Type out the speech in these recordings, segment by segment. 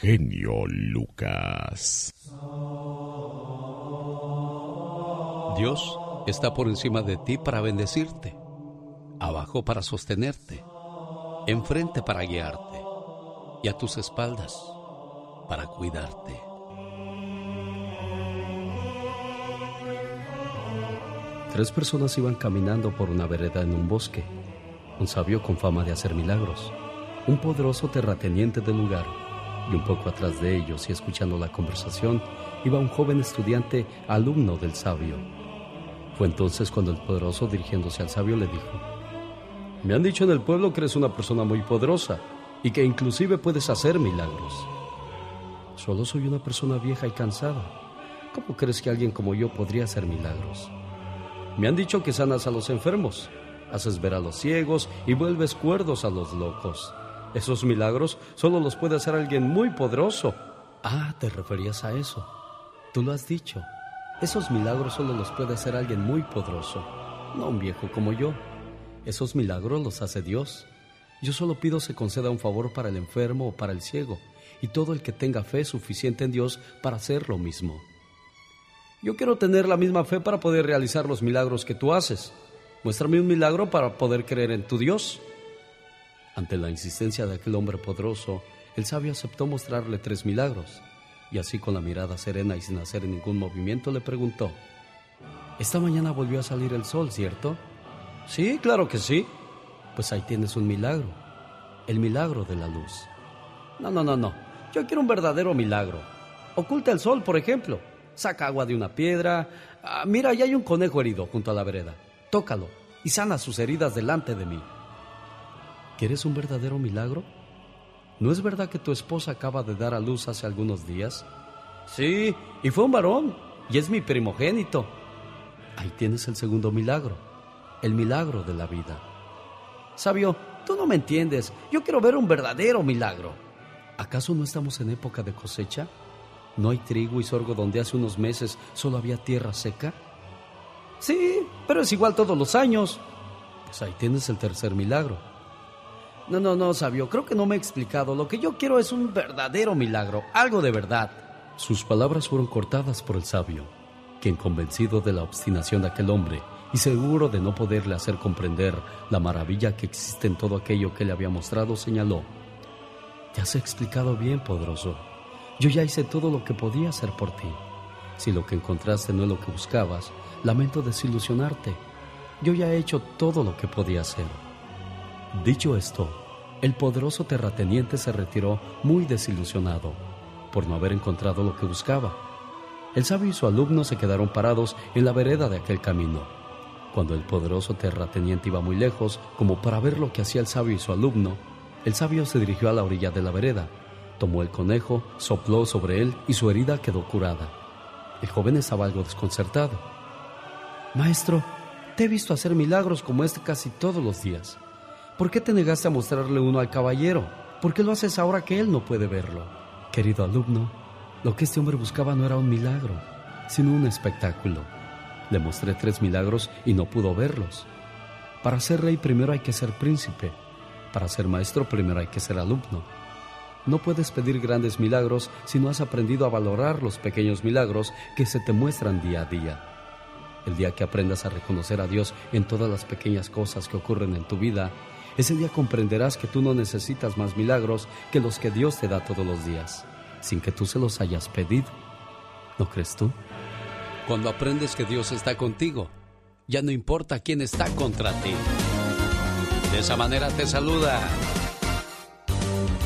genio Lucas. Dios está por encima de ti para bendecirte, abajo para sostenerte, enfrente para guiarte y a tus espaldas para cuidarte. Tres personas iban caminando por una vereda en un bosque. Un sabio con fama de hacer milagros, un poderoso terrateniente del lugar y un poco atrás de ellos y escuchando la conversación iba un joven estudiante alumno del sabio. Fue entonces cuando el poderoso dirigiéndose al sabio le dijo, Me han dicho en el pueblo que eres una persona muy poderosa y que inclusive puedes hacer milagros. Solo soy una persona vieja y cansada. ¿Cómo crees que alguien como yo podría hacer milagros? Me han dicho que sanas a los enfermos, haces ver a los ciegos y vuelves cuerdos a los locos. Esos milagros solo los puede hacer alguien muy poderoso. Ah, te referías a eso. Tú lo has dicho. Esos milagros solo los puede hacer alguien muy poderoso, no un viejo como yo. Esos milagros los hace Dios. Yo solo pido se conceda un favor para el enfermo o para el ciego, y todo el que tenga fe suficiente en Dios para hacer lo mismo. Yo quiero tener la misma fe para poder realizar los milagros que tú haces. Muéstrame un milagro para poder creer en tu Dios. Ante la insistencia de aquel hombre poderoso, el sabio aceptó mostrarle tres milagros, y así con la mirada serena y sin hacer ningún movimiento le preguntó, Esta mañana volvió a salir el sol, ¿cierto? Sí, claro que sí. Pues ahí tienes un milagro, el milagro de la luz. No, no, no, no, yo quiero un verdadero milagro. Oculta el sol, por ejemplo. Saca agua de una piedra. Ah, mira, ya hay un conejo herido junto a la vereda. Tócalo y sana sus heridas delante de mí. ¿Quieres un verdadero milagro? ¿No es verdad que tu esposa acaba de dar a luz hace algunos días? Sí, y fue un varón, y es mi primogénito. Ahí tienes el segundo milagro, el milagro de la vida. Sabio, tú no me entiendes, yo quiero ver un verdadero milagro. ¿Acaso no estamos en época de cosecha? ¿No hay trigo y sorgo donde hace unos meses solo había tierra seca? Sí, pero es igual todos los años. Pues ahí tienes el tercer milagro, no, no, no, sabio, creo que no me he explicado. Lo que yo quiero es un verdadero milagro, algo de verdad. Sus palabras fueron cortadas por el sabio, quien convencido de la obstinación de aquel hombre y seguro de no poderle hacer comprender la maravilla que existe en todo aquello que le había mostrado, señaló, Te has explicado bien, poderoso. Yo ya hice todo lo que podía hacer por ti. Si lo que encontraste no es lo que buscabas, lamento desilusionarte. Yo ya he hecho todo lo que podía hacer. Dicho esto, el poderoso terrateniente se retiró muy desilusionado por no haber encontrado lo que buscaba. El sabio y su alumno se quedaron parados en la vereda de aquel camino. Cuando el poderoso terrateniente iba muy lejos, como para ver lo que hacía el sabio y su alumno, el sabio se dirigió a la orilla de la vereda, tomó el conejo, sopló sobre él y su herida quedó curada. El joven estaba algo desconcertado. Maestro, te he visto hacer milagros como este casi todos los días. ¿Por qué te negaste a mostrarle uno al caballero? ¿Por qué lo haces ahora que él no puede verlo? Querido alumno, lo que este hombre buscaba no era un milagro, sino un espectáculo. Le mostré tres milagros y no pudo verlos. Para ser rey primero hay que ser príncipe. Para ser maestro primero hay que ser alumno. No puedes pedir grandes milagros si no has aprendido a valorar los pequeños milagros que se te muestran día a día. El día que aprendas a reconocer a Dios en todas las pequeñas cosas que ocurren en tu vida, ese día comprenderás que tú no necesitas más milagros que los que Dios te da todos los días, sin que tú se los hayas pedido. ¿No crees tú? Cuando aprendes que Dios está contigo, ya no importa quién está contra ti. De esa manera te saluda.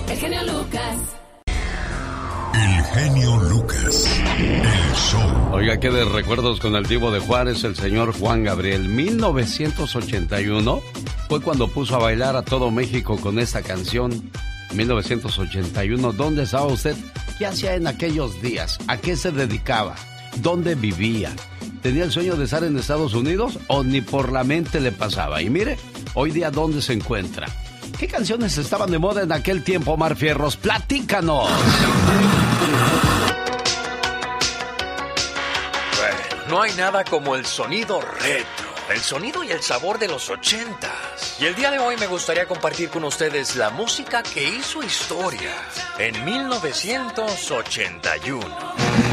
El genio Lucas. El genio Lucas. El show. Oiga, qué de recuerdos con el divo de Juárez, el señor Juan Gabriel. 1981 fue cuando puso a bailar a todo México con esta canción. 1981, ¿dónde estaba usted? ¿Qué hacía en aquellos días? ¿A qué se dedicaba? ¿Dónde vivía? ¿Tenía el sueño de estar en Estados Unidos o ni por la mente le pasaba? Y mire, hoy día ¿dónde se encuentra? ¿Qué canciones estaban de moda en aquel tiempo, Mar Fierros? ¡Platícanos! No hay nada como el sonido retro, el sonido y el sabor de los ochentas. Y el día de hoy me gustaría compartir con ustedes la música que hizo historia en 1981.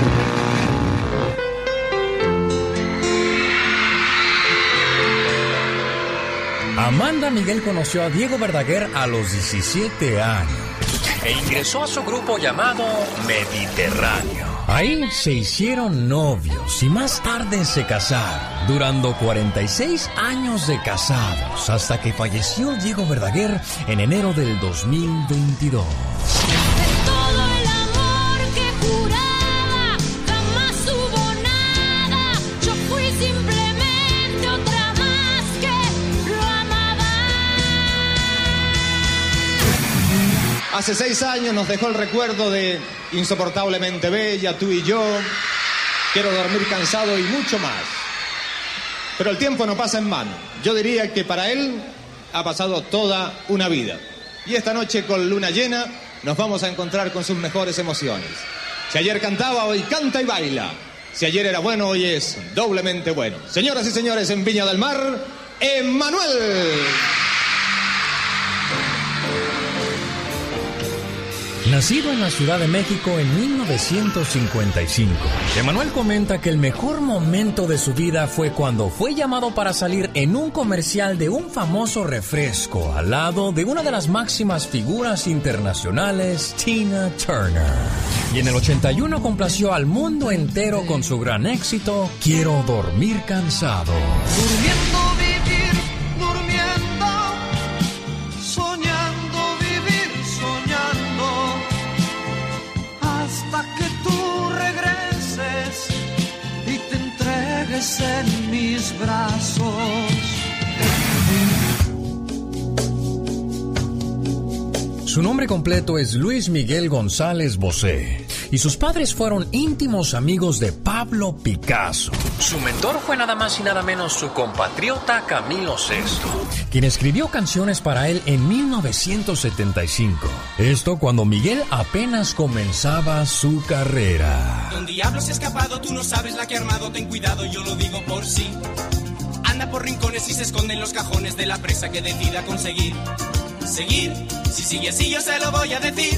Amanda Miguel conoció a Diego Verdaguer a los 17 años. E ingresó a su grupo llamado Mediterráneo. Ahí se hicieron novios y más tarde se casaron, durando 46 años de casados, hasta que falleció Diego Verdaguer en enero del 2022. Hace seis años nos dejó el recuerdo de Insoportablemente Bella, tú y yo, Quiero dormir cansado y mucho más. Pero el tiempo no pasa en vano. Yo diría que para él ha pasado toda una vida. Y esta noche con luna llena nos vamos a encontrar con sus mejores emociones. Si ayer cantaba, hoy canta y baila. Si ayer era bueno, hoy es doblemente bueno. Señoras y señores, en Viña del Mar, Emanuel. Nacido en la Ciudad de México en 1955, Emanuel comenta que el mejor momento de su vida fue cuando fue llamado para salir en un comercial de un famoso refresco al lado de una de las máximas figuras internacionales, Tina Turner. Y en el 81 complació al mundo entero con su gran éxito, Quiero dormir cansado. En mis brazos. Su nombre completo es Luis Miguel González Bosé y sus padres fueron íntimos amigos de Pablo Picasso. Su mentor fue nada más y nada menos su compatriota Camilo VI, quien escribió canciones para él en 1975. Esto cuando Miguel apenas comenzaba su carrera. Don Diablo se ha escapado, tú no sabes la que ha armado, ten cuidado, yo lo digo por sí. Anda por rincones y se esconde en los cajones de la presa que decida conseguir. Seguir, si sigue así yo se lo voy a decir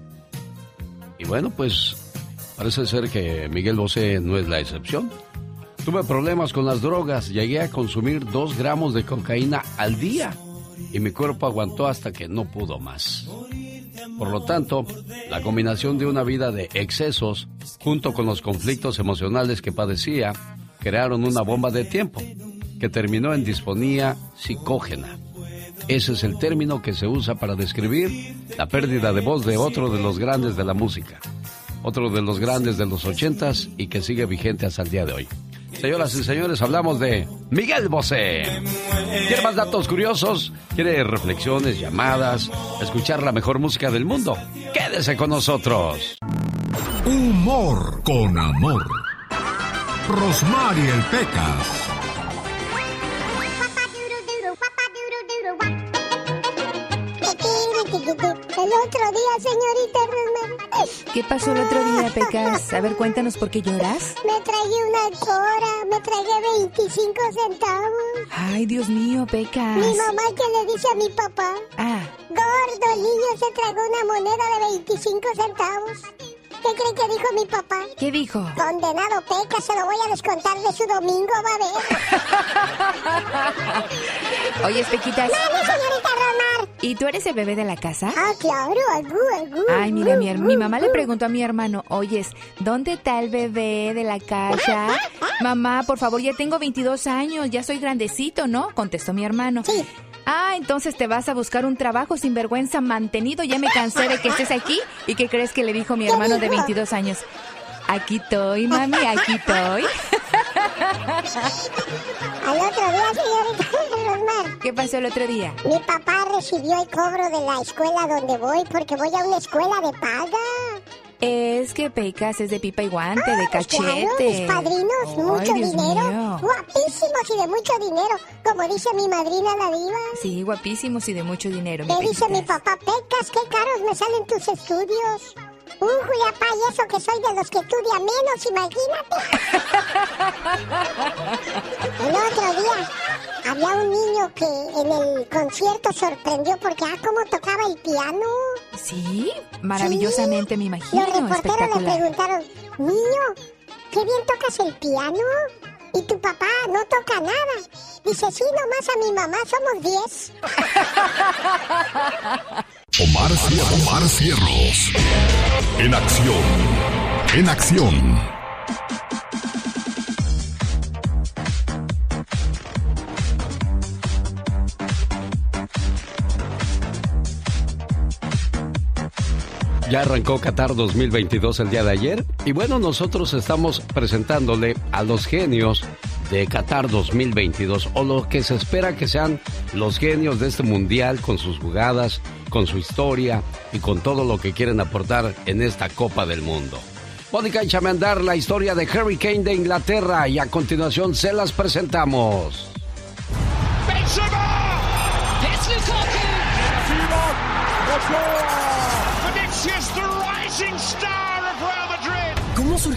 Y bueno, pues parece ser que Miguel Bosé no es la excepción. Tuve problemas con las drogas, llegué a consumir dos gramos de cocaína al día y mi cuerpo aguantó hasta que no pudo más. Por lo tanto, la combinación de una vida de excesos junto con los conflictos emocionales que padecía crearon una bomba de tiempo que terminó en disfonía psicógena. Ese es el término que se usa para describir la pérdida de voz de otro de los grandes de la música, otro de los grandes de los ochentas y que sigue vigente hasta el día de hoy. Señoras y señores, hablamos de Miguel Bosé. ¿Quiere más datos curiosos? ¿Quiere reflexiones, llamadas? ¿Escuchar la mejor música del mundo? Quédese con nosotros. Humor con amor. Rosmarie el Pecas. ¿Qué pasó el otro día, Pecas? A ver, cuéntanos por qué lloras. Me tragué una cora, me tragué 25 centavos. Ay, Dios mío, Pecas. Mi mamá que le dice a mi papá. Ah. Gordo, el niño se tragó una moneda de 25 centavos. ¿Qué cree que dijo mi papá? ¿Qué dijo? Condenado peca, se lo voy a descontar de su domingo, va a ver. Oye, Pequitas. ¡Dale, señorita Romar! ¿Y tú eres el bebé de la casa? Ah, claro, algú, algú. Ay, mira, mi, mi mamá le preguntó a mi hermano, oyes, ¿dónde está el bebé de la casa? Mamá, por favor, ya tengo 22 años, ya soy grandecito, ¿no? Contestó mi hermano. Sí. Ah, entonces te vas a buscar un trabajo sin vergüenza mantenido. Ya me cansé de que estés aquí. ¿Y qué crees que le dijo mi hermano de 22 años? Aquí estoy, mami, aquí estoy. Al otro día, señorita Mar. ¿Qué pasó el otro día? Mi papá recibió el cobro de la escuela donde voy porque voy a una escuela de paga. Es que Pecas es de pipa y guante, de Pues cachete. Claro, mis padrinos, Ay, mucho Dios dinero. mío. Guapísimos y de mucho dinero. Como dice mi madrina la diva. Sí, guapísimos y de mucho dinero. Me dice mi papá, Pecas, qué caros me salen tus estudios. Uh, Juliapá, y eso que soy de los que estudia menos, imagínate. El otro día había un niño que en el concierto sorprendió porque, ah, cómo tocaba el piano. Sí, maravillosamente me imagino. Los reporteros le preguntaron, niño, qué bien tocas el piano. Y tu papá no toca nada. Dice, sí, nomás a mi mamá somos 10. Omar, Cier- Omar Cierros. En acción. En acción. Ya arrancó Qatar 2022 el día de ayer y bueno, nosotros estamos presentándole a los genios de Qatar 2022 o lo que se espera que sean los genios de este mundial con sus jugadas, con su historia y con todo lo que quieren aportar en esta Copa del Mundo. Mónica, échame a andar la historia de Harry Kane de Inglaterra y a continuación se las presentamos. Benzema!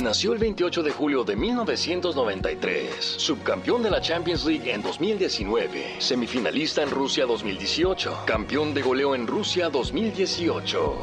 Nació el 28 de julio de 1993, subcampeón de la Champions League en 2019, semifinalista en Rusia 2018, campeón de goleo en Rusia 2018.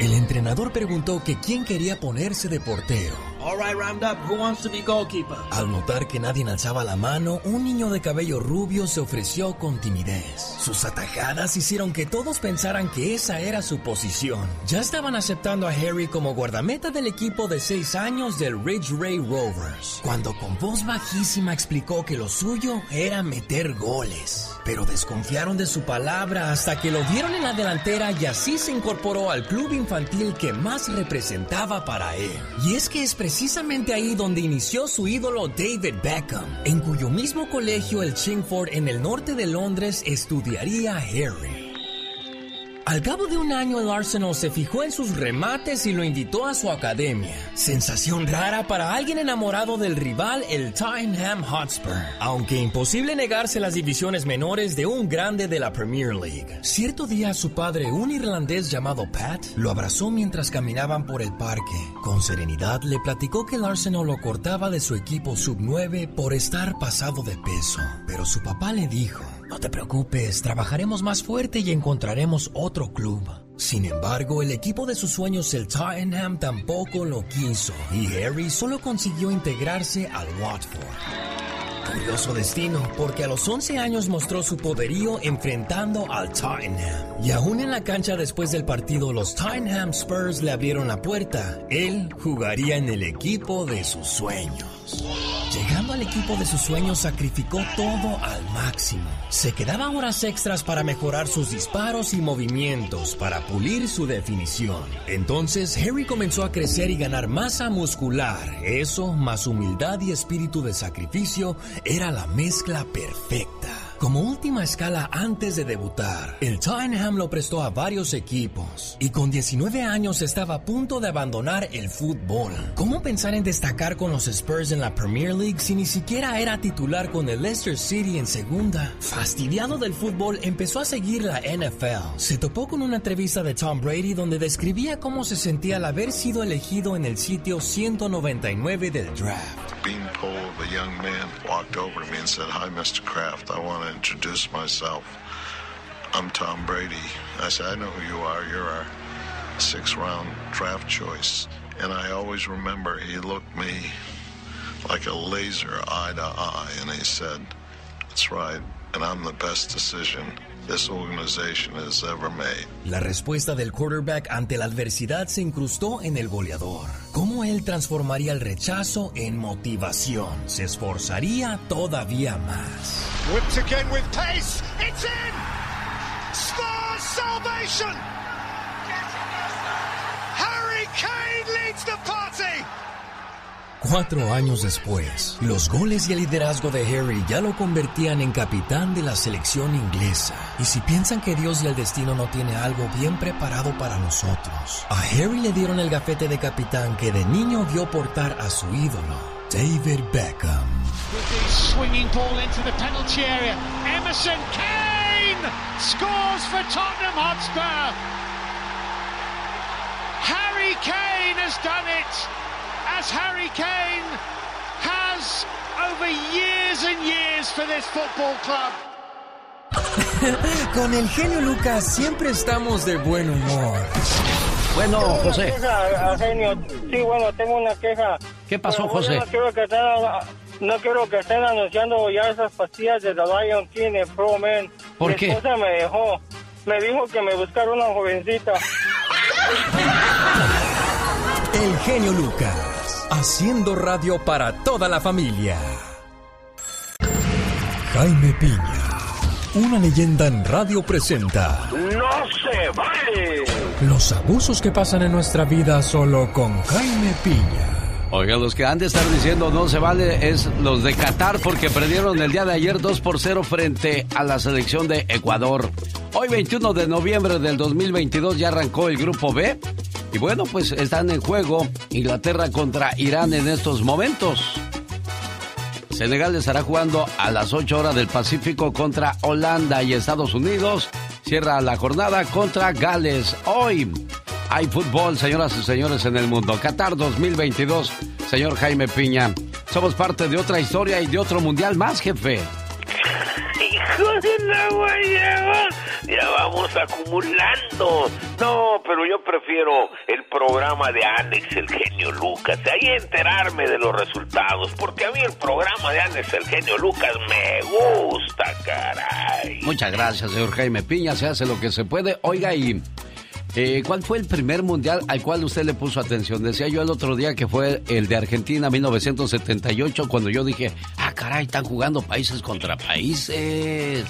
El entrenador preguntó que quién quería ponerse de portero. All right, round up. Who wants to be goalkeeper? Al notar que nadie alzaba la mano, un niño de cabello rubio se ofreció con timidez. Sus atajadas hicieron que todos pensaran que esa era su posición. Ya estaban aceptando a Harry como guardameta del equipo de seis años del Ridge Ray Rovers, cuando con voz bajísima explicó que lo suyo era meter goles. Pero desconfiaron de su palabra hasta que lo vieron en la delantera y así se incorporó al club infantil que más representaba para él. Y es que es precisamente ahí donde inició su ídolo David Beckham, en cuyo mismo colegio el Chingford en el norte de Londres estudiaría Harry. Al cabo de un año el Arsenal se fijó en sus remates y lo invitó a su academia. Sensación rara para alguien enamorado del rival, el Tottenham Hotspur. Aunque imposible negarse las divisiones menores de un grande de la Premier League. Cierto día su padre, un irlandés llamado Pat, lo abrazó mientras caminaban por el parque. Con serenidad le platicó que el Arsenal lo cortaba de su equipo sub-9 por estar pasado de peso. Pero su papá le dijo, no te preocupes, trabajaremos más fuerte y encontraremos otro club. Sin embargo, el equipo de sus sueños, el Tottenham, tampoco lo quiso y Harry solo consiguió integrarse al Watford. Curioso destino, porque a los 11 años mostró su poderío enfrentando al Tottenham. Y aún en la cancha después del partido, los Tottenham Spurs le abrieron la puerta. Él jugaría en el equipo de sus sueños. Llegando al equipo de sus sueños, sacrificó todo al máximo. Se quedaba horas extras para mejorar sus disparos y movimientos, para pulir su definición. Entonces, Harry comenzó a crecer y ganar masa muscular. Eso, más humildad y espíritu de sacrificio, era la mezcla perfecta. Como última escala antes de debutar, el Tottenham lo prestó a varios equipos y con 19 años estaba a punto de abandonar el fútbol. ¿Cómo pensar en destacar con los Spurs en la Premier League si ni siquiera era titular con el Leicester City en segunda? Fastidiado del fútbol, empezó a seguir la NFL. Se topó con una entrevista de Tom Brady donde describía cómo se sentía al haber sido elegido en el sitio 199 del draft. I want to introduce myself. I'm Tom Brady. I said, I know who you are. You're our six round draft choice. And I always remember he looked me like a laser eye to eye and he said, That's right. And I'm the best decision this organization has ever made. La respuesta del quarterback ante la adversidad se incrustó en el goleador. cómo él transformaría el rechazo en motivación. Se esforzaría todavía más. Whipped again with pace. It's in. Spurs salvation. Harry Kane leads the party. Cuatro años después, los goles y el liderazgo de Harry ya lo convertían en capitán de la selección inglesa. Y si piensan que Dios y el destino no tiene algo bien preparado para nosotros, a Harry le dieron el gafete de capitán que de niño vio portar a su ídolo, David Beckham. With the swinging ball into the penalty area. Emerson Kane scores for Tottenham Hotspur. Harry Kane has done it. As Harry Kane has over years and years for this football club. Con el genio Lucas siempre estamos de buen humor. Bueno, José. queja, a genio. Sí, bueno, tengo una queja. ¿Qué pasó, Pero, José? No quiero, que estén, no quiero que estén anunciando ya esas pastillas de The Lion King en Pro Man. ¿Por Mi qué? esposa me dejó. Me dijo que me buscara una jovencita. El genio Lucas, haciendo radio para toda la familia. Jaime Piña, una leyenda en radio presenta ¡No se vale! los abusos que pasan en nuestra vida solo con Jaime Piña. Oigan, los que han de estar diciendo no se vale es los de Qatar porque perdieron el día de ayer 2 por 0 frente a la selección de Ecuador. Hoy 21 de noviembre del 2022 ya arrancó el grupo B y bueno, pues están en juego Inglaterra contra Irán en estos momentos. Senegal estará jugando a las 8 horas del Pacífico contra Holanda y Estados Unidos cierra la jornada contra Gales. Hoy hay fútbol, señoras y señores, en el mundo. Qatar 2022, señor Jaime Piña. Somos parte de otra historia y de otro mundial más, jefe. ¡Hijo de la guayaba! Ya vamos acumulando. No, pero yo prefiero el programa de Alex, el genio Lucas. De ahí enterarme de los resultados. Porque a mí el programa de Alex, el genio Lucas, me gusta, caray. Muchas gracias, señor Jaime Piña. Se hace lo que se puede. Oiga, y eh, ¿cuál fue el primer mundial al cual usted le puso atención? Decía yo el otro día que fue el de Argentina 1978, cuando yo dije, ah, caray, están jugando países contra países.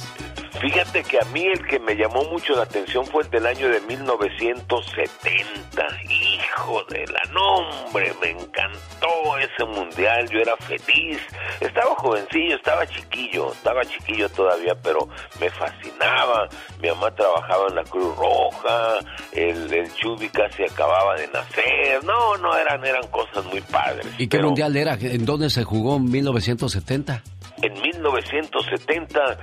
Fíjate que a mí el que me llamó mucho la atención fue el del año de 1970. Hijo de la nombre, me encantó ese mundial, yo era feliz. Estaba jovencillo, estaba chiquillo, estaba chiquillo todavía, pero me fascinaba. Mi mamá trabajaba en la Cruz Roja, el, el Chubi casi acababa de nacer. No, no, eran, eran cosas muy padres. ¿Y qué Pero- mundial era? ¿En dónde se jugó en 1970? En 1970,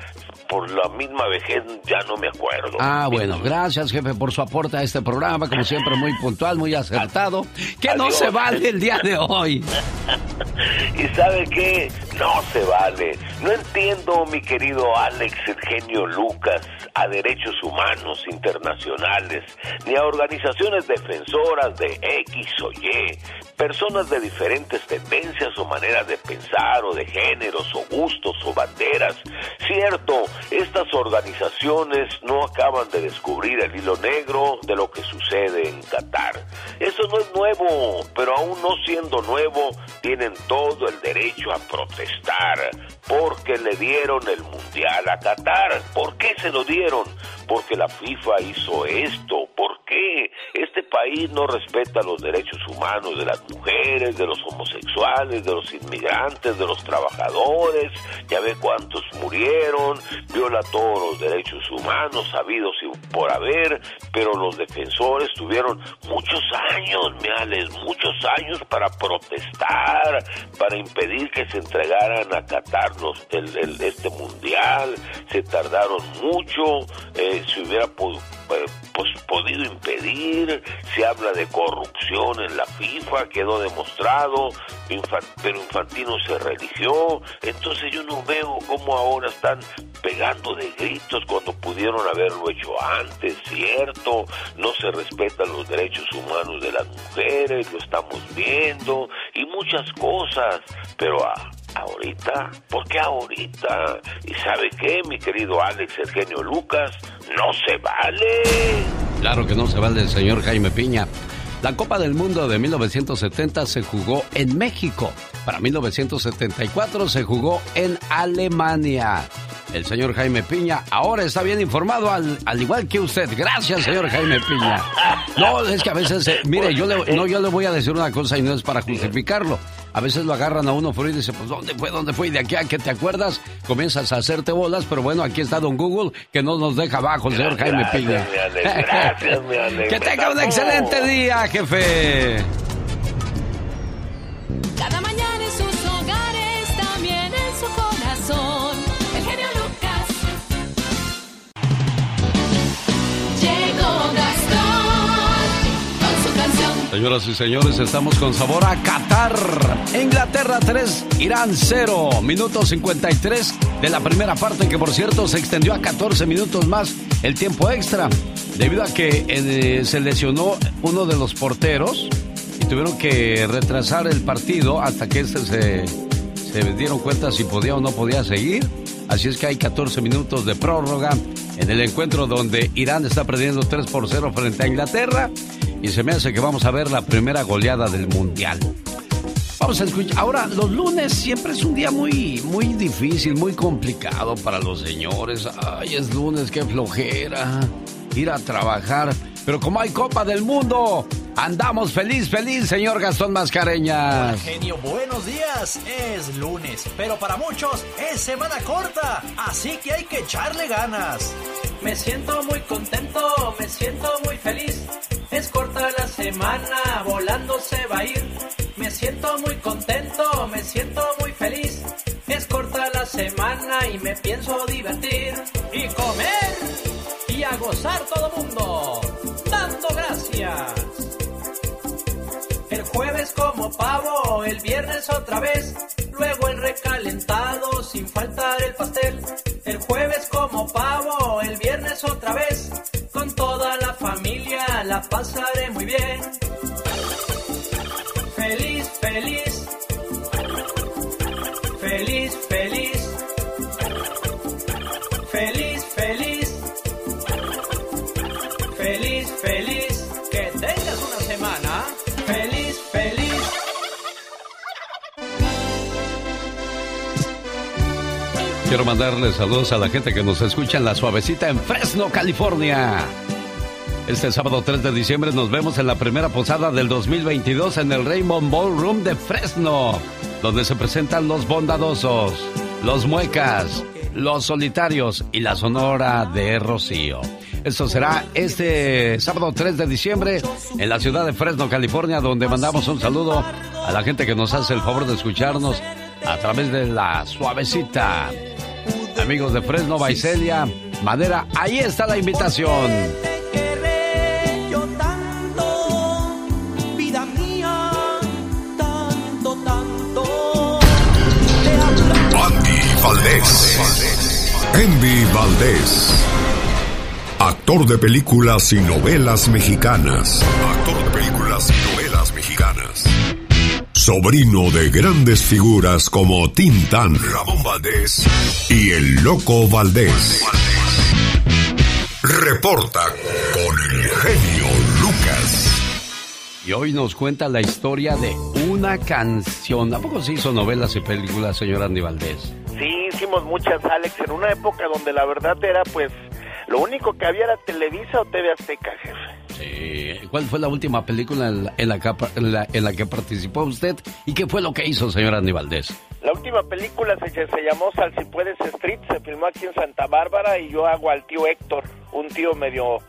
por la misma vejez, ya no me acuerdo. Ah, bueno, gracias jefe por su aporte a este programa, como siempre muy puntual, muy acertado. Que no se vale el día de hoy. ¿Y sabe qué? No se vale. No entiendo, mi querido Alex, el genio Lucas, a derechos humanos internacionales, ni a organizaciones defensoras de X o Y, personas de diferentes tendencias o maneras de pensar o de géneros o gustos o banderas. Cierto, estas organizaciones no acaban de descubrir el hilo negro de lo que sucede en Qatar. Eso no es nuevo, pero aún no siendo nuevo, tienen todo el derecho a protestar porque le dieron el mundial a Qatar. ¿Por qué se lo dieron? Porque la FIFA hizo esto. ¿Por qué? Este país no respeta los derechos humanos de las mujeres, de los homosexuales, de los inmigrantes, de los trabajadores. Ya ve cuántos murieron, viola todos los derechos humanos habidos y por haber, pero los defensores tuvieron muchos años, Meales, muchos años para protestar, para impedir que se entregaran a Qatar los- el- el- este mundial. Se tardaron mucho, eh, se hubiera po- eh, pues, podido impedir. Se habla de corrupción en la FIFA, quedó demostrado, pero Infantino se religió. Entonces yo no veo cómo ahora están pegando de gritos cuando pudieron haberlo hecho antes, ¿cierto? No se respetan los derechos humanos de las mujeres, lo estamos viendo, y muchas cosas, pero a- ahorita, ¿por qué ahorita? ¿Y sabe qué, mi querido Alex Eugenio Lucas? No se vale. Claro que no se vale el señor Jaime Piña. La Copa del Mundo de 1970 se jugó en México. Para 1974 se jugó en Alemania. El señor Jaime Piña ahora está bien informado, al, igual que usted. Gracias, señor Jaime Piña. No, es que a veces, eh, mire, yo le, no, yo le voy a decir una cosa y no es para justificarlo. A veces lo agarran a uno fuera y dice, pues ¿dónde fue? ¿Dónde fue? Y de aquí a que te acuerdas, comienzas a hacerte bolas, pero bueno, aquí está Don Google, que no nos deja abajo el señor Jaime Piña. gracias, mi que tenga un excelente día, jefe. Señoras y señores, estamos con sabor a Qatar. Inglaterra 3, Irán 0. Minuto 53 de la primera parte, que por cierto se extendió a 14 minutos más el tiempo extra. Debido a que eh, se lesionó uno de los porteros y tuvieron que retrasar el partido hasta que este se, se dieron cuenta si podía o no podía seguir. Así es que hay 14 minutos de prórroga en el encuentro donde Irán está perdiendo 3 por 0 frente a Inglaterra y se me hace que vamos a ver la primera goleada del Mundial. Vamos a escuchar. Ahora, los lunes siempre es un día muy, muy difícil, muy complicado para los señores. Ay, es lunes, qué flojera ir a trabajar. Pero como hay Copa del Mundo, andamos feliz, feliz, señor Gastón Mascareñas. genio, buenos días. Es lunes, pero para muchos es semana corta, así que hay que echarle ganas. Me siento muy contento, me siento muy feliz. Es corta la semana, volando se va a ir. Me siento muy contento, me siento muy feliz. Es corta la semana y me pienso divertir. Y comer y a gozar todo mundo, El jueves como pavo, el viernes otra vez, luego el recalentado sin faltar el pastel. El jueves como pavo, el viernes otra vez, con toda la familia la pasaré muy bien. Feliz, feliz, feliz, feliz, feliz, feliz, feliz, feliz, Quiero mandarles saludos a la gente que nos escucha en La Suavecita en Fresno, California. Este sábado 3 de diciembre nos vemos en la primera posada del 2022 en el Raymond Ballroom de Fresno, donde se presentan los bondadosos, los muecas, los solitarios y la sonora de Rocío. Esto será este sábado 3 de diciembre en la ciudad de Fresno, California, donde mandamos un saludo a la gente que nos hace el favor de escucharnos a través de la suavecita. Amigos de Fresno, Baicelia, Madera, ahí está la invitación. Andy Valdés. Andy Valdés. Actor de películas y novelas mexicanas. Actor de películas y novelas. Sobrino de grandes figuras como Tintán, Ramón Valdés y el Loco Valdés. Reporta con el genio Lucas. Y hoy nos cuenta la historia de una canción. ¿A poco se hizo novelas y películas, señor Andy Valdés? Sí, hicimos muchas, Alex, en una época donde la verdad era pues lo único que había era Televisa o TV Azteca, jefe. Sí. ¿Cuál fue la última película en la, que, en la- en la que participó usted? ¿Y qué fue lo que hizo, señor Andy Valdés? La última película se, se llamó Sal si puedes Street, se filmó aquí en Santa Bárbara y yo hago al tío Héctor, un tío medio,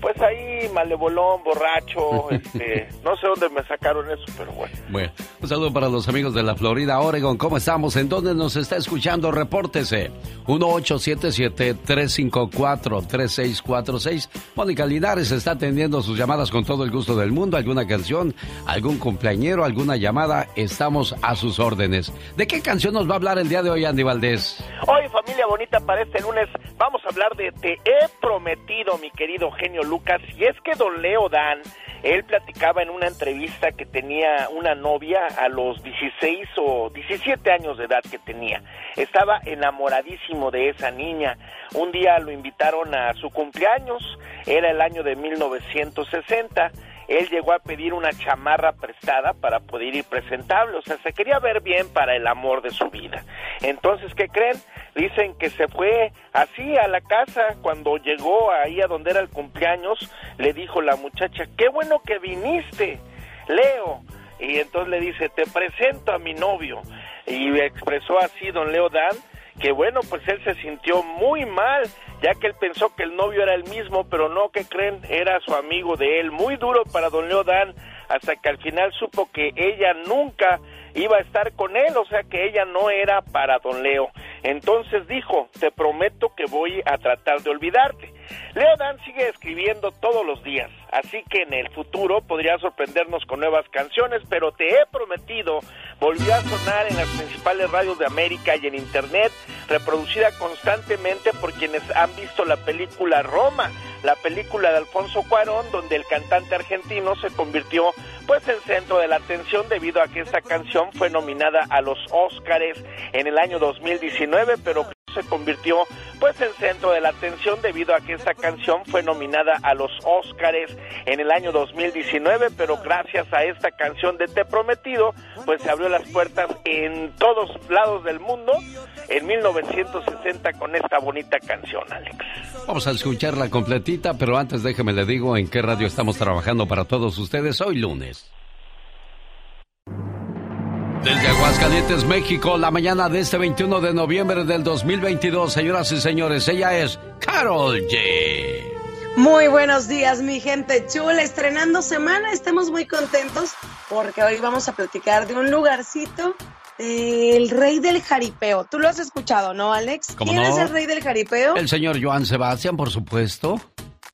pues ahí malebolón, borracho, este, no sé dónde me sacaron eso, pero bueno. Bueno, un saludo para los amigos de la Florida, Oregon. ¿Cómo estamos? ¿En dónde nos está escuchando? Repórtese. 1877-354-3646. Mónica Linares está atendiendo sus llamadas con todo el gusto del mundo. ¿Alguna canción? ¿Algún cumpleañero? ¿Alguna llamada? Estamos a sus órdenes. ¿De qué canción nos va a hablar el día de hoy, Andy Valdés? Hoy, familia bonita, para este lunes vamos a hablar de Te he prometido, mi querido genio Lucas. Y es que don Leo Dan, él platicaba en una entrevista que tenía una novia a los 16 o 17 años de edad que tenía. Estaba enamoradísimo de esa niña. Un día lo invitaron a su cumpleaños, era el año de 1960. él llegó a pedir una chamarra prestada para poder ir presentable, o sea, se quería ver bien para el amor de su vida. Entonces, ¿qué creen? Dicen que se fue así a la casa cuando llegó ahí a donde era el cumpleaños, le dijo la muchacha, qué bueno que viniste, Leo. Y entonces le dice, te presento a mi novio. Y expresó así don Leo Dan, que bueno, pues él se sintió muy mal, ya que él pensó que el novio era el mismo, pero no, que creen, era su amigo de él. Muy duro para don Leo Dan, hasta que al final supo que ella nunca iba a estar con él, o sea que ella no era para don Leo. Entonces dijo, te prometo que voy a tratar de olvidarte. Leo Dan sigue escribiendo todos los días, así que en el futuro podría sorprendernos con nuevas canciones, pero te he prometido, volvió a sonar en las principales radios de América y en Internet, reproducida constantemente por quienes han visto la película Roma, la película de Alfonso Cuarón, donde el cantante argentino se convirtió pues en centro de la atención debido a que esta canción fue nominada a los Óscares en el año 2019, pero se convirtió pues en centro de la atención debido a que esta canción fue nominada a los Óscares en el año 2019, pero gracias a esta canción de Te Prometido, pues se abrió las puertas en todos lados del mundo en 1960 con esta bonita canción, Alex. Vamos a escucharla completita, pero antes déjeme le digo en qué radio estamos trabajando para todos ustedes hoy lunes. Desde Aguascalientes, México, la mañana de este 21 de noviembre del 2022, señoras y señores, ella es Carol G. Muy buenos días, mi gente chula, estrenando semana, estamos muy contentos porque hoy vamos a platicar de un lugarcito el rey del jaripeo. Tú lo has escuchado, ¿no, Alex? ¿Quién es el rey del jaripeo? El señor Joan Sebastián, por supuesto.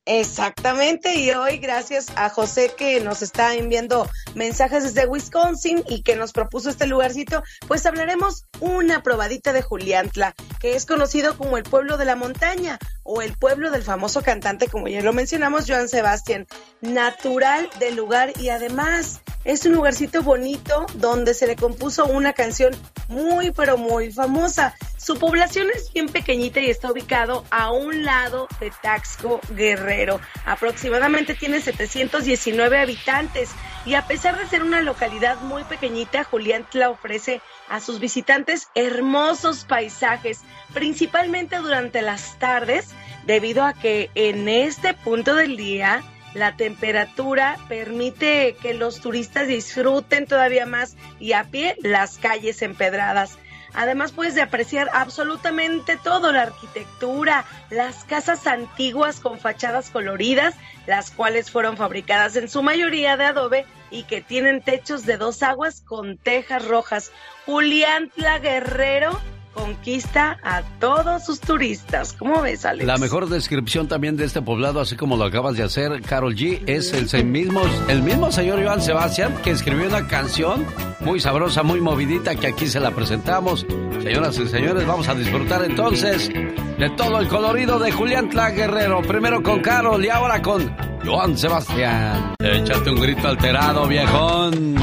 Exactamente, y hoy gracias a José que nos está enviando mensajes desde Wisconsin y que nos propuso este lugarcito, pues hablaremos una probadita de Juliantla, que es conocido como el pueblo de la montaña o el pueblo del famoso cantante, como ya lo mencionamos, Joan Sebastián, natural del lugar y además es un lugarcito bonito donde se le compuso una canción muy pero muy famosa. Su población es bien pequeñita y está ubicado a un lado de Taxco Guerrero. Aproximadamente tiene 719 habitantes y a pesar de ser una localidad muy pequeñita, Juliantla ofrece a sus visitantes hermosos paisajes, principalmente durante las tardes, debido a que en este punto del día la temperatura permite que los turistas disfruten todavía más y a pie las calles empedradas. Además puedes de apreciar absolutamente todo, la arquitectura, las casas antiguas con fachadas coloridas, las cuales fueron fabricadas en su mayoría de adobe y que tienen techos de dos aguas con tejas rojas. Julián La Guerrero conquista a todos sus turistas. ¿Cómo ves, Alex? La mejor descripción también de este poblado, así como lo acabas de hacer, Carol G, es el mismo, el mismo señor Joan Sebastián que escribió una canción muy sabrosa, muy movidita, que aquí se la presentamos. Señoras y señores, vamos a disfrutar entonces de todo el colorido de Julián Tla Guerrero. Primero con Carol y ahora con Joan Sebastián. Échate un grito alterado, viejón.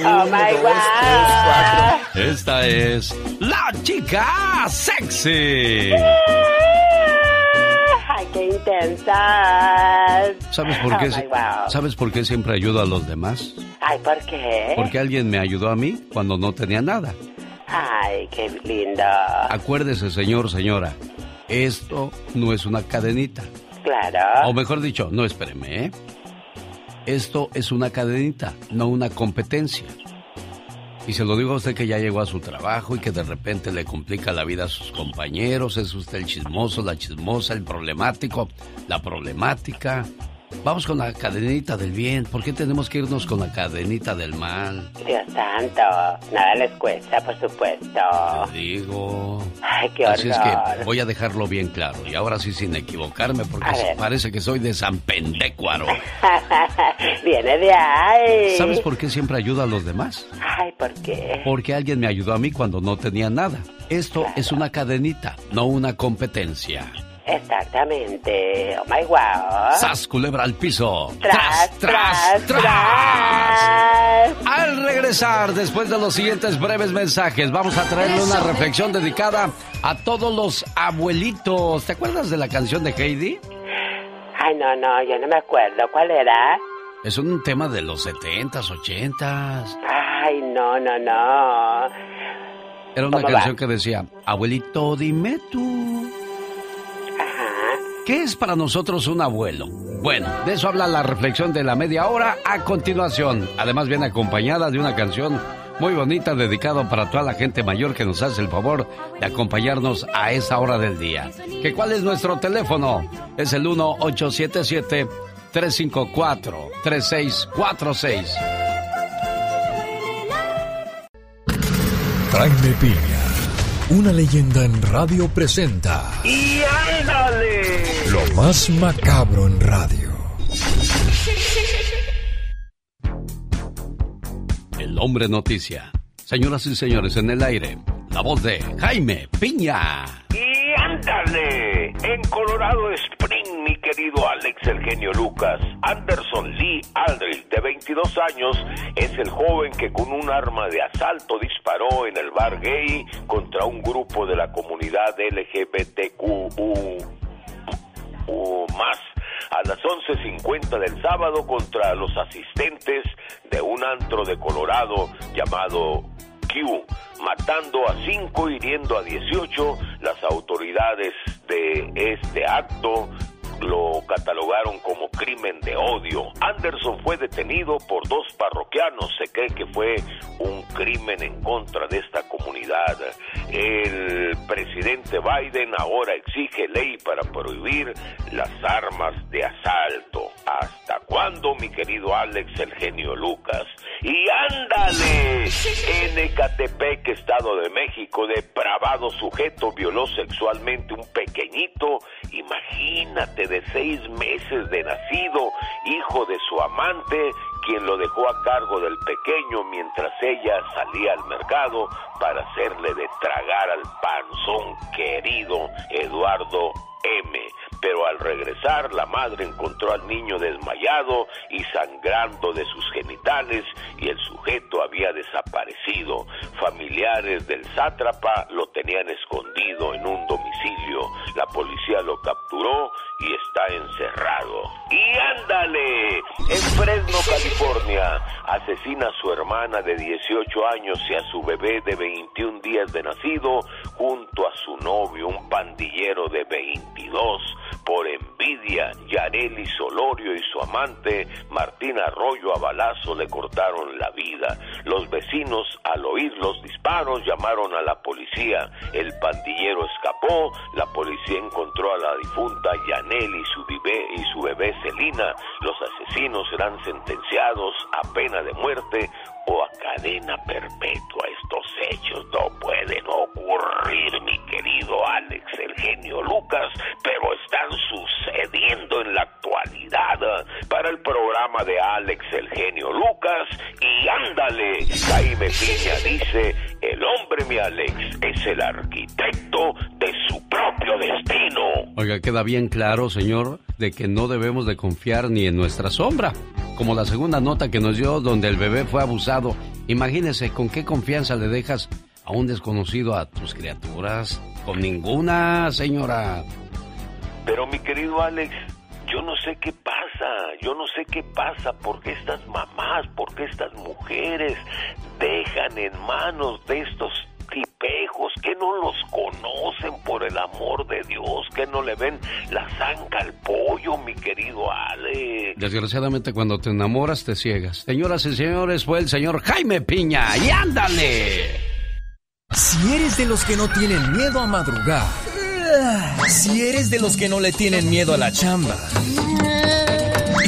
Oh my God. Esta es la chica sexy. Ay, qué intensa. ¿Sabes por qué? ¿Sabes por qué siempre ayudo a los demás? Ay, ¿por qué? Porque alguien me ayudó a mí cuando no tenía nada. Ay, qué lindo. Acuérdese, señor, señora, esto no es una cadenita. Claro. O mejor dicho, no espéreme, ¿eh? Esto es una cadenita, no una competencia. Y se lo digo a usted que ya llegó a su trabajo y que de repente le complica la vida a sus compañeros. Es usted el chismoso, la chismosa, el problemático, la problemática. Vamos con la cadenita del bien. ¿Por qué tenemos que irnos con la cadenita del mal? Dios santo, nada les cuesta, por supuesto. Te digo. Ay, qué Así es que voy a dejarlo bien claro. Y ahora sí, sin equivocarme, porque parece que soy de San Pendecuaro. Viene de ahí. ¿Sabes por qué siempre ayudo a los demás? Ay, ¿por qué? Porque alguien me ayudó a mí cuando no tenía nada. Esto es una cadenita, no una competencia. Exactamente. Oh my wow. ¡Sas, culebra al piso! Tras, tras, tras. Al regresar, después de los siguientes breves mensajes, vamos a traerle una reflexión dedicada a todos los abuelitos. ¿Te acuerdas de la canción de Heidi? Ay, no, no, yo no me acuerdo. ¿Cuál era? Es un tema de los 70s, 80s. Ay, no, no, no. Era una ¿Cómo canción va? que decía, abuelito, dime tú. ¿Qué es para nosotros un abuelo? Bueno, de eso habla la reflexión de la media hora a continuación. Además viene acompañada de una canción muy bonita dedicada para toda la gente mayor que nos hace el favor de acompañarnos a esa hora del día. ¿Que ¿Cuál es nuestro teléfono? Es el 1877-354-3646. Jaime Piña, una leyenda en radio presenta ¡Y ándale! lo más macabro en radio. El hombre noticia. Señoras y señores, en el aire, la voz de Jaime Piña. ¡Y ándale! En Colorado Spring, mi querido Alex el genio Lucas, Anderson Lee Aldrich, de 22 años, es el joven que con un arma de asalto disparó en el bar gay contra un grupo de la comunidad LGBTQ más a las 11.50 del sábado contra los asistentes de un antro de Colorado llamado Matando a 5 y hiriendo a 18. Las autoridades de este acto lo catalogaron como crimen de odio. Anderson fue detenido por dos parroquianos. Se cree que fue un crimen en contra de esta comunidad. El presidente Biden ahora exige ley para prohibir las armas de asalto. ¿Hasta cuándo, mi querido Alex, el genio Lucas? Y ándale, en Ecatepec, Estado de México, depravado sujeto violó sexualmente un pequeñito, imagínate, de seis meses de nacido, hijo de su amante, quien lo dejó a cargo del pequeño mientras ella salía al mercado para hacerle de tragar al panzón querido Eduardo M. Pero al regresar, la madre encontró al niño desmayado y sangrando de sus genitales y el sujeto había desaparecido. Familiares del sátrapa lo tenían escondido en un domicilio. La policía lo capturó y está encerrado. ¡Y ándale! En Fresno, California, asesina a su hermana de 18 años y a su bebé de 21 días de nacido junto a su novio, un pandillero de 22. Por envidia, Yareli Solorio y su amante, Martín Arroyo a balazo, le cortaron la vida. Los vecinos, al oír los disparos, llamaron a la policía. El pandillero escapó, la policía encontró a la difunta Yaneli y su bebé, y su bebé Celina. Los asesinos serán sentenciados a pena de muerte o a cadena perpetua. Estos hechos no pueden ocurrir, mi querido Alex, el genio Lucas, pero están sucediendo en la actualidad para el programa de Alex, el genio Lucas. Y ándale, Jaime Piña dice, el hombre, mi Alex, es el arquitecto Oiga, queda bien claro, señor, de que no debemos de confiar ni en nuestra sombra. Como la segunda nota que nos dio donde el bebé fue abusado. Imagínese con qué confianza le dejas a un desconocido a tus criaturas. Con ninguna, señora. Pero mi querido Alex, yo no sé qué pasa, yo no sé qué pasa, porque estas mamás, porque estas mujeres dejan en manos de estos tipejos que no los conocen por el amor de Dios, que no le ven la zanca al pollo, mi querido Alex. Desgraciadamente cuando te enamoras te ciegas. Señoras y señores, fue el señor Jaime Piña. ¡Y ándale! Si eres de los que no tienen miedo a madrugar, si eres de los que no le tienen miedo a la chamba,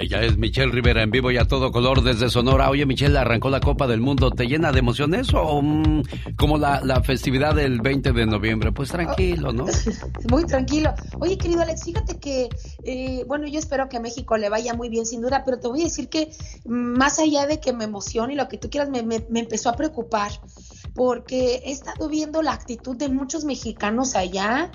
Ella es Michelle Rivera en vivo y a todo color desde Sonora. Oye, Michelle, arrancó la Copa del Mundo. ¿Te llena de emoción eso o mm, como la, la, festividad del 20 de noviembre? Pues tranquilo, ¿no? Muy tranquilo. Oye, querido Alex, fíjate que, eh, bueno, yo espero que a México le vaya muy bien, sin duda, pero te voy a decir que mm, más allá de que me emocione y lo que tú quieras, me, me, empezó a preocupar porque he estado viendo la actitud de muchos mexicanos allá.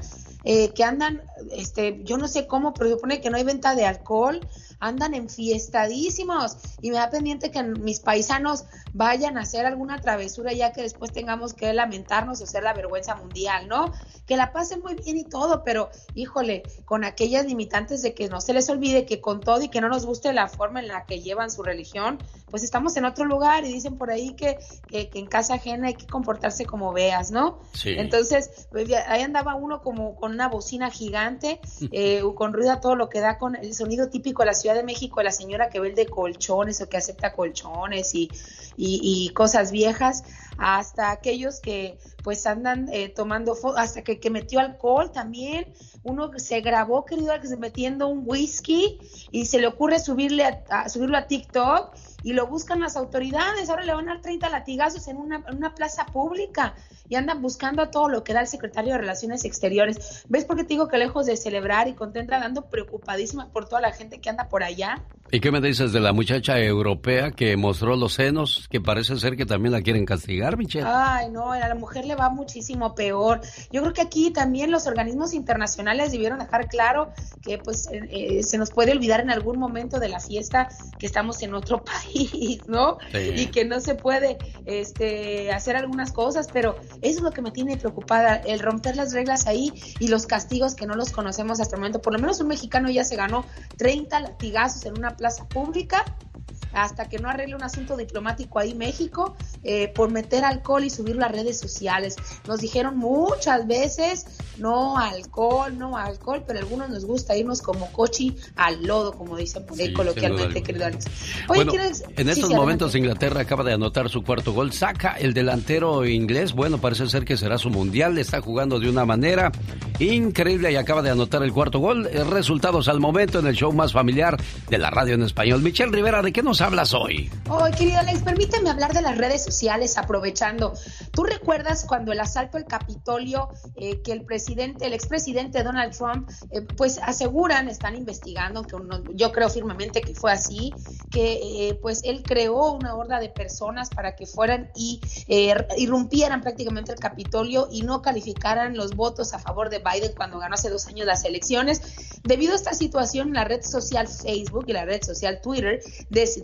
Eh, que andan, este, yo no sé cómo, pero supone que no hay venta de alcohol, andan enfiestadísimos y me da pendiente que mis paisanos vayan a hacer alguna travesura ya que después tengamos que lamentarnos o ser la vergüenza mundial, ¿no? Que la pasen muy bien y todo, pero híjole, con aquellas limitantes de que no se les olvide que con todo y que no nos guste la forma en la que llevan su religión, pues estamos en otro lugar y dicen por ahí que, que, en casa ajena hay que comportarse como veas, ¿no? Sí. Entonces, pues, ahí andaba uno como con una bocina gigante, eh, con ruido a todo lo que da con el sonido típico de la Ciudad de México, la señora que vende colchones o que acepta colchones y, y, cosas viejas, hasta aquellos que pues andan eh, tomando fotos, hasta que, que metió alcohol también, uno se grabó, querido, metiendo un whisky y se le ocurre subirle a, subirlo a TikTok y lo buscan las autoridades. Ahora le van a dar 30 latigazos en una, en una plaza pública y andan buscando a todo lo que da el secretario de Relaciones Exteriores. ¿Ves por qué te digo que lejos de celebrar y contenta, dando preocupadísima por toda la gente que anda por allá? ¿Y qué me dices de la muchacha europea que mostró los senos, que parece ser que también la quieren castigar, Michelle? Ay, no, a la mujer le va muchísimo peor. Yo creo que aquí también los organismos internacionales debieron dejar claro que pues eh, eh, se nos puede olvidar en algún momento de la fiesta que estamos en otro país, ¿no? Y que no se puede este, hacer algunas cosas, pero eso es lo que me tiene preocupada, el romper las reglas ahí y los castigos que no los conocemos hasta el momento. Por lo menos un mexicano ya se ganó 30 latigazos en una plaza pública hasta que no arregle un asunto diplomático ahí México eh, por meter alcohol y subirlo a redes sociales. Nos dijeron muchas veces no alcohol, no alcohol, pero a algunos nos gusta irnos como cochi al lodo, como dicen por ahí coloquialmente, querido Alex. bueno, en estos momentos Inglaterra acaba de anotar su cuarto gol, saca el delantero inglés, bueno, parece ser que será su mundial, está jugando de una manera increíble y acaba de anotar el cuarto gol. Eh, resultados al momento en el show más familiar de la radio en español. Michelle Rivera, ¿de qué nos hablas hoy? Hoy, querido Alex, permíteme hablar de las redes sociales aprovechando. ¿Tú recuerdas cuando el asalto al Capitolio eh, que el presidente, el expresidente Donald Trump, eh, pues aseguran, están investigando, que yo creo firmemente que fue así, que eh, pues él creó una horda de personas para que fueran y irrumpieran prácticamente el Capitolio y no calificaran los votos a favor de Biden cuando ganó hace dos años las elecciones. Debido a esta situación, la red social Facebook y la red social Twitter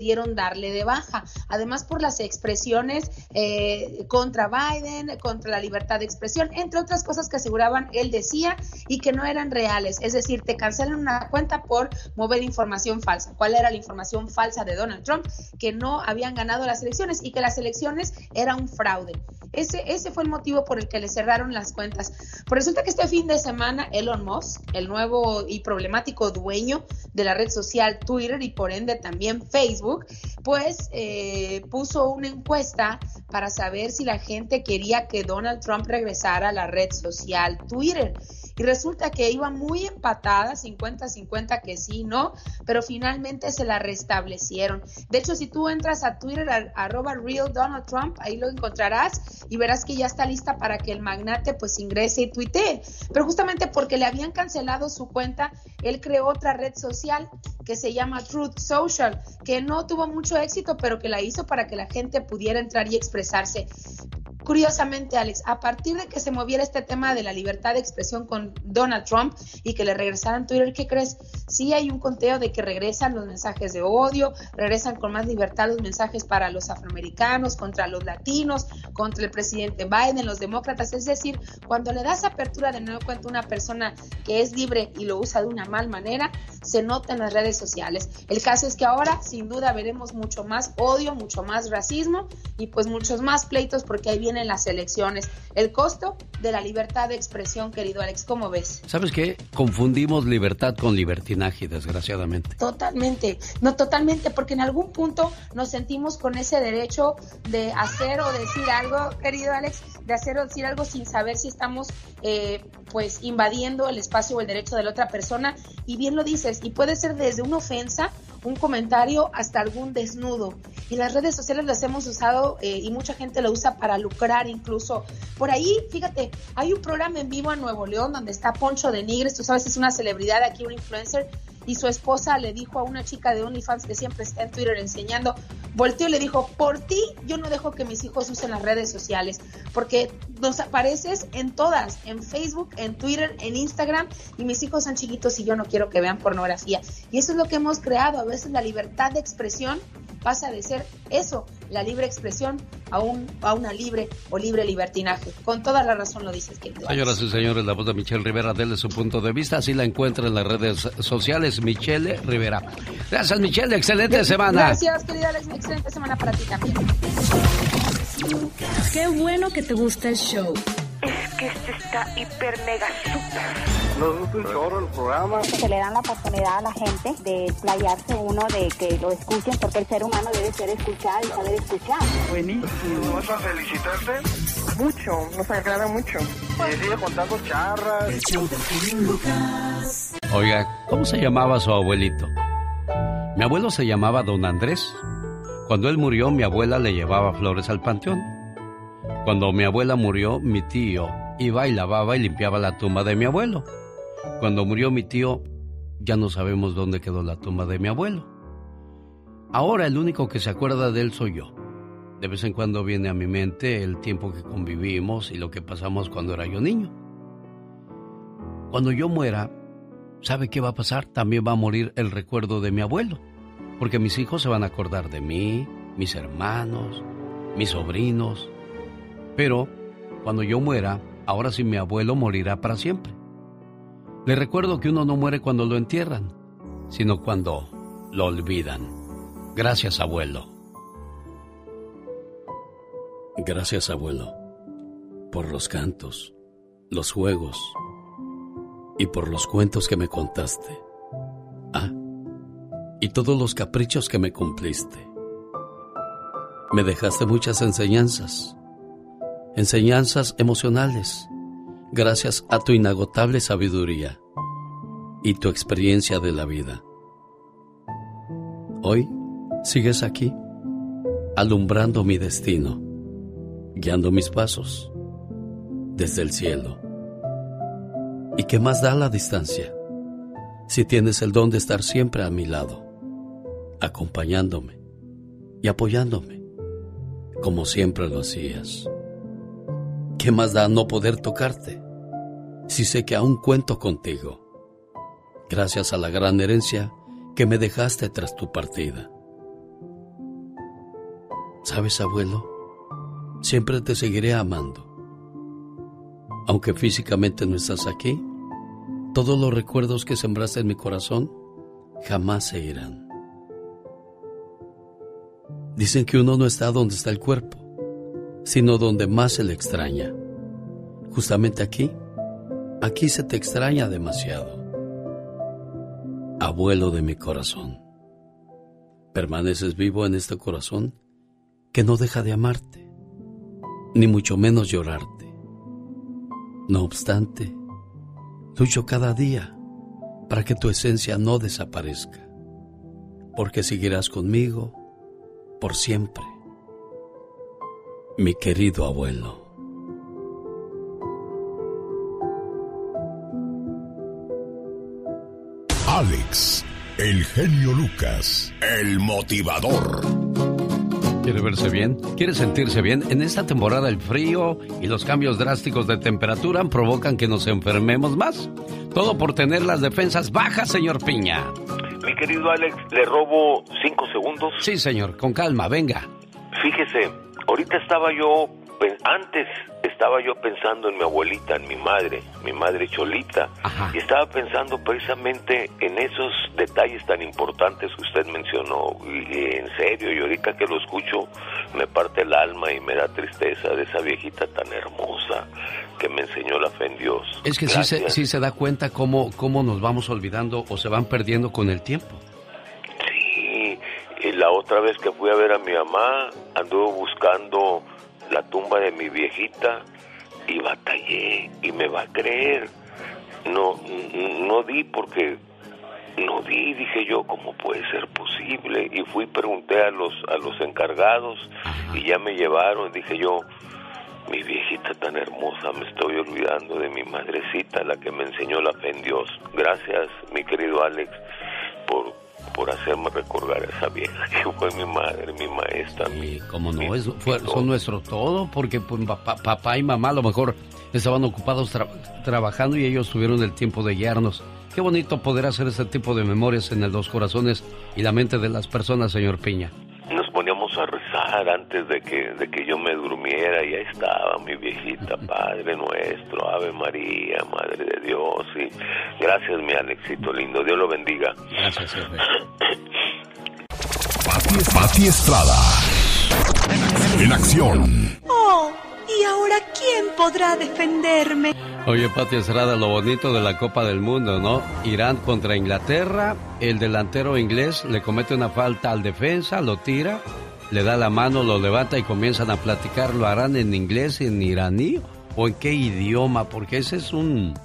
decidieron darle de baja. Además, por las expresiones eh, contra Biden, contra la libertad de expresión, entre otras cosas que aseguraban él decía y que no eran reales. Es decir, te cancelan una cuenta por mover información falsa. ¿Cuál era la información falsa de Donald Trump? Que no habían ganado las elecciones y que las elecciones era un fraude. Ese, ese fue el motivo por el que le cerraron las cuentas. Pues resulta que este fin de semana Elon Musk, el nuevo y problemático dueño de la red social Twitter y por ende también Facebook, pues eh, puso una encuesta para saber si la gente quería que Donald Trump regresara a la red social Twitter y resulta que iba muy empatada, 50-50 que sí, no, pero finalmente se la restablecieron. De hecho, si tú entras a Twitter, arroba real Donald Trump, ahí lo encontrarás y verás que ya está lista para que el magnate pues ingrese y tuitee. Pero justamente porque le habían cancelado su cuenta, él creó otra red social que se llama Truth Social, que no tuvo mucho éxito, pero que la hizo para que la gente pudiera entrar y expresarse. Curiosamente, Alex, a partir de que se moviera este tema de la libertad de expresión con Donald Trump y que le regresaran Twitter, ¿qué crees? Sí hay un conteo de que regresan los mensajes de odio, regresan con más libertad los mensajes para los afroamericanos, contra los latinos, contra el presidente Biden, los demócratas. Es decir, cuando le das apertura de nuevo a una persona que es libre y lo usa de una mal manera, se nota en las redes sociales. El caso es que ahora, sin duda, veremos mucho más odio, mucho más racismo y pues muchos más pleitos porque ahí vienen las elecciones. El costo de la libertad de expresión, querido Alex, ¿cómo ves? ¿Sabes qué? Confundimos libertad con libertinaje, desgraciadamente. Totalmente, no totalmente, porque en algún punto nos sentimos con ese derecho de hacer o decir algo, querido Alex, de hacer o decir algo sin saber si estamos eh, pues invadiendo el espacio o el derecho de la otra persona. Y bien lo dices, y puede ser desde una ofensa un comentario, hasta algún desnudo. Y las redes sociales las hemos usado eh, y mucha gente lo usa para lucrar incluso. Por ahí, fíjate, hay un programa en vivo en Nuevo León donde está Poncho de Nigres, tú sabes, es una celebridad aquí, un influencer, y su esposa le dijo a una chica de OnlyFans que siempre está en Twitter enseñando, volteó y le dijo, por ti yo no dejo que mis hijos usen las redes sociales, porque nos apareces en todas, en Facebook, en Twitter, en Instagram, y mis hijos son chiquitos y yo no quiero que vean pornografía. Y eso es lo que hemos creado, a veces la libertad de expresión pasa de ser eso, la libre expresión, a, un, a una libre o libre libertinaje. Con toda la razón lo dices, querido. Señoras y señores, la voz de Michelle Rivera, desde su punto de vista, así la encuentra en las redes sociales, Michelle Rivera. Gracias, Michelle, excelente semana. Gracias, querida Alex, excelente semana para ti también. Qué bueno que te gusta el show. Es que este está hiper mega super. Nos gusta un chorro el programa. Se le dan la oportunidad a la gente de playarse uno, de que lo escuchen, porque el ser humano debe ser escuchado y saber escuchar. Buenísimo. ¿Vas a felicitarte? Mucho, nos agrada mucho. Y sigue contando charras. Oiga, ¿cómo se llamaba su abuelito? Mi abuelo se llamaba Don Andrés. Cuando él murió, mi abuela le llevaba flores al panteón. Cuando mi abuela murió, mi tío iba y lavaba y limpiaba la tumba de mi abuelo. Cuando murió mi tío, ya no sabemos dónde quedó la tumba de mi abuelo. Ahora el único que se acuerda de él soy yo. De vez en cuando viene a mi mente el tiempo que convivimos y lo que pasamos cuando era yo niño. Cuando yo muera, ¿sabe qué va a pasar? También va a morir el recuerdo de mi abuelo, porque mis hijos se van a acordar de mí, mis hermanos, mis sobrinos. Pero cuando yo muera, ahora sí mi abuelo morirá para siempre. Le recuerdo que uno no muere cuando lo entierran, sino cuando lo olvidan. Gracias, abuelo. Gracias, abuelo, por los cantos, los juegos y por los cuentos que me contaste. Y todos los caprichos que me cumpliste. Me dejaste muchas enseñanzas, enseñanzas emocionales, gracias a tu inagotable sabiduría y tu experiencia de la vida. Hoy sigues aquí, alumbrando mi destino, guiando mis pasos desde el cielo. ¿Y qué más da la distancia? Si tienes el don de estar siempre a mi lado, acompañándome y apoyándome, como siempre lo hacías. ¿Qué más da no poder tocarte? Si sé que aún cuento contigo, gracias a la gran herencia que me dejaste tras tu partida. ¿Sabes, abuelo? Siempre te seguiré amando. Aunque físicamente no estás aquí, todos los recuerdos que sembraste en mi corazón jamás se irán. Dicen que uno no está donde está el cuerpo, sino donde más se le extraña. Justamente aquí, aquí se te extraña demasiado. Abuelo de mi corazón, permaneces vivo en este corazón que no deja de amarte, ni mucho menos llorarte. No obstante, lucho cada día para que tu esencia no desaparezca, porque seguirás conmigo por siempre, mi querido abuelo. Alex, el genio Lucas, el motivador. ¿Quiere verse bien? ¿Quiere sentirse bien? En esta temporada el frío y los cambios drásticos de temperatura provocan que nos enfermemos más. Todo por tener las defensas bajas, señor Piña. Mi querido Alex, le robo cinco segundos. Sí, señor, con calma, venga. Fíjese, ahorita estaba yo, antes estaba yo pensando en mi abuelita, en mi madre, mi madre Cholita, y estaba pensando precisamente en esos detalles tan importantes que usted mencionó, y, en serio, y ahorita que lo escucho me parte el alma y me da tristeza de esa viejita tan hermosa que me enseñó la fe en Dios. Es que sí se, sí se da cuenta cómo, cómo nos vamos olvidando o se van perdiendo con el tiempo. Sí, y la otra vez que fui a ver a mi mamá, anduve buscando la tumba de mi viejita y batallé y me va a creer. No, no di porque no di, dije yo, ¿cómo puede ser posible? Y fui, pregunté a los, a los encargados y ya me llevaron, dije yo, mi viejita tan hermosa, me estoy olvidando de mi madrecita, la que me enseñó la fe en Dios. Gracias, mi querido Alex, por, por hacerme recordar a esa vieja que fue mi madre, mi maestra. mi, como no, es, fue, son nuestro todo, porque pues, papá, papá, y mamá a lo mejor estaban ocupados trabajando y ellos tuvieron el tiempo de guiarnos. Qué bonito poder hacer ese tipo de memorias en el Dos Corazones y la mente de las personas, señor Piña. Nos poníamos a rezar antes de que, de que yo me durmiera y ahí estaba mi viejita, Padre nuestro, Ave María, Madre de Dios. Y gracias, mi Alexito lindo. Dios lo bendiga. Gracias. Pati Estrada. En acción. Oh, ¿y ahora quién podrá defenderme? Oye, Pati Estrada, lo bonito de la Copa del Mundo, ¿no? Irán contra Inglaterra, el delantero inglés le comete una falta al defensa, lo tira, le da la mano, lo levanta y comienzan a platicar. ¿Lo harán en inglés, en iraní o en qué idioma? Porque ese es un,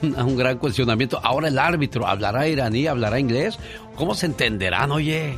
un gran cuestionamiento. Ahora el árbitro, ¿hablará iraní, hablará inglés? ¿Cómo se entenderán, oye?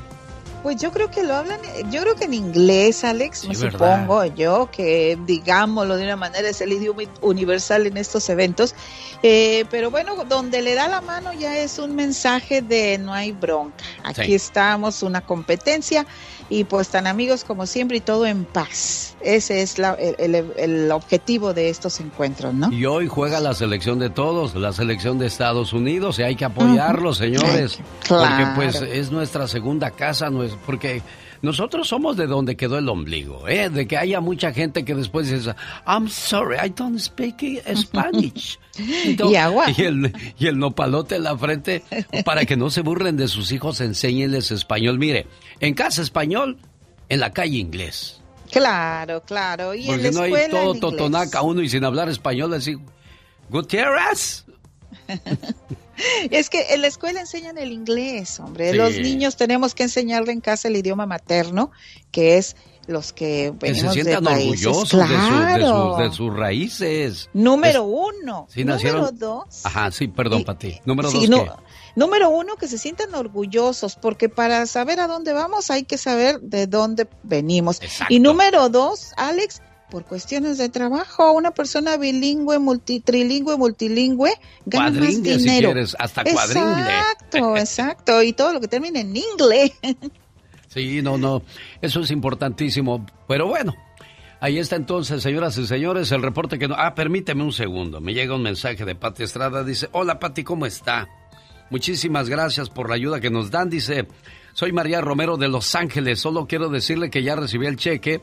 Pues yo creo que lo hablan, yo creo que en inglés, Alex, me supongo yo, que digámoslo de una manera es el idioma universal en estos eventos. Eh, pero bueno, donde le da la mano ya es un mensaje de no hay bronca. Aquí estamos, una competencia y pues tan amigos como siempre y todo en paz. Ese es el, objetivo de estos encuentros, ¿no? Y hoy juega la selección de todos, la selección de Estados Unidos y hay que apoyarlos, señores. Porque pues es nuestra segunda casa, no es porque nosotros somos de donde quedó el ombligo, ¿eh? De que haya mucha gente que después dice, I'm sorry, I don't speak Spanish. y agua. Y el, y el nopalote en la frente, para que no se burlen de sus hijos, enséñenles español. Mire, en casa español, en la calle inglés. Claro, claro. Y Porque no hay todo totonaca uno y sin hablar español así, Gutiérrez. Es que en la escuela enseñan el inglés, hombre. Los niños tenemos que enseñarle en casa el idioma materno, que es los que venimos se sientan orgullosos de, sus raíces. Número uno. número dos. Ajá, sí, perdón, Pati. Número dos. Número uno, que se sientan orgullosos, porque para saber a dónde vamos hay que saber de dónde venimos. Y número dos, Alex, por cuestiones de trabajo. Una persona bilingüe, multitrilingüe, multilingüe gana más dinero. Si quieres, hasta cuadringle. Exacto, exacto. Y todo lo que termine en inglés. Sí, no, no. Eso es importantísimo. Pero bueno, ahí está entonces, señoras y señores, el reporte que no. Ah, permíteme un segundo. Me llega un mensaje de Pati Estrada. Dice: Hola, Pati, ¿cómo está? Muchísimas gracias por la ayuda que nos dan. Dice: Soy María Romero de Los Ángeles. Solo quiero decirle que ya recibí el cheque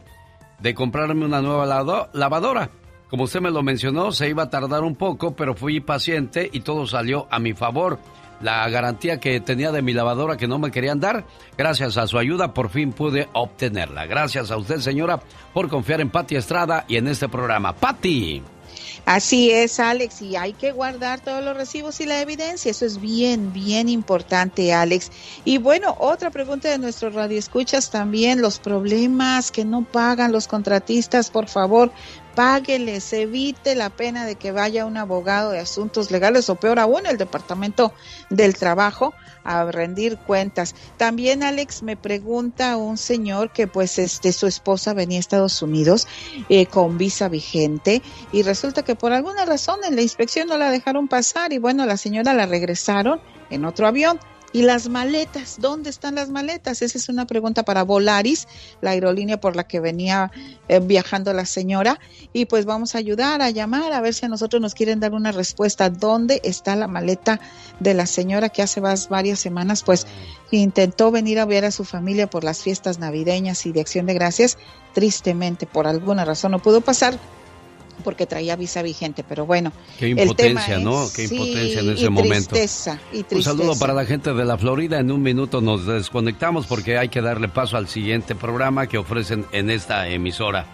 de comprarme una nueva lavadora. Como usted me lo mencionó, se iba a tardar un poco, pero fui paciente y todo salió a mi favor. La garantía que tenía de mi lavadora que no me querían dar, gracias a su ayuda por fin pude obtenerla. Gracias a usted, señora, por confiar en Patti Estrada y en este programa. Patti. Así es, Alex, y hay que guardar todos los recibos y la evidencia. Eso es bien, bien importante, Alex. Y bueno, otra pregunta de nuestro radio escuchas también, los problemas que no pagan los contratistas, por favor, págueles, evite la pena de que vaya un abogado de asuntos legales o peor aún el Departamento del Trabajo a rendir cuentas. También Alex me pregunta un señor que pues este su esposa venía a Estados Unidos eh, con visa vigente y resulta que por alguna razón en la inspección no la dejaron pasar y bueno la señora la regresaron en otro avión ¿Y las maletas? ¿Dónde están las maletas? Esa es una pregunta para Volaris, la aerolínea por la que venía eh, viajando la señora. Y pues vamos a ayudar a llamar a ver si a nosotros nos quieren dar una respuesta. ¿Dónde está la maleta de la señora que hace varias semanas pues intentó venir a ver a su familia por las fiestas navideñas y de acción de gracias? Tristemente, por alguna razón no pudo pasar porque traía visa vigente, pero bueno. Qué impotencia, ¿no? Qué impotencia en ese y momento. Tristeza, y tristeza. Un saludo para la gente de la Florida. En un minuto nos desconectamos porque hay que darle paso al siguiente programa que ofrecen en esta emisora.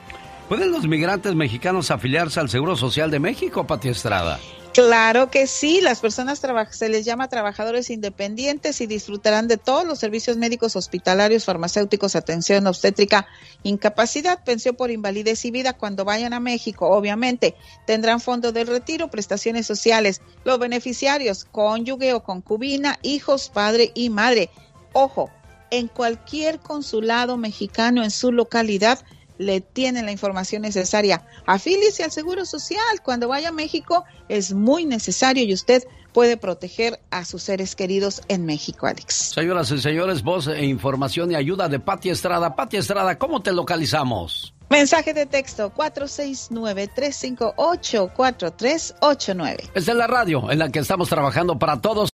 ¿Pueden los migrantes mexicanos afiliarse al Seguro Social de México, Pati Estrada? Claro que sí, las personas se les llama trabajadores independientes y disfrutarán de todos los servicios médicos hospitalarios, farmacéuticos, atención obstétrica, incapacidad, pensión por invalidez y vida cuando vayan a México. Obviamente tendrán fondo de retiro, prestaciones sociales, los beneficiarios, cónyuge o concubina, hijos, padre y madre. Ojo, en cualquier consulado mexicano en su localidad le tienen la información necesaria. Afíliese al Seguro Social. Cuando vaya a México es muy necesario y usted puede proteger a sus seres queridos en México, Alex. Señoras y señores, voz e información y ayuda de Pati Estrada. Pati Estrada, ¿cómo te localizamos? Mensaje de texto 469-358-4389. Es de la radio en la que estamos trabajando para todos.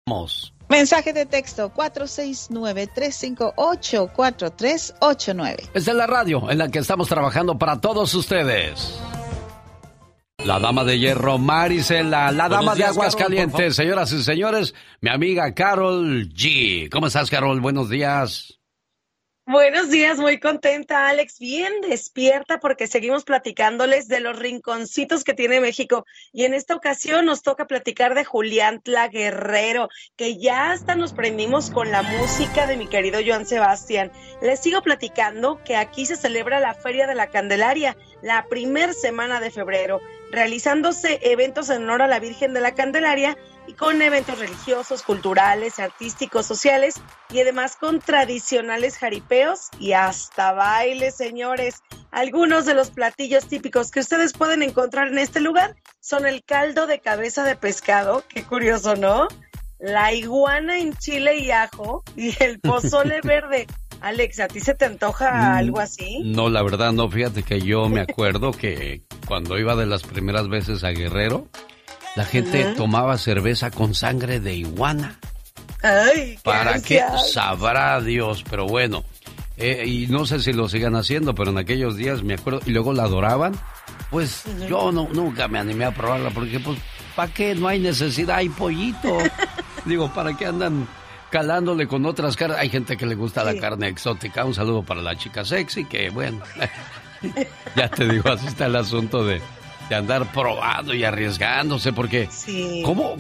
Mensaje de texto 469-358-4389. Es de la radio en la que estamos trabajando para todos ustedes. La dama de hierro, Marisela, la dama de aguas calientes, señoras y señores, mi amiga Carol G. ¿Cómo estás, Carol? Buenos días. Buenos días, muy contenta, Alex. Bien despierta porque seguimos platicándoles de los rinconcitos que tiene México. Y en esta ocasión nos toca platicar de Julián Tla Guerrero, que ya hasta nos prendimos con la música de mi querido Joan Sebastián. Les sigo platicando que aquí se celebra la Feria de la Candelaria, la primer semana de febrero, realizándose eventos en honor a la Virgen de la Candelaria y con eventos religiosos, culturales, artísticos, sociales y además con tradicionales jaripeos y hasta bailes, señores. Algunos de los platillos típicos que ustedes pueden encontrar en este lugar son el caldo de cabeza de pescado, qué curioso, ¿no? La iguana en chile y ajo y el pozole verde. Alex, ¿a ti se te antoja mm, algo así? No, la verdad no, fíjate que yo me acuerdo que cuando iba de las primeras veces a Guerrero, la gente tomaba cerveza con sangre de iguana. Ay, qué ¿Para qué? Sabrá Dios, pero bueno. Eh, y no sé si lo sigan haciendo, pero en aquellos días me acuerdo, y luego la adoraban. Pues yo no, nunca me animé a probarla, porque pues, ¿para qué? No hay necesidad, hay pollito. Digo, ¿para qué andan calándole con otras carnes? Hay gente que le gusta la carne exótica. Un saludo para la chica sexy, que bueno, ya te digo, así está el asunto de de andar probando y arriesgándose, porque sí. ¿cómo,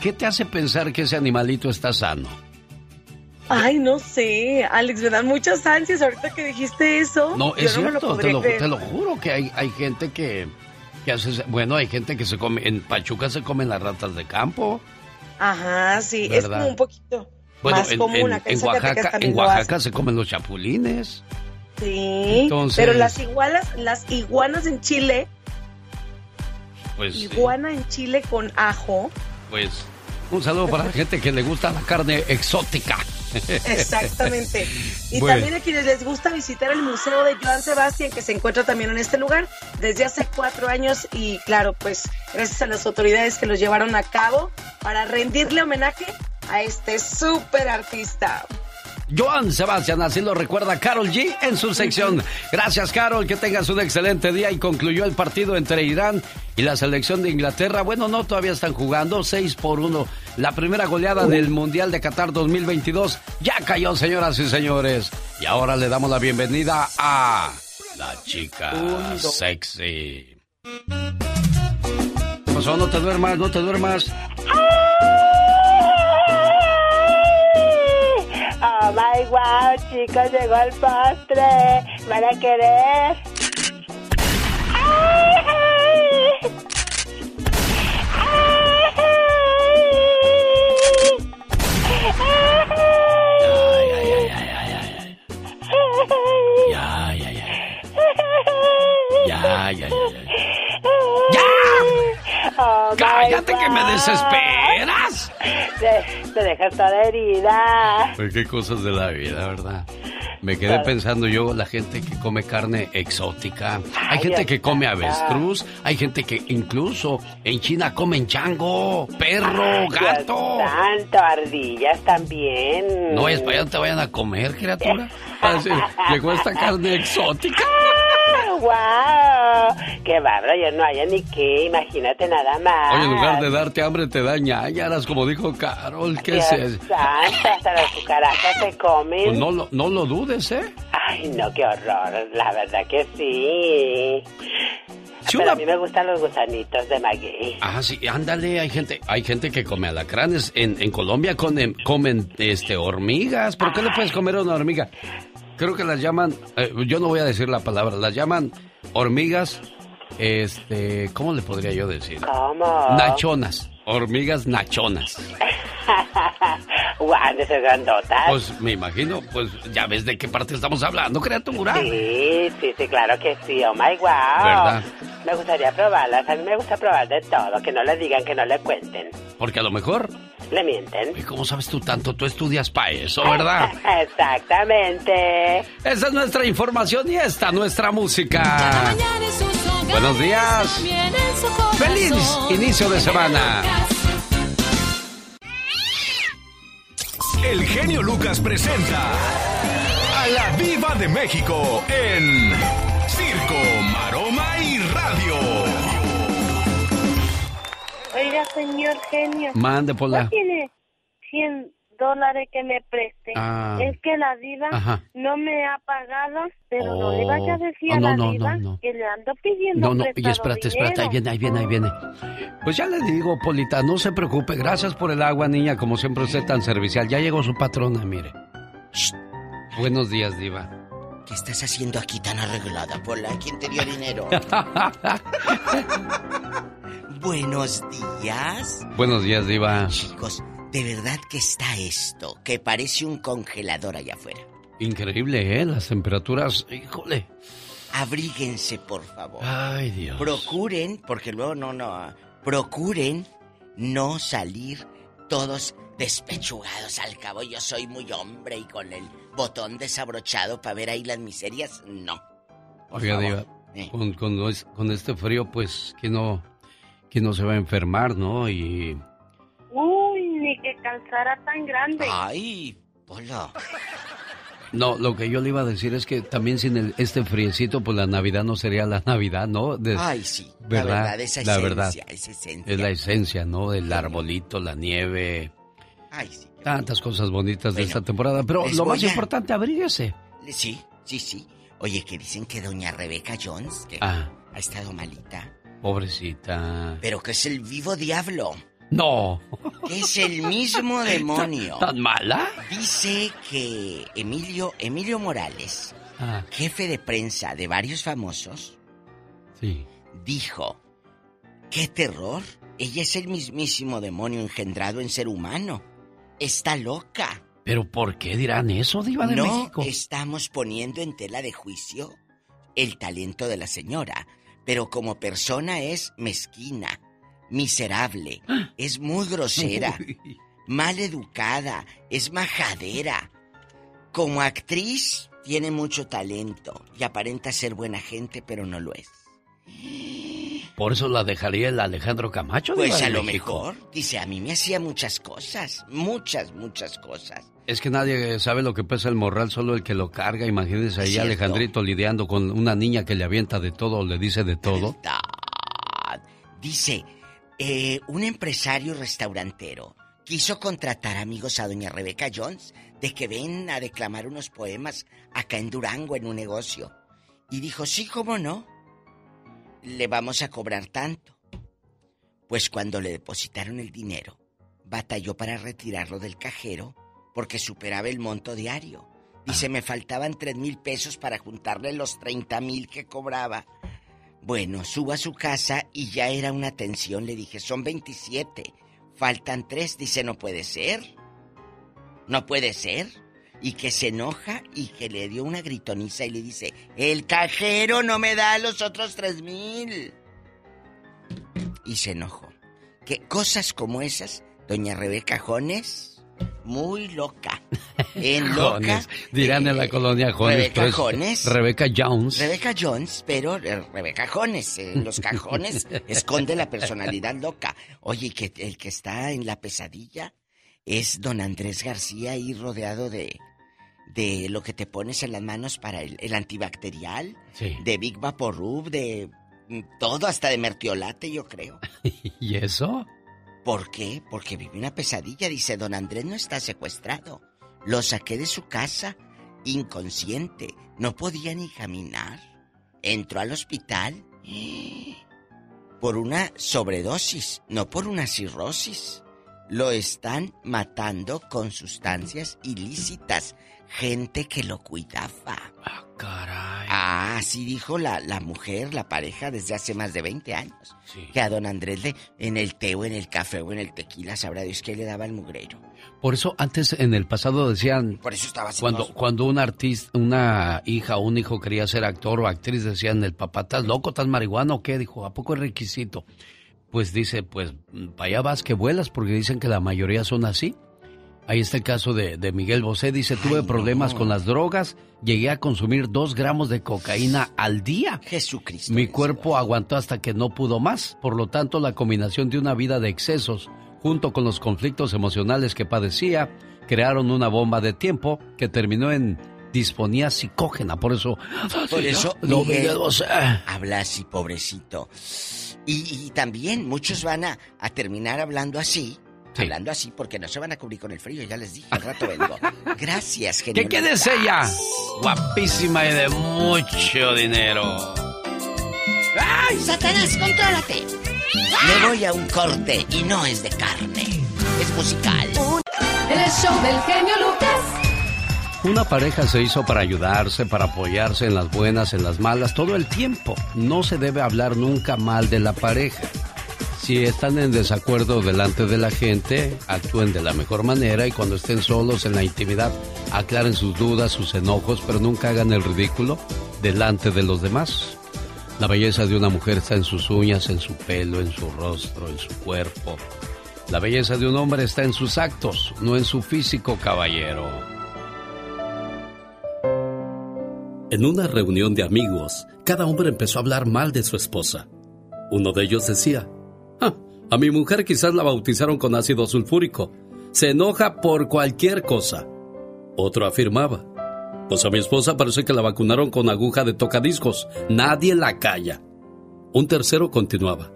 qué te hace pensar que ese animalito está sano? Ay, no sé, Alex, me dan muchas ansias ahorita que dijiste eso. No, es cierto, te, lo, te, lo, juro que hay, hay gente que, que hace, bueno, hay gente que se come, en Pachuca se comen las ratas de campo. Ajá, sí, es como un poquito más común. En, en Oaxaca, en Oaxaca se comen los chapulines. Sí, Entonces, pero las iguanas, las iguanas en Chile pues, Iguana en Chile con ajo. Pues un saludo para la gente que le gusta la carne exótica. Exactamente. Y también a quienes les gusta visitar el Museo de Joan Sebastián, que se encuentra también en este lugar desde hace cuatro años. Y claro, pues gracias a las autoridades que los llevaron a cabo para rendirle homenaje a este súper artista. Joan Sebastián, así lo recuerda Carol G en su sección. Gracias, Carol, que tengas un excelente día. Y concluyó el partido entre Irán y la selección de Inglaterra. Bueno, no, todavía están jugando 6 por 1. La primera goleada del Mundial de Qatar 2022 ya cayó, señoras y señores. Y ahora le damos la bienvenida a la chica sexy. Pues no te duermas, no te duermas. Oh my wow, chicos, llegó el postre. ¿Van a querer? ¡Ya! Oh ¡Cállate que me desesperas! Te, te dejas toda herida. Pues qué cosas de la vida, ¿verdad? Me quedé pensando yo, la gente que come carne exótica. Hay gente que come avestruz, hay gente que incluso en China comen chango, perro, gato. Tanto, ardillas también. No es para allá te vayan a comer, criatura. llegó esta carne exótica. ¡Qué bárbaro! Yo no haya ni qué, imagínate nada más. Oye, en lugar de darte hambre, te da ñañaras, como dijo Carol. ¿Qué es eso? hasta las cucarachas se comen. Pues no, lo, no lo dudes, ¿eh? Ay, no, qué horror. La verdad que sí. Si Pero una- a mí me gustan los gusanitos de maguey. Ah, sí, ándale, hay gente, hay gente que come alacranes. En, en Colombia comen, comen este, hormigas. ¿Por qué no puedes comer una hormiga? Creo que las llaman, eh, yo no voy a decir la palabra, las llaman hormigas, este, ¿cómo le podría yo decir? ¿Cómo? Nachonas, hormigas nachonas. Guau, ser grandotas. Pues me imagino, pues ya ves de qué parte estamos hablando, criatura. Sí, sí, sí, claro que sí. Oh my wow. ¿Verdad? Me gustaría probarlas. A mí me gusta probar de todo. Que no le digan, que no le cuenten. Porque a lo mejor, Le mienten. ¿y cómo sabes tú tanto? Tú estudias para eso, ¿verdad? Exactamente. Esa es nuestra información y esta nuestra música. Buenos días. Feliz inicio de semana. El genio Lucas presenta a la Viva de México en Oiga, señor genio. Mande, Pola. ¿No tiene 100 dólares que me preste? Ah. Es que la diva Ajá. no me ha pagado, pero no le vaya a decir Oh, a no, la no, diva no, no. que le ando pidiendo No, no, y espérate, espérate, ahí viene, ahí viene, ahí viene. Pues ya le digo, Polita, no se preocupe, gracias por el agua, niña, como siempre usted tan servicial. Ya llegó su patrona, mire. Buenos días, Diva. ¿Qué estás haciendo aquí tan arreglada, Pola? ¿Quién te dio dinero? Buenos días. Buenos días, Diva. Chicos, de verdad que está esto, que parece un congelador allá afuera. Increíble, ¿eh? Las temperaturas, híjole. Abríguense, por favor. Ay, Dios. Procuren, porque luego no, no. Procuren no salir todos despechugados. Al cabo, yo soy muy hombre y con el botón desabrochado para ver ahí las miserias, no. Por Oiga, favor. Diva, Eh. con, con es- con este frío, pues, que no, que no se va a enfermar, ¿no? Y Uy, ni que calzara tan grande. Ay, Pola. no, lo que yo le iba a decir es que también sin el- este friecito, pues la Navidad no sería la Navidad, ¿no? De- Ay, sí. La ¿Verdad? verdad, esa La esencia, verdad. esa esencia. Es la esencia, ¿no? El arbolito, la nieve. Ay, sí. Tantas cosas bonitas de esta temporada. Pero lo más a- importante, abríguese. Sí, sí, sí. Oye, que dicen que doña Rebeca Jones, que Ah. ha estado malita, Pobrecita. pero que es el vivo diablo. No. Que es el mismo demonio. ¿Tan mala? Dice que Emilio, Emilio Morales, Ah, jefe de prensa de varios famosos, sí. dijo, ¡qué terror! Ella es el mismísimo demonio engendrado en ser humano. Está loca. ¿Pero por qué dirán eso, Diva de no México? estamos poniendo en tela de juicio el talento de la señora, pero como persona es mezquina, miserable, es muy grosera, mal educada, es majadera. Como actriz tiene mucho talento y aparenta ser buena gente, pero no lo es. Por eso la dejaría el Alejandro Camacho, Pues de a lo México. mejor, dice, a mí me hacía muchas cosas, muchas, muchas cosas. Es que nadie sabe lo que pesa el morral, solo el que lo carga. Imagínense ahí cierto. Alejandrito lidiando con una niña que le avienta de todo, le dice de todo. Dice, eh, un empresario restaurantero quiso contratar amigos a doña Rebeca Jones de que ven a declamar unos poemas acá en Durango en un negocio. Y dijo, sí, cómo no, le vamos a cobrar tanto. Pues cuando le depositaron el dinero, batalló para retirarlo del cajero porque superaba el monto diario. Dice, me faltaban tres mil pesos para juntarle los 30 mil que cobraba. Bueno, subo a su casa y ya era una tensión. Le dije, son 27. Faltan tres. Dice, no puede ser. No puede ser. Y que se enoja y que le dio una gritoniza y le dice, el cajero no me da los otros tres mil. Y se enojó. Que cosas como esas, doña Rebeca Jones, muy loca. En loca. Jones. Dirán en la colonia Jones. Rebeca Jones. Rebeca Jones. Rebeca Jones, pero eh, Rebeca Jones, en los cajones esconde la personalidad loca. Oye, que el que está en la pesadilla es don Andrés García ahí rodeado de de lo que te pones en las manos para el, el antibacterial, Sí. de Big Vaporub, de mm, todo, hasta de mertiolate, yo creo. ¿Y eso? ¿Por qué? Porque vive una pesadilla. Dice, don Andrés no está secuestrado. Lo saqué de su casa, inconsciente. No podía ni caminar. Entró al hospital. por una sobredosis, no por una cirrosis. Lo están matando con sustancias ilícitas. Gente que lo cuidaba. Ah, caray. Ah, así dijo la, la mujer, la pareja, desde hace más de 20 años. Que a don Andrés le, en el té o en el café o en el tequila, sabrá Dios que le daba el mugrero. Por eso antes en el pasado decían Por eso estaba cuando cuando un artista, una hija o un hijo quería ser actor o actriz decían el papá estás loco, estás marihuana o qué, dijo, ¿a poco es requisito? Pues dice, pues para allá vas que vuelas porque dicen que la mayoría son así. Ahí está el caso de, de Miguel Bosé. Dice, tuve problemas con las drogas, llegué a consumir dos gramos de cocaína al día. Jesucristo. Mi cuerpo aguantó hasta que no pudo más. Por lo tanto, la combinación de una vida de excesos, junto con los conflictos emocionales que padecía, crearon una bomba de tiempo que terminó en disfonía psicógena. Por eso... Por eso, No, Miguel Miguel Bosé. habla así, pobrecito. Y, y también muchos van a, a terminar hablando así. Hablando así porque no se van a cubrir con el frío, ya les dije, al rato vengo. Gracias, genio. ¿Qué quieres ella? Guapísima y de mucho dinero. ¡Ay, Satanás, contrólate! Me voy a un corte y no es de carne, es musical. El show del genio Lucas. Una pareja se hizo para ayudarse, para apoyarse en las buenas, en las malas, todo el tiempo. No se debe hablar nunca mal de la pareja. Si están en desacuerdo delante de la gente, actúen de la mejor manera y cuando estén solos en la intimidad, aclaren sus dudas, sus enojos, pero nunca hagan el ridículo delante de los demás. La belleza de una mujer está en sus uñas, en su pelo, en su rostro, en su cuerpo. La belleza de un hombre está en sus actos, no en su físico, caballero. En una reunión de amigos, cada hombre empezó a hablar mal de su esposa. Uno de ellos decía, "Ah, a mi mujer quizás la bautizaron con ácido sulfúrico. Se enoja por cualquier cosa. Otro afirmaba, pues a mi esposa parece que la vacunaron con aguja de tocadiscos. Nadie la calla. Un tercero continuaba.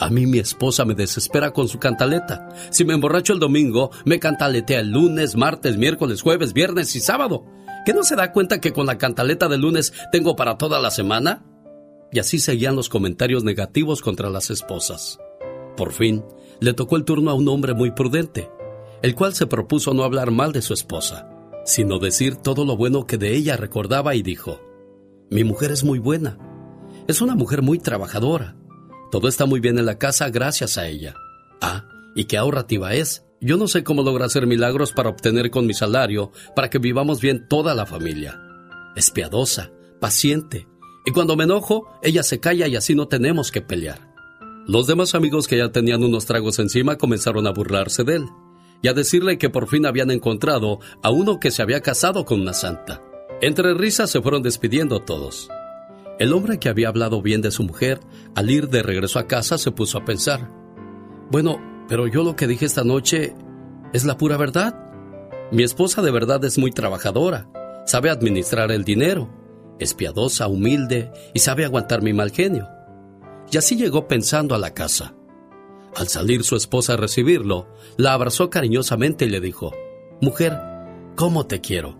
A mí mi esposa me desespera con su cantaleta. Si me emborracho el domingo, me cantaletea el lunes, martes, miércoles, jueves, viernes y sábado. ¿Que no se da cuenta que con la cantaleta del lunes tengo para toda la semana? Y así seguían los comentarios negativos contra las esposas. Por fin, le tocó el turno a un hombre muy prudente, el cual se propuso no hablar mal de su esposa, sino decir todo lo bueno que de ella recordaba y dijo, Mi mujer es muy buena. Es una mujer muy trabajadora. Todo está muy bien en la casa gracias a ella. Ah, y qué ahorrativa es. Yo no sé cómo logra hacer milagros para obtener con mi salario para que vivamos bien toda la familia. Es piadosa, paciente, y cuando me enojo, ella se calla y así no tenemos que pelear. Los demás amigos que ya tenían unos tragos encima comenzaron a burlarse de él y a decirle que por fin habían encontrado a uno que se había casado con una santa. Entre risas se fueron despidiendo todos. El hombre que había hablado bien de su mujer, al ir de regreso a casa, se puso a pensar, bueno, pero yo lo que dije esta noche es la pura verdad. Mi esposa de verdad es muy trabajadora, sabe administrar el dinero, es piadosa, humilde y sabe aguantar mi mal genio. Y así llegó pensando a la casa. Al salir su esposa a recibirlo, la abrazó cariñosamente y le dijo, Mujer, ¿cómo te quiero?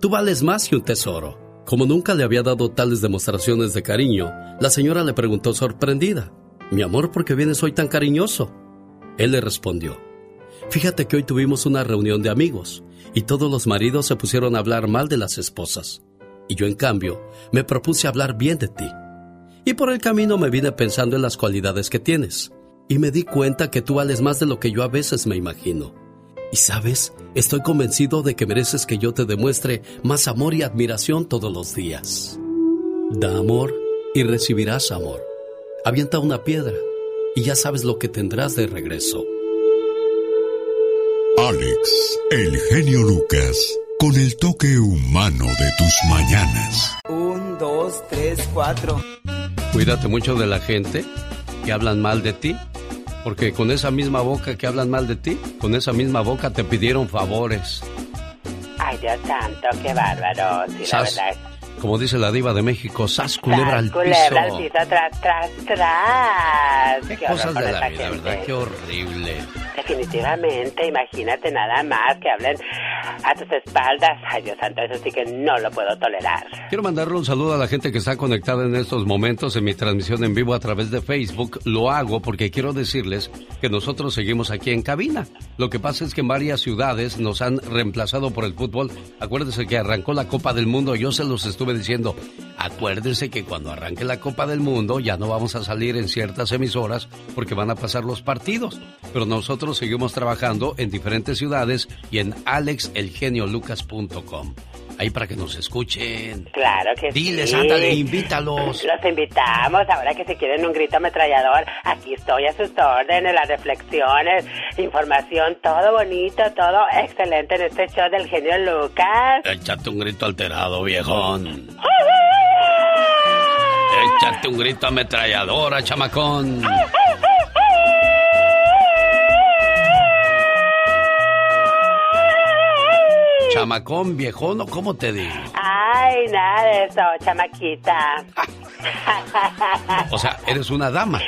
Tú vales más que un tesoro. Como nunca le había dado tales demostraciones de cariño, la señora le preguntó sorprendida, Mi amor, ¿por qué vienes hoy tan cariñoso? Él le respondió, Fíjate que hoy tuvimos una reunión de amigos y todos los maridos se pusieron a hablar mal de las esposas. Y yo, en cambio, me propuse hablar bien de ti. Y por el camino me vine pensando en las cualidades que tienes. Y me di cuenta que tú vales más de lo que yo a veces me imagino. Y sabes, estoy convencido de que mereces que yo te demuestre más amor y admiración todos los días. Da amor y recibirás amor. Avienta una piedra y ya sabes lo que tendrás de regreso. Alex, el genio Lucas, con el toque humano de tus mañanas. Un, dos, tres, cuatro. Cuídate mucho de la gente que hablan mal de ti, porque con esa misma boca que hablan mal de ti, con esa misma boca te pidieron favores. Ay, Dios santo, qué bárbaro. Sí, la verdad. Como dice la diva de México, sas culebra al piso. piso, tras, tras, tras. Qué cosas de la vida, gente. ¿verdad? Qué horrible. Definitivamente, imagínate nada más que hablen a tus espaldas. Ay, Dios santo, eso sí que no lo puedo tolerar. Quiero mandarle un saludo a la gente que está conectada en estos momentos en mi transmisión en vivo a través de Facebook. Lo hago porque quiero decirles que nosotros seguimos aquí en cabina. Lo que pasa es que en varias ciudades nos han reemplazado por el fútbol. Acuérdense que arrancó la Copa del Mundo. Yo se los estuve diciendo. Acuérdense que cuando arranque la Copa del Mundo ya no vamos a salir en ciertas emisoras porque van a pasar los partidos. Pero nosotros seguimos trabajando en diferentes ciudades y en alexelgeniolucas.com. Ahí para que nos escuchen. Claro que Diles, sí. ándale, invítalos. Los invitamos, ahora que se quieren un grito ametrallador, aquí estoy a sus órdenes, las reflexiones, información, todo bonito, todo excelente en este show del genio Lucas. Échate un grito alterado, viejón. Échate un grito ametralladora, chamacón. Chamacón, viejón, ¿o cómo te digo? Ay, nada de eso, chamaquita. O sea, eres una dama.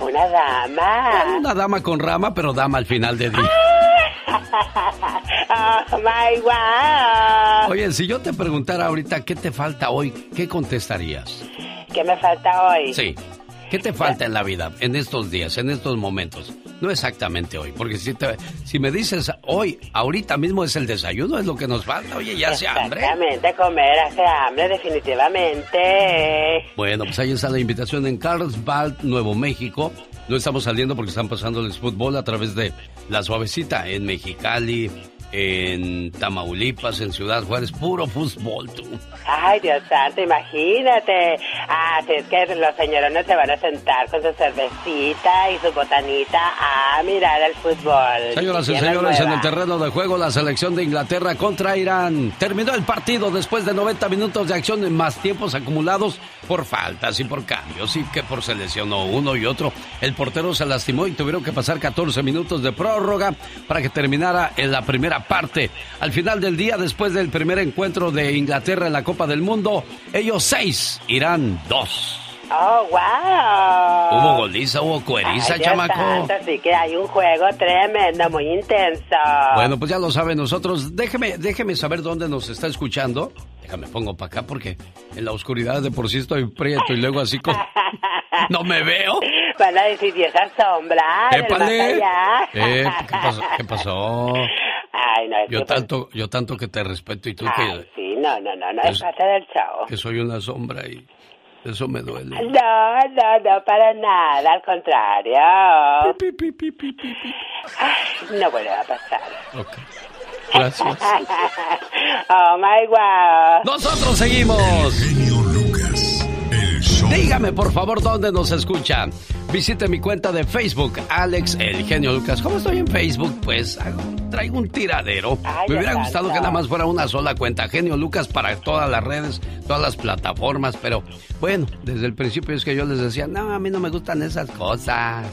Una dama. Una dama con rama, pero dama al final de día. Oh my wow. Oye, si yo te preguntara ahorita qué te falta hoy, ¿qué contestarías? ¿Qué me falta hoy? Sí. ¿Qué te falta en la vida, en estos días, en estos momentos? No exactamente hoy, porque si, te, si me dices hoy, ahorita mismo es el desayuno, es lo que nos falta. Oye, ya hace hambre. Exactamente, comer hace hambre, definitivamente. Bueno, pues ahí está la invitación en Carlsbad, Nuevo México. No estamos saliendo porque están pasándoles fútbol a través de La Suavecita en Mexicali, en Tamaulipas, en Ciudad Juárez. Puro fútbol, tú. Ay, Dios santo, imagínate. Ah, si es que los señorones se van a sentar con su cervecita y su botanita a mirar el fútbol. Señoras y señores, en el terreno de juego, la selección de Inglaterra contra Irán. Terminó el partido después de 90 minutos de acción en más tiempos acumulados por faltas y por cambios y que por se lesionó uno y otro. El portero se lastimó y tuvieron que pasar 14 minutos de prórroga para que terminara en la primera parte. Al final del día, después del primer encuentro de Inglaterra en la Copa del Mundo, ellos seis, Irán dos. Oh, wow. Hubo goliza, hubo cueriza, Ay, Dios chamaco. santo, sí que hay un juego tremendo, muy intenso. Bueno, pues ya lo saben nosotros. Déjeme, déjeme saber dónde nos está escuchando. Déjame pongo para acá porque en la oscuridad de por sí estoy prieto y luego así con... No me veo. Van a decir, ¿y esa sombra? allá? Eh, ¿qué pasó? ¿Qué pasó? Ay, no, Yo tanto, yo tanto que te respeto y tú Ay, que, sí, no, no, no, no, Es- parte del show. que soy una sombra y eso me duele. No, no, no, para nada, al contrario. Ay, no vuelve a pasar. Ok. Gracias. oh my wow. Nosotros seguimos. Dígame por favor dónde nos escuchan. Visite mi cuenta de Facebook, Alex El Genio Lucas. ¿Cómo estoy en Facebook? Pues hago- traigo un tiradero. Ay, Me hubiera gustado que nada más fuera una sola cuenta. Genio Lucas para todas las redes, todas las plataformas. Pero bueno, desde el principio es que yo les decía, no, a mí no me gustan esas cosas.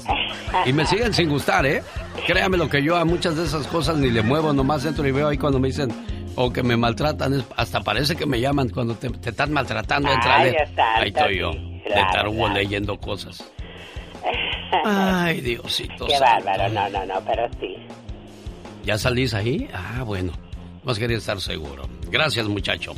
Y me siguen sin gustar, ¿eh? Créame lo que yo a muchas de esas cosas ni le muevo, nomás entro y veo ahí cuando me dicen o que me maltratan, hasta parece que me llaman cuando te, te están maltratando, Ay, Ahí estoy yo, sí, de claro, tarugo claro. leyendo cosas. Ay, Diosito. Qué santo. bárbaro, no, no, no, pero sí. ¿Ya salís ahí? Ah, bueno. Más quería estar seguro. Gracias, muchacho.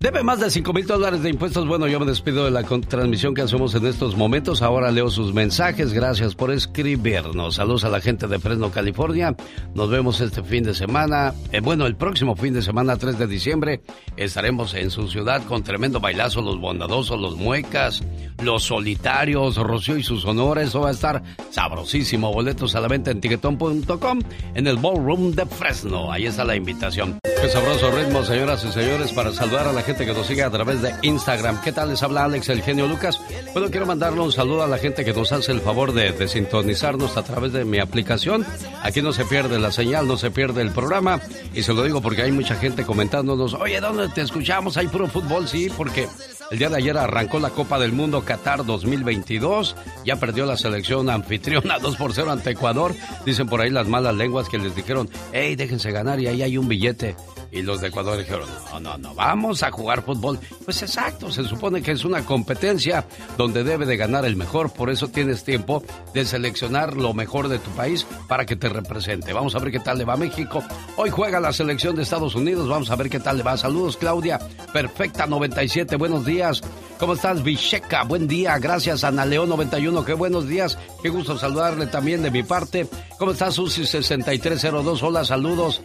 Debe más de 5 mil dólares de impuestos. Bueno, yo me despido de la transmisión que hacemos en estos momentos. Ahora leo sus mensajes. Gracias por escribirnos. Saludos a la gente de Fresno, California. Nos vemos este fin de semana. Eh, bueno, el próximo fin de semana, 3 de diciembre, estaremos en su ciudad con tremendo bailazo. Los bondadosos, los muecas, los solitarios, Rocío y sus honores. Eso va a estar sabrosísimo. Boletos a la venta en tiquetón.com en el Ballroom de Fresno. Ahí está la invitación. Qué sabroso ritmo, señoras y señores, para saludar a la gente que nos sigue a través de Instagram. ¿Qué tal? Les habla Alex, el genio Lucas. Bueno, quiero mandarle un saludo a la gente que nos hace el favor de, de sintonizarnos a través de mi aplicación. Aquí no se pierde la señal, no se pierde el programa. Y se lo digo porque hay mucha gente comentándonos, oye, ¿dónde te escuchamos? Hay puro fútbol, sí, porque el día de ayer arrancó la Copa del Mundo Qatar 2022. Ya perdió la selección anfitriona 2 por 0 ante Ecuador. Dicen por ahí las malas lenguas que les dijeron, hey, déjense ganar y ahí hay un billete. Y los de Ecuador dijeron, no, no, no, vamos a jugar fútbol. Pues exacto, se supone que es una competencia donde debe de ganar el mejor, por eso tienes tiempo de seleccionar lo mejor de tu país para que te represente. Vamos a ver qué tal le va a México. Hoy juega la selección de Estados Unidos, vamos a ver qué tal le va. Saludos Claudia, perfecta 97, buenos días. ¿Cómo estás, Vicheca? Buen día, gracias Ana León 91, qué buenos días, qué gusto saludarle también de mi parte. ¿Cómo estás, Susi 6302? Hola, saludos.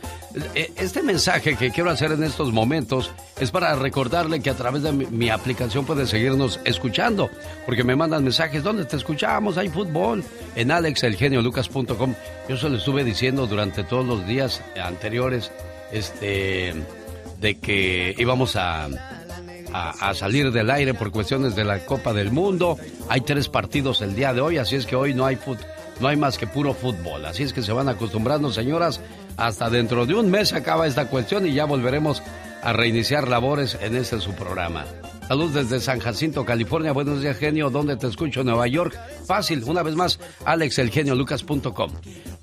Eh, este mensaje que quiero hacer en estos momentos es para recordarle que a través de mi, aplicación puede seguirnos escuchando, porque me mandan mensajes, ¿dónde te escuchamos? Hay fútbol. En alexelgeniolucas.com. Yo se lo estuve diciendo durante todos los días anteriores, este, de que íbamos a, a, salir del aire por cuestiones de la Copa del Mundo. Hay tres partidos el día de hoy, así es que hoy no hay no hay más que puro fútbol. Así es que se van acostumbrando, señoras, hasta dentro de un mes acaba esta cuestión y ya volveremos a reiniciar labores en este su programa. Salud desde San Jacinto, California. Buenos días, genio. ¿Dónde te escucho? Nueva York. Fácil, una vez más, alexelgeniolucas.com.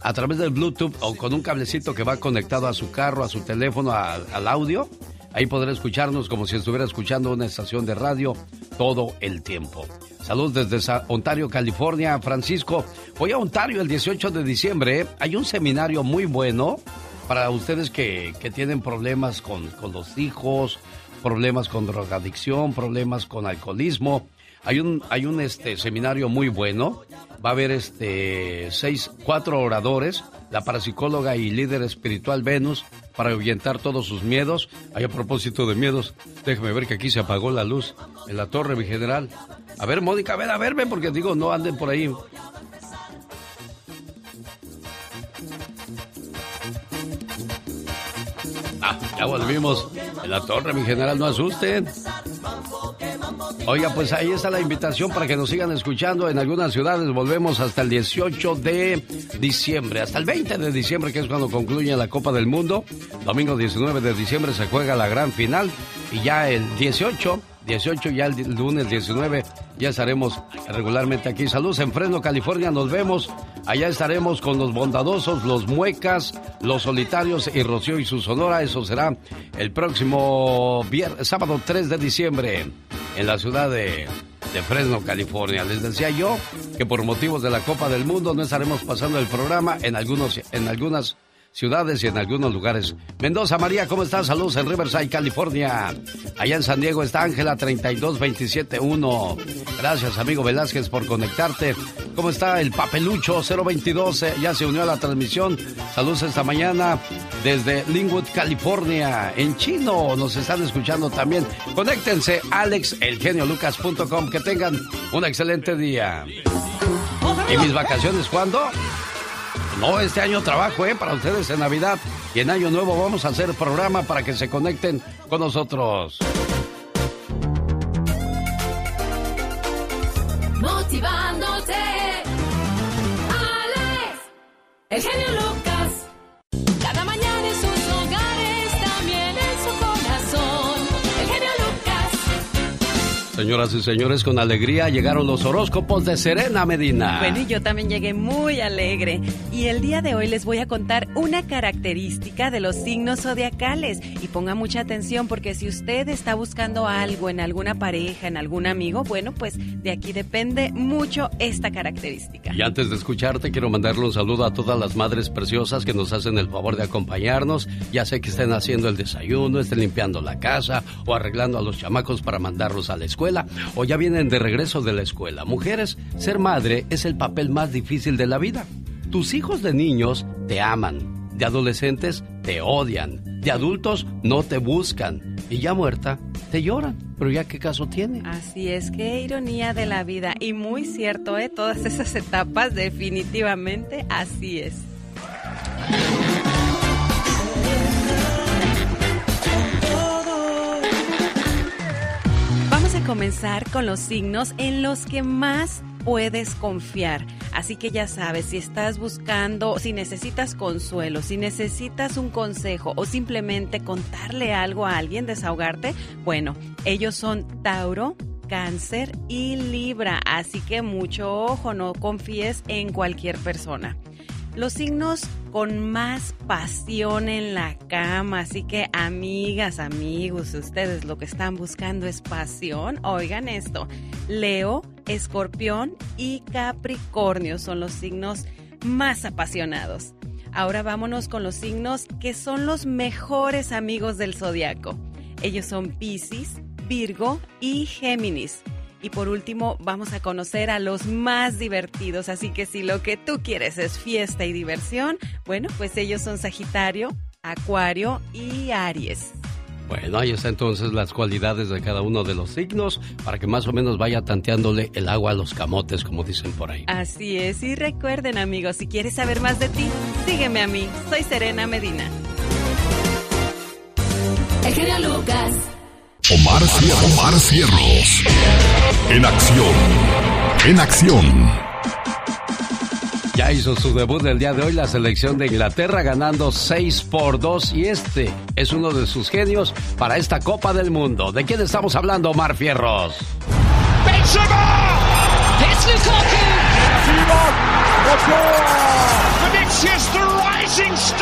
A través del Bluetooth o con un cablecito que va conectado a su carro, a su teléfono, al audio, ahí podrá escucharnos como si estuviera escuchando una estación de radio todo el tiempo. Salud desde Ontario, California. Francisco, voy a Ontario el 18 de diciembre. Hay un seminario muy bueno para ustedes que, tienen problemas con, los hijos, problemas con drogadicción, problemas con alcoholismo. Hay un, hay un este, seminario muy bueno. Va a haber este, seis, cuatro oradores, la parapsicóloga y líder espiritual Venus, para ahuyentar todos sus miedos. Hay a propósito de miedos, déjeme ver que aquí se apagó la luz en la torre, mi general. A ver, Mónica, a ver, a verme, porque digo, no anden por ahí. Ah, ya volvimos. En la torre, mi general, no asusten. Oiga, pues ahí está la invitación para que nos sigan escuchando. En algunas ciudades volvemos hasta el 18 de diciembre, hasta el 20 de diciembre, que es cuando concluye la Copa del Mundo. Domingo 19 de diciembre se juega la gran final y ya el 18 18, ya el lunes 19, ya estaremos regularmente aquí. Saludos en Fresno, California, nos vemos. Allá estaremos con los bondadosos, los muecas, los solitarios y Rocío y su sonora. Eso será el próximo viernes, sábado 3 de diciembre en la ciudad de, de Fresno, California. Les decía yo que por motivos de la Copa del Mundo no estaremos pasando el programa en, algunos, en algunas ciudades y en algunos lugares. Mendoza María, ¿cómo estás? Saludos en Riverside, California. Allá en San Diego está Ángela 32271. Gracias, amigo Velázquez, por conectarte. ¿Cómo está el papelucho 022? Ya se unió a la transmisión. Saludos esta mañana desde Linwood, California. En chino nos están escuchando también. Conéctense, alexelgeniolucas.com. Que tengan un excelente día. ¿Y mis vacaciones cuándo? No, este año trabajo, ¿eh? Para ustedes en Navidad y en Año Nuevo vamos a hacer programa para que se conecten con nosotros. Alex, el genio. Señoras y señores, con alegría llegaron los horóscopos de Serena Medina. Bueno, y yo también llegué muy alegre. Y el día de hoy les voy a contar una característica de los signos zodiacales. Y ponga mucha atención porque si usted está buscando algo en alguna pareja, en algún amigo, bueno, pues de aquí depende mucho esta característica. Y antes de escucharte, quiero mandarle un saludo a todas las madres preciosas que nos hacen el favor de acompañarnos. Ya sé que estén haciendo el desayuno, estén limpiando la casa o arreglando a los chamacos para mandarlos a la escuela o ya vienen de regreso de la escuela. Mujeres, ser madre es el papel más difícil de la vida. Tus hijos de niños te aman, de adolescentes te odian, de adultos no te buscan y ya muerta te lloran. Pero ya qué caso tiene. Así es, qué ironía de la vida y muy cierto, ¿eh? Todas esas etapas definitivamente así es. Comenzar con los signos en los que más puedes confiar. Así que ya sabes, si estás buscando, si necesitas consuelo, si necesitas un consejo o simplemente contarle algo a alguien, desahogarte, bueno, ellos son Tauro, Cáncer y Libra. Así que mucho ojo, no confíes en cualquier persona. Los signos con más pasión en la cama. Así que amigas, amigos, ustedes lo que están buscando es pasión. Oigan esto, Leo, Escorpión y Capricornio son los signos más apasionados. Ahora vámonos con los signos que son los mejores amigos del zodiaco. Ellos son Pisces, Virgo y Géminis. Y por último, vamos a conocer a los más divertidos. Así que si lo que tú quieres es fiesta y diversión, bueno, pues ellos son Sagitario, Acuario y Aries. Bueno, ahí está entonces las cualidades de cada uno de los signos para que más o menos vaya tanteándole el agua a los camotes, como dicen por ahí. Así es, y recuerden amigos, si quieres saber más de ti, sígueme a mí. Soy Serena Medina. El. Omar, Cier- Omar Cierros. En acción. En acción. Ya hizo su debut el día de hoy la selección de Inglaterra ganando 6 por 2 y este es uno de sus genios para esta Copa del Mundo. ¿De quién estamos hablando, Omar Fierros? Benzema! It's Lukaku! Vinicius, the rising star!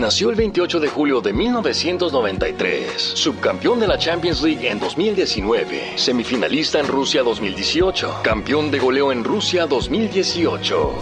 Nació el 28 de julio de 1993, subcampeón de la Champions League en 2019, semifinalista en Rusia 2018, campeón de goleo en Rusia 2018.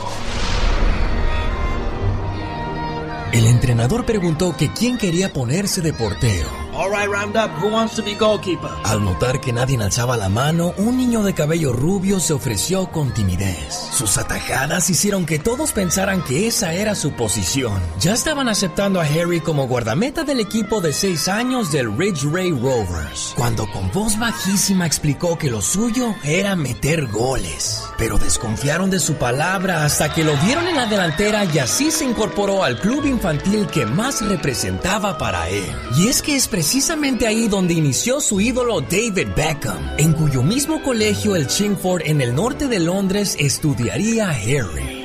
El entrenador preguntó que quién quería ponerse de portero. All right, round up. Who wants to be goalkeeper? Al notar que nadie alzaba la mano, un niño de cabello rubio se ofreció con timidez. Sus atajadas hicieron que todos pensaran que esa era su posición. Ya estaban aceptando a Harry como guardameta del equipo de seis años del Ridge Ray Rovers, cuando con voz bajísima explicó que lo suyo era meter goles. Pero desconfiaron de su palabra hasta que lo vieron en la delantera y así se incorporó al club infantil que más representaba para él. Y es que es precisamente ahí donde inició su ídolo David Beckham, en cuyo mismo colegio el Chingford en el norte de Londres estudiaría Harry.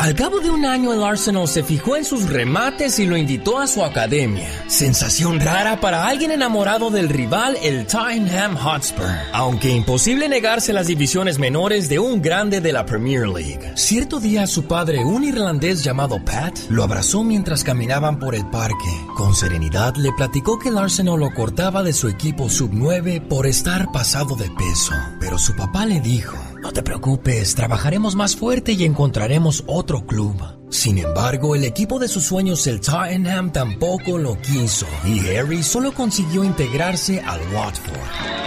Al cabo de un año el Arsenal se fijó en sus remates y lo invitó a su academia. Sensación rara para alguien enamorado del rival, el Tottenham Hotspur. Aunque imposible negarse las divisiones menores de un grande de la Premier League. Cierto día su padre, un irlandés llamado Pat, lo abrazó mientras caminaban por el parque. Con serenidad le platicó que el Arsenal lo cortaba de su equipo sub-9 por estar pasado de peso. Pero su papá le dijo, no te preocupes, trabajaremos más fuerte y encontraremos otro club. Sin embargo, el equipo de sus sueños, el Tottenham, tampoco lo quiso y Harry solo consiguió integrarse al Watford.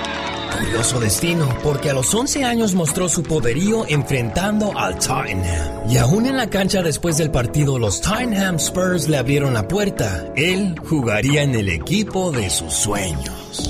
Curioso destino, porque a los 11 años mostró su poderío enfrentando al Tottenham. Y aún en la cancha después del partido, los Tottenham Spurs le abrieron la puerta. Él jugaría en el equipo de sus sueños.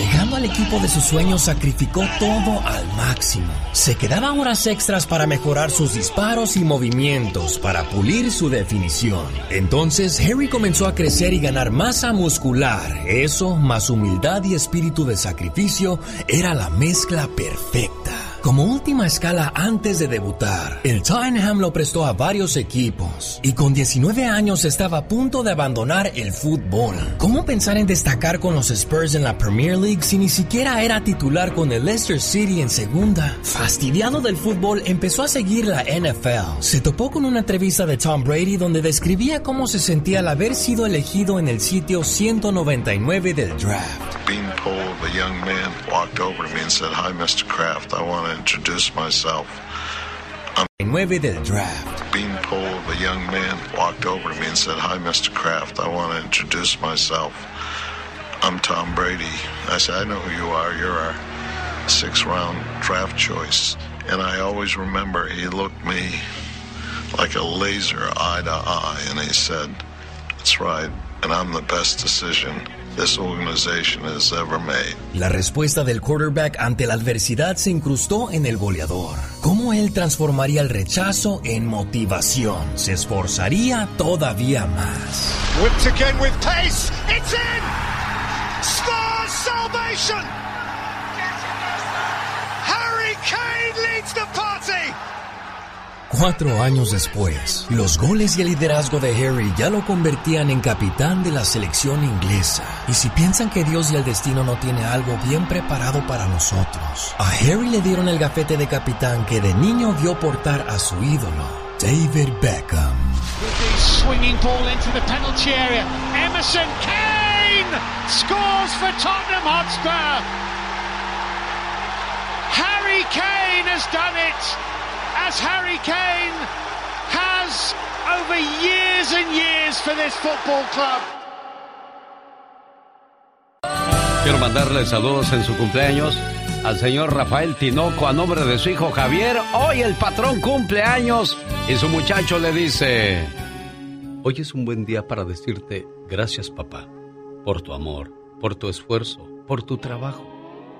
Llegando al equipo de sus sueños, sacrificó todo al máximo. Se quedaba horas extras para mejorar sus disparos y movimientos, para pulir su definición. Entonces, Harry comenzó a crecer y ganar masa muscular. Eso, más humildad y espíritu de sacrificio, era la mezcla perfecta. Como última escala antes de debutar, el Tottenham lo prestó a varios equipos y con 19 años estaba a punto de abandonar el fútbol. ¿Cómo pensar en destacar con los Spurs en la Premier League si ni siquiera era titular con el Leicester City en segunda? Fastidiado del fútbol, empezó a seguir la NFL. Se topó con una entrevista de Tom Brady donde describía cómo se sentía al haber sido elegido en el sitio 199 del draft. beanpole of a young man walked over to me and said, Hi, Mr. Kraft. I want to introduce myself. 9 del draft. Beanpole of a young man walked over to me and said, Hi, Mr. Kraft. I want to introduce myself. I'm Tom Brady. I said, I know who you are. You're our six round draft choice. And I always remember he looked me like a laser eye to eye and he said, That's right. And I'm the best decision this organization has ever made. La respuesta del quarterback ante la adversidad se incrustó en el goleador. Cómo él transformaría el rechazo en motivación. Se esforzaría todavía más. Whipped again with pace. It's in! Spurs salvation! Cuatro años después, los goles y el liderazgo de Harry ya lo convertían en capitán de la selección inglesa. Y si piensan que Dios y el destino no tiene algo bien preparado para nosotros, a Harry le dieron el gafete de capitán que de niño vio portar a su ídolo, David Beckham. Swinging ball into the penalty area. Emerson Kane scores for Tottenham Hotspur. Harry Kane has done it. As Harry Kane has over years and years for this football club. Quiero mandarle saludos en su cumpleaños al señor Rafael Tinoco a nombre de su hijo Javier. Hoy el patrón cumpleaños y su muchacho le dice... Hoy es un buen día para decirte gracias papá por tu amor, por tu esfuerzo, por tu trabajo,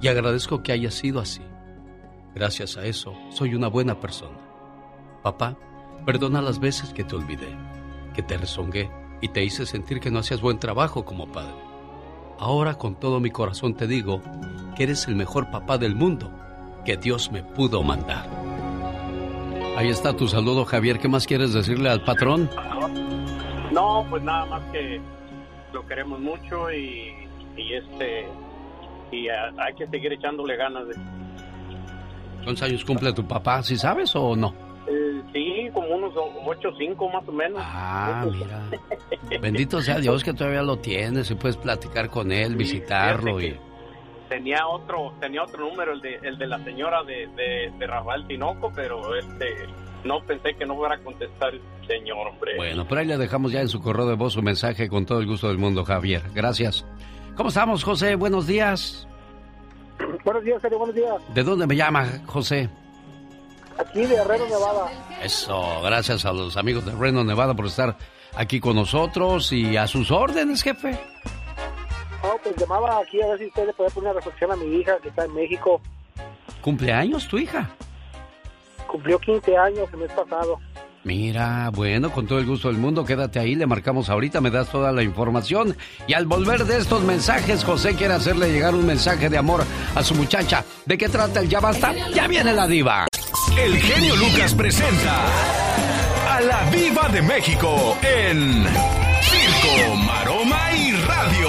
Y agradezco que haya sido así. Gracias a eso, soy una buena persona. Papá, perdona las veces que te olvidé, que te rezongué y te hice sentir que no hacías buen trabajo como padre. Ahora con todo mi corazón te digo que eres el mejor papá del mundo que Dios me pudo mandar. Ahí está tu saludo, Javier. ¿Qué más quieres decirle al patrón? No, pues nada más que lo queremos mucho y, y este y ah, hay que seguir echándole ganas de ¿Cuántos años cumple tu papá? ¿Sí sabes o no? Eh, sí, como unos 8 o 5 más o menos. Ah, mira. Bendito sea Dios que todavía lo tienes y puedes platicar con él, visitarlo y... Tenía otro, tenía otro número, el de, el de la señora de, de, de Rafael Tinoco, pero este no pensé que no fuera a contestar el señor, hombre. Bueno, pero ahí le dejamos ya en su correo de voz su mensaje con todo el gusto del mundo, Javier. Gracias. ¿Cómo estamos, José? Buenos días. Buenos días, Sergio, buenos días. ¿De dónde me llama, José? Aquí de Reno, Nevada. Eso, gracias a los amigos de Reno, Nevada por estar aquí con nosotros y a sus órdenes, jefe. No, pues llamaba aquí a ver si usted le puede poner una reflexión a mi hija que está en México. ¿Cumpleaños tu hija? Cumplió 15 años el mes pasado. Mira, bueno, con todo el gusto del mundo, quédate ahí, le marcamos ahorita, me das toda la información. Y al volver de estos mensajes, José quiere hacerle llegar un mensaje de amor a su muchacha. ¿De qué trata el ya basta? Ya viene la diva. El genio Lucas presenta a la Viva de México en Circo, Maroma y Radio.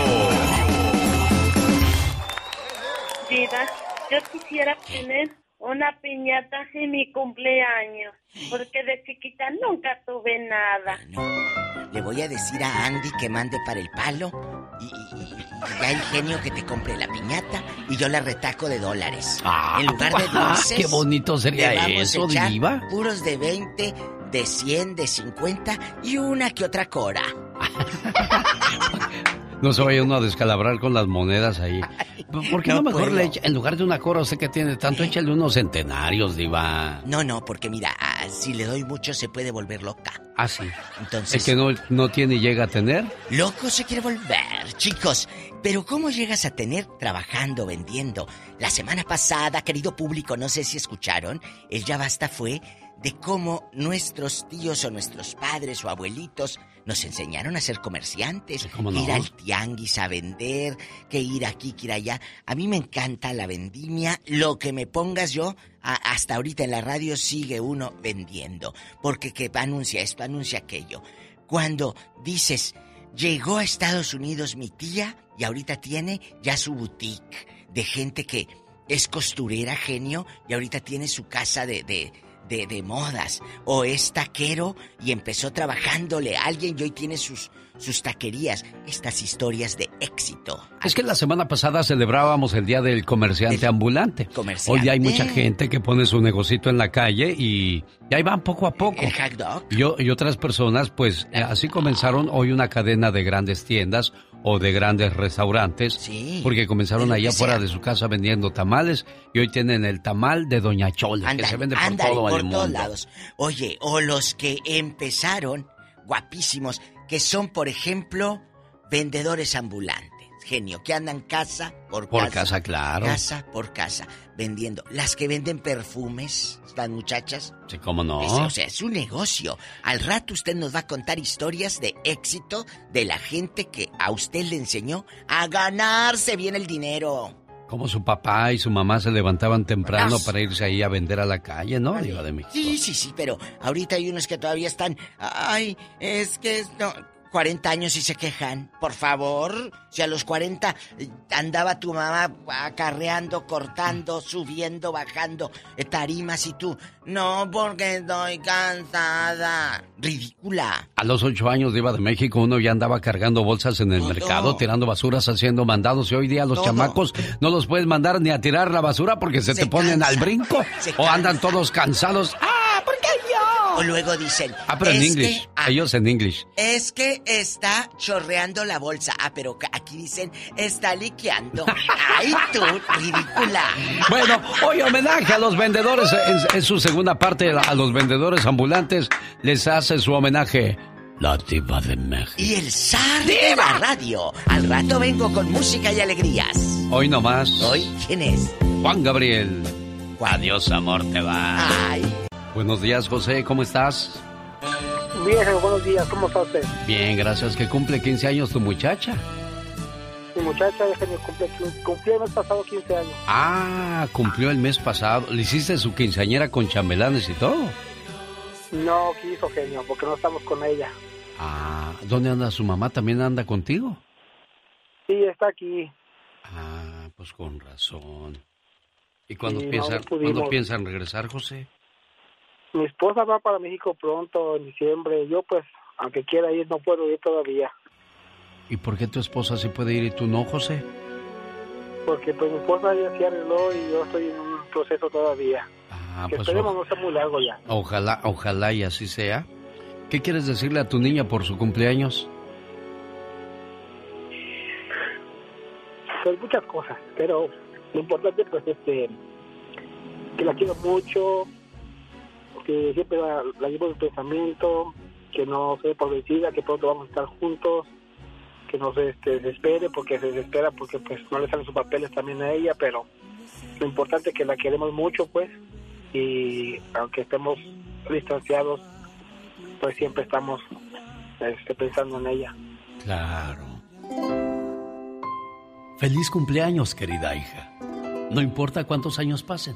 Diva, yo quisiera tener una piñata en mi cumpleaños, porque de chiquita nunca tuve nada. Le voy a decir a Andy que mande para el palo y, y, y- y ya el genio que te compre la piñata y yo la retaco de dólares. Ah, en lugar de dulces. qué bonito sería le vamos a eso, echar diva. Puros de 20, de 100, de 50 y una que otra cora. No se vaya uno a descalabrar con las monedas ahí. ¿Por qué no, No mejor le echa, en lugar de una cora, usted que tiene tanto, échale unos centenarios, diva? No, no, porque mira, ah, si le doy mucho se puede volver loca. Ah, sí. Entonces- El que no, no tiene y llega a tener. Loco se quiere volver, chicos. Pero ¿cómo llegas a tener trabajando, vendiendo? La semana pasada, querido público, no sé si escucharon, el ya basta fue de cómo nuestros tíos o nuestros padres o abuelitos nos enseñaron a ser comerciantes, no. ir al tianguis a vender, que ir aquí, que ir allá. A mí me encanta la vendimia, lo que me pongas yo, a- hasta ahorita en la radio sigue uno vendiendo, porque que anuncia esto, anuncia aquello. Cuando dices, llegó a Estados Unidos mi tía y ahorita tiene ya su boutique de gente que es costurera, genio, y ahorita tiene su casa de, de, de, de modas. O es taquero y empezó trabajándole a alguien y hoy tiene sus, sus taquerías. Estas historias de éxito. Es que la semana pasada celebrábamos el Día del Comerciante Ambulante. comerciante. Hoy hay mucha gente que pone su negocito en la calle y, y ahí van poco a poco. El hot dog. Y, otras personas, pues, así comenzaron hoy una cadena de grandes tiendas, o de grandes restaurantes. Porque comenzaron allá afuera de su casa vendiendo tamales y hoy tienen el tamal de Doña Chole, que se vende por todo por el todos mundo. lados. Oye, o los que empezaron, guapísimos, que son, por ejemplo, vendedores ambulantes. Genio, que andan casa por, Por casa, claro. Casa por casa, vendiendo. Las que venden perfumes, las muchachas. Sí, cómo no. Es- o sea, es un negocio. Al rato usted nos va a contar historias de éxito de la gente que a usted le enseñó a ganarse bien el dinero. Como su papá y su mamá se levantaban temprano para irse ahí a vender a la calle, ¿no? De México. Sí, sí, sí, pero ahorita hay unos que todavía están. Ay, es que es- no. 40 años y se quejan. Por favor, si a los 40 eh, andaba tu mamá acarreando, cortando, subiendo, bajando eh, tarimas y tú. No, porque estoy cansada. Ridícula. A los ocho años de Iba de México uno ya andaba cargando bolsas en el mercado, tirando basuras, haciendo mandados y hoy día los Todo. chamacos no los puedes mandar ni a tirar la basura porque se, te ponen al brinco se o andan todos cansados. ¡Ah, ¿por qué yo? O luego dicen. Ah, pero en "Es inglés. que- ah, Ellos en inglés. Es que está chorreando la bolsa. Ah, pero aquí dicen, está liqueando. ¡Ay, tú, ridícula! Bueno, hoy homenaje a los vendedores. En, en su segunda parte, a los vendedores ambulantes les hace su homenaje la diva de México. Y el zar de la radio. Al rato vengo con música y alegrías. Hoy nomás. ¿Hoy quién es? Juan Gabriel. Adiós, amor, te va. Ay. Buenos días, José, ¿cómo estás? Bien, buenos días, ¿cómo está usted? Bien, gracias. Que cumple 15 años tu muchacha. Mi muchacha, déjeme, cumple, cumplió el mes pasado 15 años. Ah, cumplió el mes pasado. ¿Le hiciste su quinceañera con chambelanes y todo? No quiso, genio, porque no estamos con ella. Ah, ¿dónde anda su mamá? ¿También anda contigo? Sí, está aquí. Ah, pues con razón. ¿Y cuándo, Sí, no, piensan, no pudimos. ¿cuándo piensan regresar, José? Mi esposa va para México pronto, en diciembre. Yo, pues, aunque quiera ir, no puedo ir todavía. ¿Y por qué tu esposa sí puede ir y tú no, José? Porque, pues, mi esposa ya se arregló y yo estoy en un proceso todavía. Ah, que pues esperemos o- no sea muy largo ya. ojalá, ojalá y así sea. ¿Qué quieres decirle a tu niña por su cumpleaños? Pues muchas cosas, pero lo importante, pues, este, que la quiero mucho, que siempre la, la llevo en el pensamiento, que no se por vencida, que pronto vamos a estar juntos, que no se este, desespere, porque se desespera porque pues no le salen sus papeles también a ella, pero lo importante es que la queremos mucho, pues, y aunque estemos distanciados, pues siempre estamos este, pensando en ella. Claro. Feliz cumpleaños, querida hija. No importa cuántos años pasen,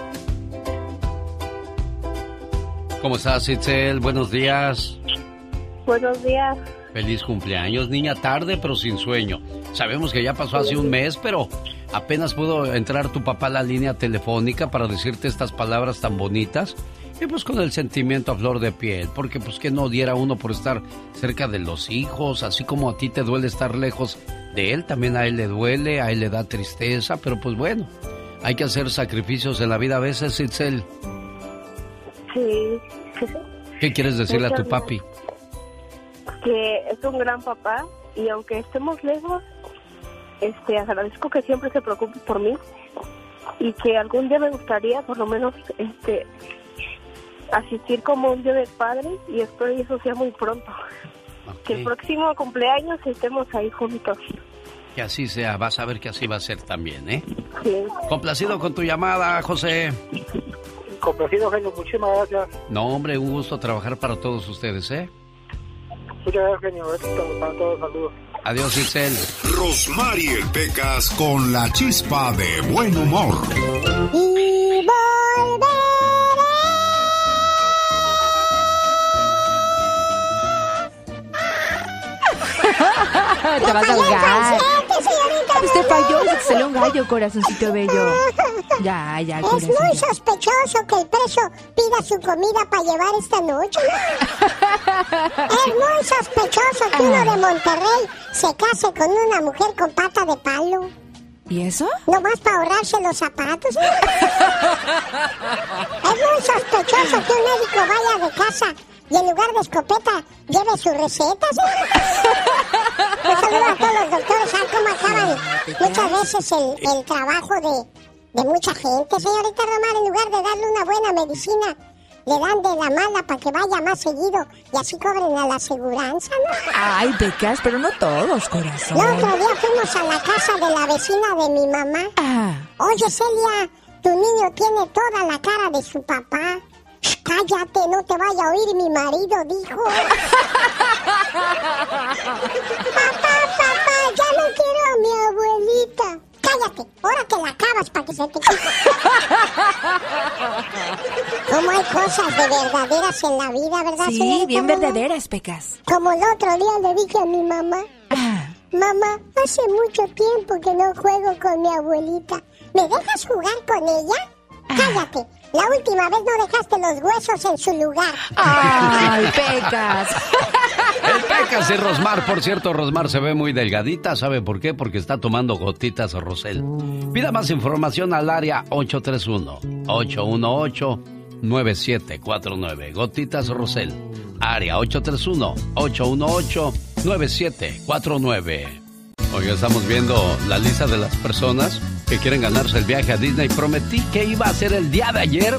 ¿Cómo estás, Itzel? Buenos días. Buenos días. Feliz cumpleaños, niña, tarde pero sin sueño. Sabemos que ya pasó hace un mes, pero apenas pudo entrar tu papá a la línea telefónica para decirte estas palabras tan bonitas. Y pues con el sentimiento a flor de piel, porque pues que no diera uno por estar cerca de los hijos, así como a ti te duele estar lejos de él, también a él le duele, a él le da tristeza, pero pues bueno, hay que hacer sacrificios en la vida a veces, Itzel. Sí. ¿Qué quieres decirle a tu papi? que es un gran papá y aunque estemos lejos, este agradezco que siempre se preocupe por mí y que algún día me gustaría por lo menos este asistir como un día de padre y espero que eso sea muy pronto. Que el próximo cumpleaños estemos ahí juntos. Que así sea, vas a ver que así va a ser también, ¿eh? Sí. Complacido con tu llamada, José. Complacido, genio, muchísimas gracias. No, hombre, un gusto trabajar para todos ustedes, ¿eh? Muchas gracias, genio. Para todos, saludos. Adiós, Itzel. Rosmarie Pecas con la chispa de buen humor. Y Te vas a ahogar. Pues te falló, se te salió un gallo, corazoncito bello. Ya, ya, Es muy sospechoso que el preso pida su comida para llevar esta noche. ¿no? es muy sospechoso que uno de Monterrey se case con una mujer con pata de palo. ¿Y eso? Nomás para ahorrarse los zapatos. es muy sospechoso que un médico vaya de casa y en lugar de escopeta lleve su receta. Un saludo a todos los doctores, ¿saben cómo acaban muchas veces el, el trabajo de, de mucha gente? Señorita Romar, en lugar de darle una buena medicina, le dan de la mala para que vaya más seguido y así cobren a la aseguranza, ¿no? Ay, Pecas, pero no todos, corazón. El otro día fuimos a la casa de la vecina de mi mamá. Oye, Celia, tu niño tiene toda la cara de su papá. Cállate, no te vaya a oír mi marido, dijo. papá, papá, ya no quiero a mi abuelita. Cállate, ahora te la acabas para que se te quite. Como hay cosas de verdaderas en la vida, ¿verdad, Sí, señorita bien verdaderas, Pecas. Como el otro día le dije a mi mamá, mamá, hace mucho tiempo que no juego con mi abuelita. ¿Me dejas jugar con ella? Cállate, la última vez no dejaste los huesos en su lugar. Ay, Pecas. El Pecas y Rosmar, por cierto, Rosmar se ve muy delgadita. ¿Sabe por qué? Porque está tomando gotitas Rosel. Pida más información al área 831-818-9749. Gotitas Rosel. Área 831-818-9749. Oiga, estamos viendo la lista de las personas que quieren ganarse el viaje a Disney. Prometí que iba a ser el día de ayer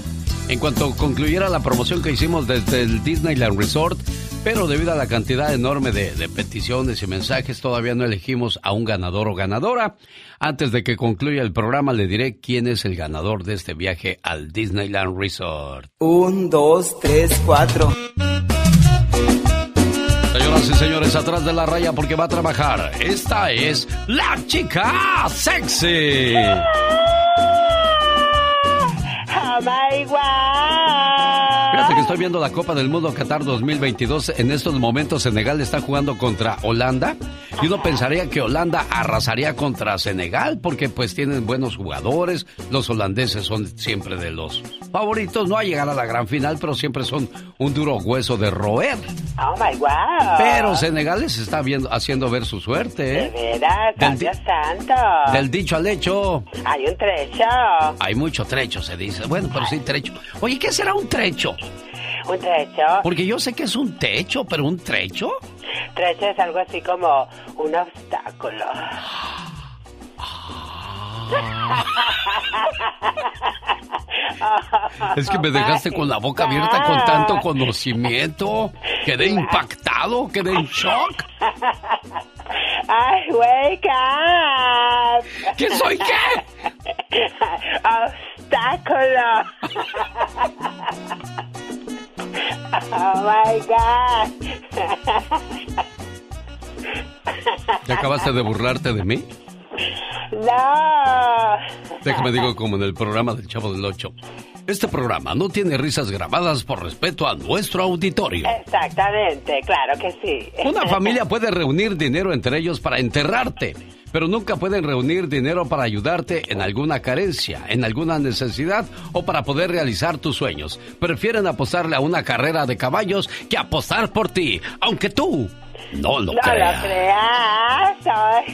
en cuanto concluyera la promoción que hicimos desde el Disneyland Resort. Pero debido a la cantidad enorme de, de peticiones y mensajes, todavía no elegimos a un ganador o ganadora. Antes de que concluya el programa, le diré quién es el ganador de este viaje al Disneyland Resort. Un, dos, tres, cuatro. Y señores, atrás de la raya porque va a trabajar. Esta es la chica sexy. Estoy viendo la Copa del Mundo Qatar 2022. En estos momentos Senegal está jugando contra Holanda. Y uno pensaría que Holanda arrasaría contra Senegal porque pues tienen buenos jugadores. Los holandeses son siempre de los favoritos. No a llegar a la gran final, pero siempre son un duro hueso de roer. Oh my God. Pero Senegal les está viendo, haciendo ver su suerte. De ¿eh? veras, Del Dios santo. Del dicho al hecho. Hay un trecho. Hay mucho trecho, se dice. Bueno, pero sí trecho. Oye, ¿qué será un trecho? Un trecho. Porque yo sé que es un techo, pero un trecho. Trecho es algo así como un obstáculo. Es que me dejaste con la boca abierta con tanto conocimiento. Quedé impactado, quedé en shock. ¡Ay, wake up! ¿Qué soy qué? Obstáculo. Oh my God. ¿Ya acabaste de burlarte de mí? No. Déjame digo como en el programa del Chavo del Ocho. Este programa no tiene risas grabadas por respeto a nuestro auditorio. Exactamente, claro que sí. Una familia puede reunir dinero entre ellos para enterrarte, pero nunca pueden reunir dinero para ayudarte en alguna carencia, en alguna necesidad o para poder realizar tus sueños. Prefieren apostarle a una carrera de caballos que apostar por ti, aunque tú no lo no lo creas.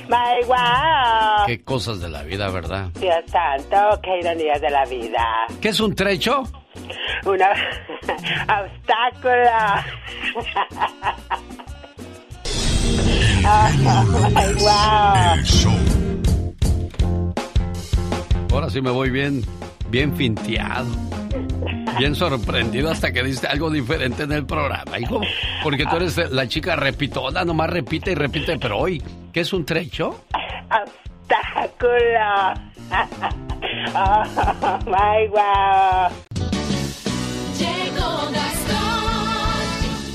My God. Qué cosas de la vida, ¿verdad? Dios santo, qué ironías de la vida. ¿Qué es un trecho? Un obstáculo. My wow. Ahora sí me voy bien, bien finteado. Bien sorprendido hasta que diste algo diferente en el programa, hijo. Porque tú eres la chica repitona, nomás repite y repite, pero hoy, ¿qué es un trecho? Obstáculo. Oh my wow. Llegó Gastón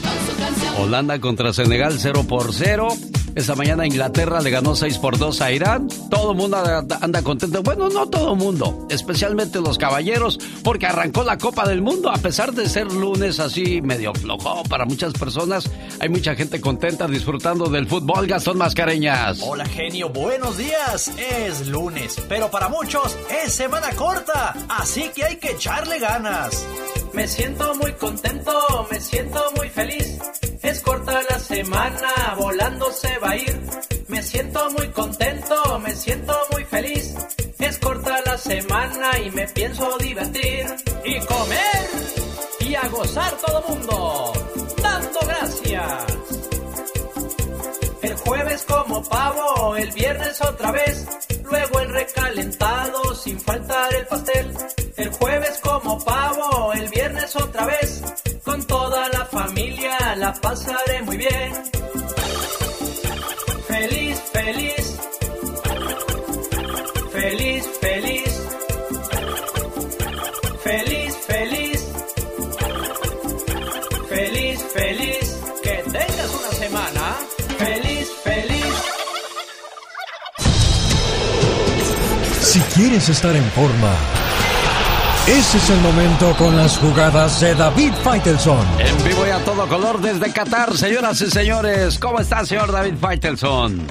con su canción. Holanda contra Senegal 0 por 0. Esta mañana Inglaterra le ganó 6 por 2 a Irán. Todo el mundo anda, contento. Bueno, no todo el mundo, especialmente los caballeros, porque arrancó la Copa del Mundo. A pesar de ser lunes así medio flojo para muchas personas, hay mucha gente contenta disfrutando del fútbol. Gastón Mascareñas. Hola genio, buenos días. Es lunes, pero para muchos es semana corta, así que hay que echarle ganas. Me siento muy contento, me siento muy feliz. Es corta la semana, volando se Me siento muy contento, me siento muy feliz. Es corta la semana y me pienso divertir. Y comer y a gozar todo mundo, dando gracias. El jueves como pavo, el viernes otra vez. Luego el recalentado sin faltar el pastel. El jueves como pavo, el viernes otra vez. Con toda la familia la pasaré muy bien. Feliz, feliz. Feliz, feliz. Feliz, feliz. Feliz, feliz. Que tengas una semana feliz, feliz. Si quieres estar en forma, ese es el momento con las jugadas de David Faitelson. En vivo y a todo color desde Qatar, señoras y señores. ¿Cómo está, señor David Faitelson?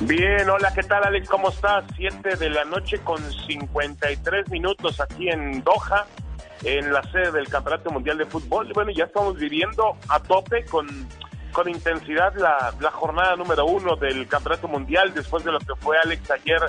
Bien, hola, ¿qué tal Alex? ¿Cómo estás? Siete de la noche con 53 minutos aquí en Doha, en la sede del Campeonato Mundial de Fútbol. Bueno, ya estamos viviendo a tope con, con intensidad la, la jornada número uno del Campeonato Mundial, después de lo que fue Alex ayer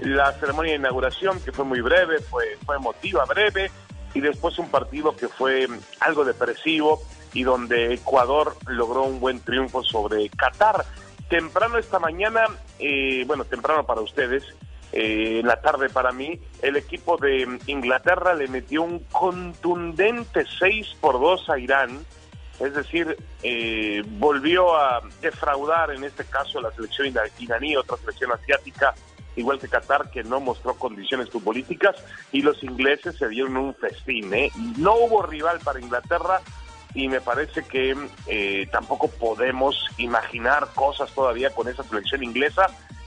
la ceremonia de inauguración, que fue muy breve, fue, fue emotiva, breve, y después un partido que fue algo depresivo y donde Ecuador logró un buen triunfo sobre Qatar. Temprano esta mañana, eh, bueno, temprano para ustedes, eh, en la tarde para mí, el equipo de Inglaterra le metió un contundente 6 por 2 a Irán, es decir, eh, volvió a defraudar en este caso la selección ira- iraní, otra selección asiática, igual que Qatar, que no mostró condiciones futbolísticas, y los ingleses se dieron un festín. ¿eh? No hubo rival para Inglaterra, y me parece que eh, tampoco podemos imaginar cosas todavía con esa selección inglesa,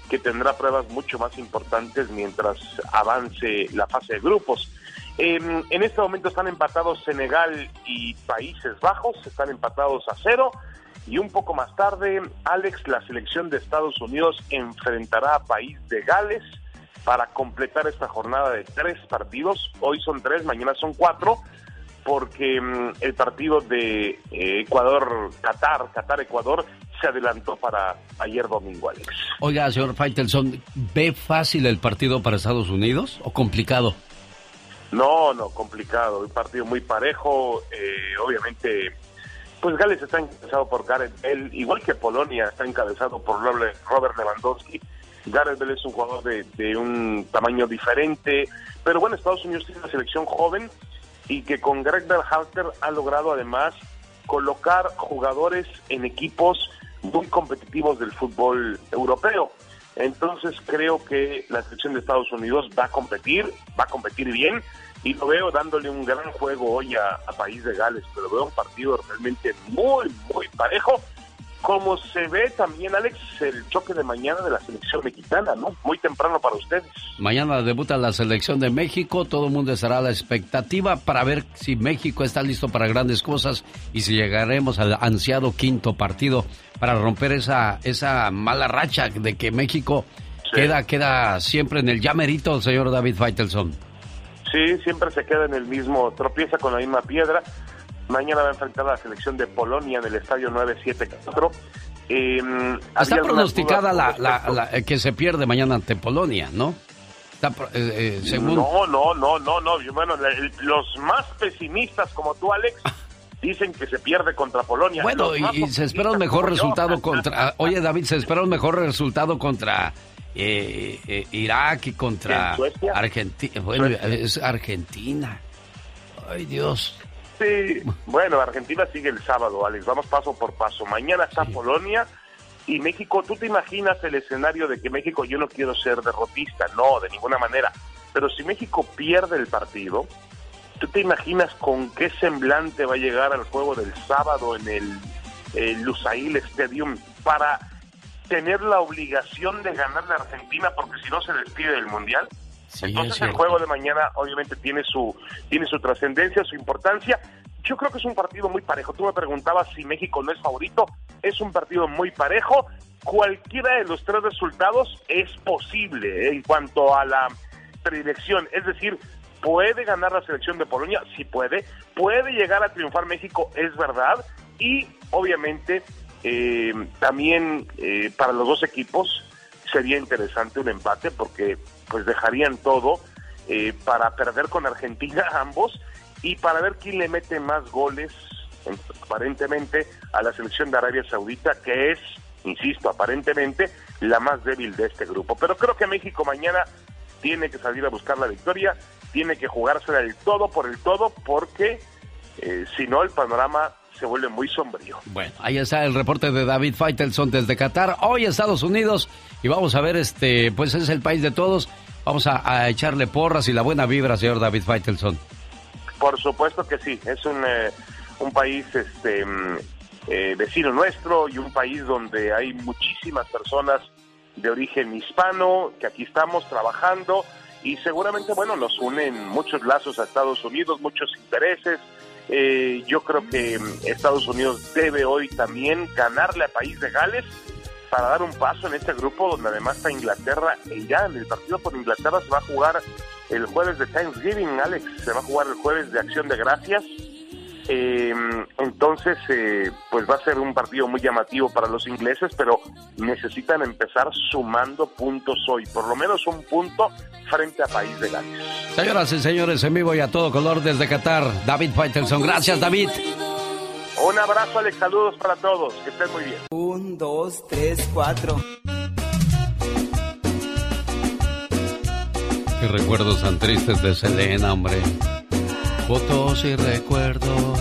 que tendrá pruebas mucho más importantes mientras avance la fase de grupos. En, en este momento están empatados Senegal y Países Bajos, están empatados a cero. Y un poco más tarde, Alex, la selección de Estados Unidos enfrentará a País de Gales para completar esta jornada de tres partidos. Hoy son tres, mañana son cuatro, porque mm, el partido de eh, Ecuador-Qatar, Qatar-Ecuador, se adelantó para ayer domingo, Alex. Oiga, señor Faitelson, ¿ve fácil el partido para Estados Unidos o complicado? No, no, complicado. Un partido muy parejo. eh, obviamente, pues Gales está encabezado por Gareth Bale, igual que Polonia está encabezado por Robert Lewandowski. Gareth Bale es un jugador de, de un tamaño diferente. Pero bueno, Estados Unidos tiene una selección joven y que con Greg Berhalter ha logrado además colocar jugadores en equipos muy competitivos del fútbol europeo. Entonces creo que la selección de Estados Unidos va a competir, va a competir bien y lo veo dándole un gran juego hoy a, a País de Gales, pero veo un partido realmente muy, muy parejo. Como se ve también, Alex, el choque de mañana de la selección mexicana, ¿no? Muy temprano para ustedes. Mañana debuta la selección de México, todo el mundo estará a la expectativa para ver si México está listo para grandes cosas y si llegaremos al ansiado quinto partido para romper esa, esa mala racha de que México queda, queda siempre en el llamerito, señor David Faitelson. Sí, siempre se queda en el mismo, tropieza con la misma piedra. Mañana va a enfrentar a la selección de Polonia en el estadio 974. Eh, Está pronosticada la, la- la- eh, que se pierde mañana ante Polonia, ¿no? Está, pro- eh, eh, según... No, no, no, no, no. Bueno, los más pesimistas como tú, Alex, dicen que se pierde contra Polonia. Bueno, y, se espera un mejor resultado contra... Oye, David, se espera un mejor resultado contra eh, eh, Irak y contra. Argentina. Bueno, es Argentina. Ay, Dios. Sí, bueno, Argentina sigue el sábado, Alex. Vamos paso por paso. Mañana está Polonia y México. ¿Tú te imaginas el escenario de que México, yo no quiero ser derrotista, no, de ninguna manera. Pero si México pierde el partido, ¿tú te imaginas con qué semblante va a llegar al juego del sábado en el, el Lusail Stadium para tener la obligación de ganar la Argentina porque si no se despide del Mundial. Sí, Entonces es el juego de mañana obviamente tiene su tiene su trascendencia, su importancia. Yo creo que es un partido muy parejo. Tú me preguntabas si México no es favorito. Es un partido muy parejo. Cualquiera de los tres resultados es posible en cuanto a la predilección. Es decir, puede ganar la selección de Polonia, sí puede. Puede llegar a triunfar México, es verdad. Y obviamente eh, también eh, para los dos equipos sería interesante un empate porque pues dejarían todo eh, para perder con Argentina ambos y para ver quién le mete más goles en- aparentemente a la selección de Arabia Saudita que es, insisto, aparentemente la más débil de este grupo. Pero creo que México mañana tiene que salir a buscar la victoria, tiene que jugársela el todo por el todo porque eh, si no el panorama se vuelve muy sombrío. Bueno, ahí está el reporte de David Faitelson desde Qatar. Hoy Estados Unidos y vamos a ver, este, pues es el país de todos. Vamos a, a echarle porras y la buena vibra, señor David Faitelson. Por supuesto que sí, es un, eh, un país este, mm, eh, vecino nuestro y un país donde hay muchísimas personas de origen hispano que aquí estamos trabajando y seguramente, bueno, nos unen muchos lazos a Estados Unidos, muchos intereses. Eh, yo creo que Estados Unidos debe hoy también ganarle al país de Gales para dar un paso en este grupo donde además está Inglaterra e Irán. El partido por Inglaterra se va a jugar el jueves de Thanksgiving, Alex. Se va a jugar el jueves de Acción de Gracias. Eh, entonces, eh, pues va a ser un partido muy llamativo para los ingleses, pero necesitan empezar sumando puntos hoy, por lo menos un punto frente a País de Gales. Señoras y señores, en vivo y a todo color desde Qatar, David Faitelson. Gracias, David. Un abrazo, Alex, saludos para todos, que estén muy bien. Un, dos, tres, cuatro. Qué recuerdos tan tristes de Selena, hombre. Fotos y recuerdos.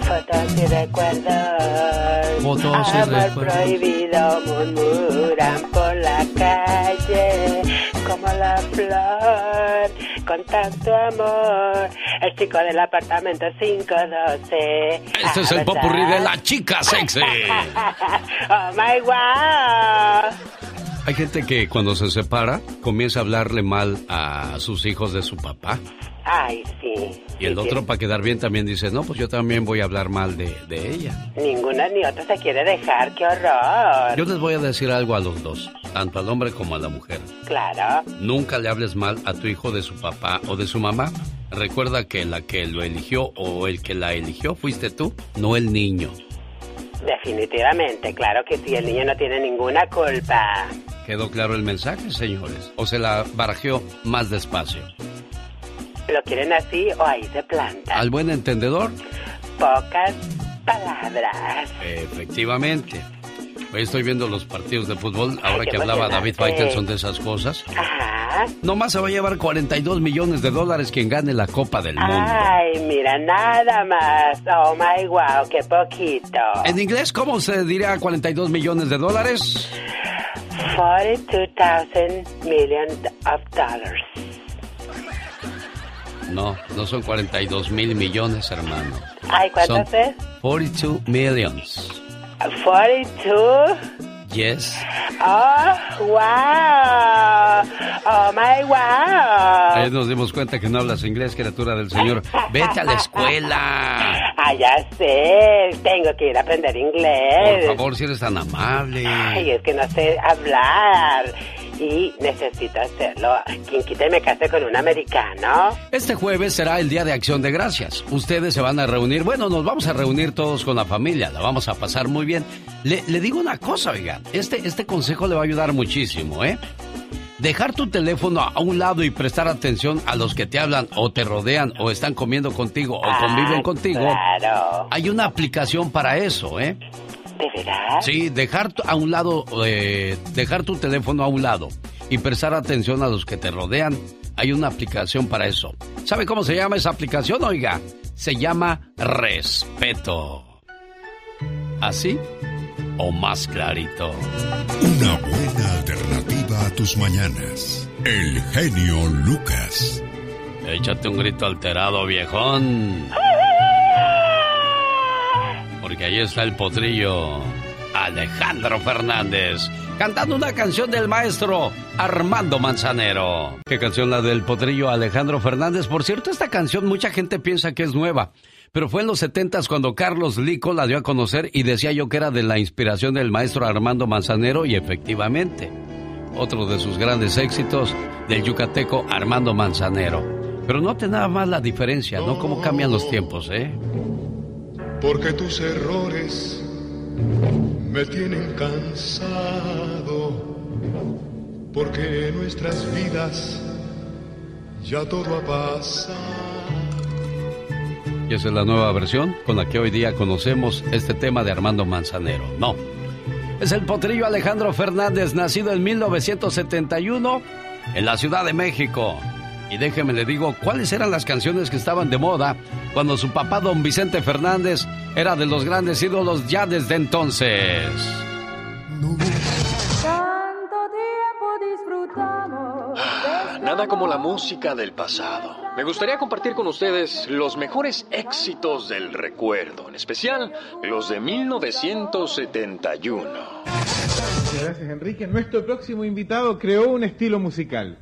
Fotos y recuerdos. Fotos y Amor recuerdos. prohibido murmuran por la calle como la flor con tanto amor. El chico del apartamento 512. Este es el popurrí de la chica sexy. oh my wow. Hay gente que cuando se separa comienza a hablarle mal a sus hijos de su papá. Ay, sí. Y el otro, para quedar bien, también dice, no, pues yo también voy a hablar mal de, de ella. Ninguno ni otro se quiere dejar, qué horror. Yo les voy a decir algo a los dos, tanto al hombre como a la mujer. Claro. Nunca le hables mal a tu hijo de su papá o de su mamá. Recuerda que la que lo eligió o el que la eligió fuiste tú, no el niño. Definitivamente, claro que sí, el niño no tiene ninguna culpa. ¿Quedó claro el mensaje, señores? ¿O se la barajeó más despacio? ¿Lo quieren así o ahí se planta? Al buen entendedor, Pocas palabras. efectivamente. Estoy viendo los partidos de fútbol, ahora que hablaba David. Faitelson de esas cosas. Ajá. Nomás se va a llevar 42 millones de dólares quien gane la Copa del Mundo. Ay, mira, nada más. Oh my wow, qué poquito. En inglés, ¿cómo se diría 42 millones de dólares? 42,000 million of dollars. No, no son 42 mil millones, hermano. Ay, ¿cuánto Son es? 42 millions. 42. Yes. Oh, wow. Oh my wow. Ahí nos dimos cuenta que no hablas inglés, criatura del Señor. Vete a la escuela. Ah, ya sé. Tengo que ir a aprender inglés. Por favor, si eres tan amable. Ay, es que no sé hablar y necesito hacerlo. Quien quita y me case con un americano. Este jueves será el Día de Acción de Gracias. Ustedes se van a reunir. Bueno, nos vamos a reunir todos con la familia. La vamos a pasar muy bien. Le, le digo una cosa, oiga. Este, este consejo le va a ayudar muchísimo, ¿eh? Dejar tu teléfono a un lado y prestar atención a los que te hablan o te rodean o están comiendo contigo o conviven contigo. Claro. Hay una aplicación para eso, ¿eh? ¿De verdad? Sí, dejar tu- a un lado, eh, dejar tu teléfono a un lado y prestar atención a los que te rodean. Hay una aplicación para eso. ¿Sabe cómo se llama esa aplicación, oiga? Se llama Respeto. ¿Así? ¿O más clarito? Una buena alternativa a tus mañanas. El genio Lucas. Échate un grito alterado, viejón. Porque ahí está el potrillo. Alejandro Fernández, cantando una canción del maestro Armando Manzanero. ¿Qué canción la del potrillo Alejandro Fernández? Por cierto, esta canción mucha gente piensa que es nueva, pero fue en los setentas cuando Carlos Lico la dio a conocer y decía yo que era de la inspiración del maestro Armando Manzanero y efectivamente, otro de sus grandes éxitos del yucateco Armando Manzanero. Pero no te nada más la diferencia, ¿no? Cómo cambian los tiempos, ¿eh? Porque tus errores me tienen cansado. Porque en nuestras vidas ya todo ha pasado. Y esa es la nueva versión con la que hoy día conocemos este tema de Armando Manzanero. No. Es el potrillo Alejandro Fernández, nacido en 1971 en la Ciudad de México. Y déjeme le digo cuáles eran las canciones que estaban de moda cuando su papá don Vicente Fernández era de los grandes ídolos ya desde entonces. Nada como la música del pasado. Me gustaría compartir con ustedes los mejores éxitos del recuerdo, en especial los de 1971. Gracias, Enrique. Nuestro próximo invitado creó un estilo musical.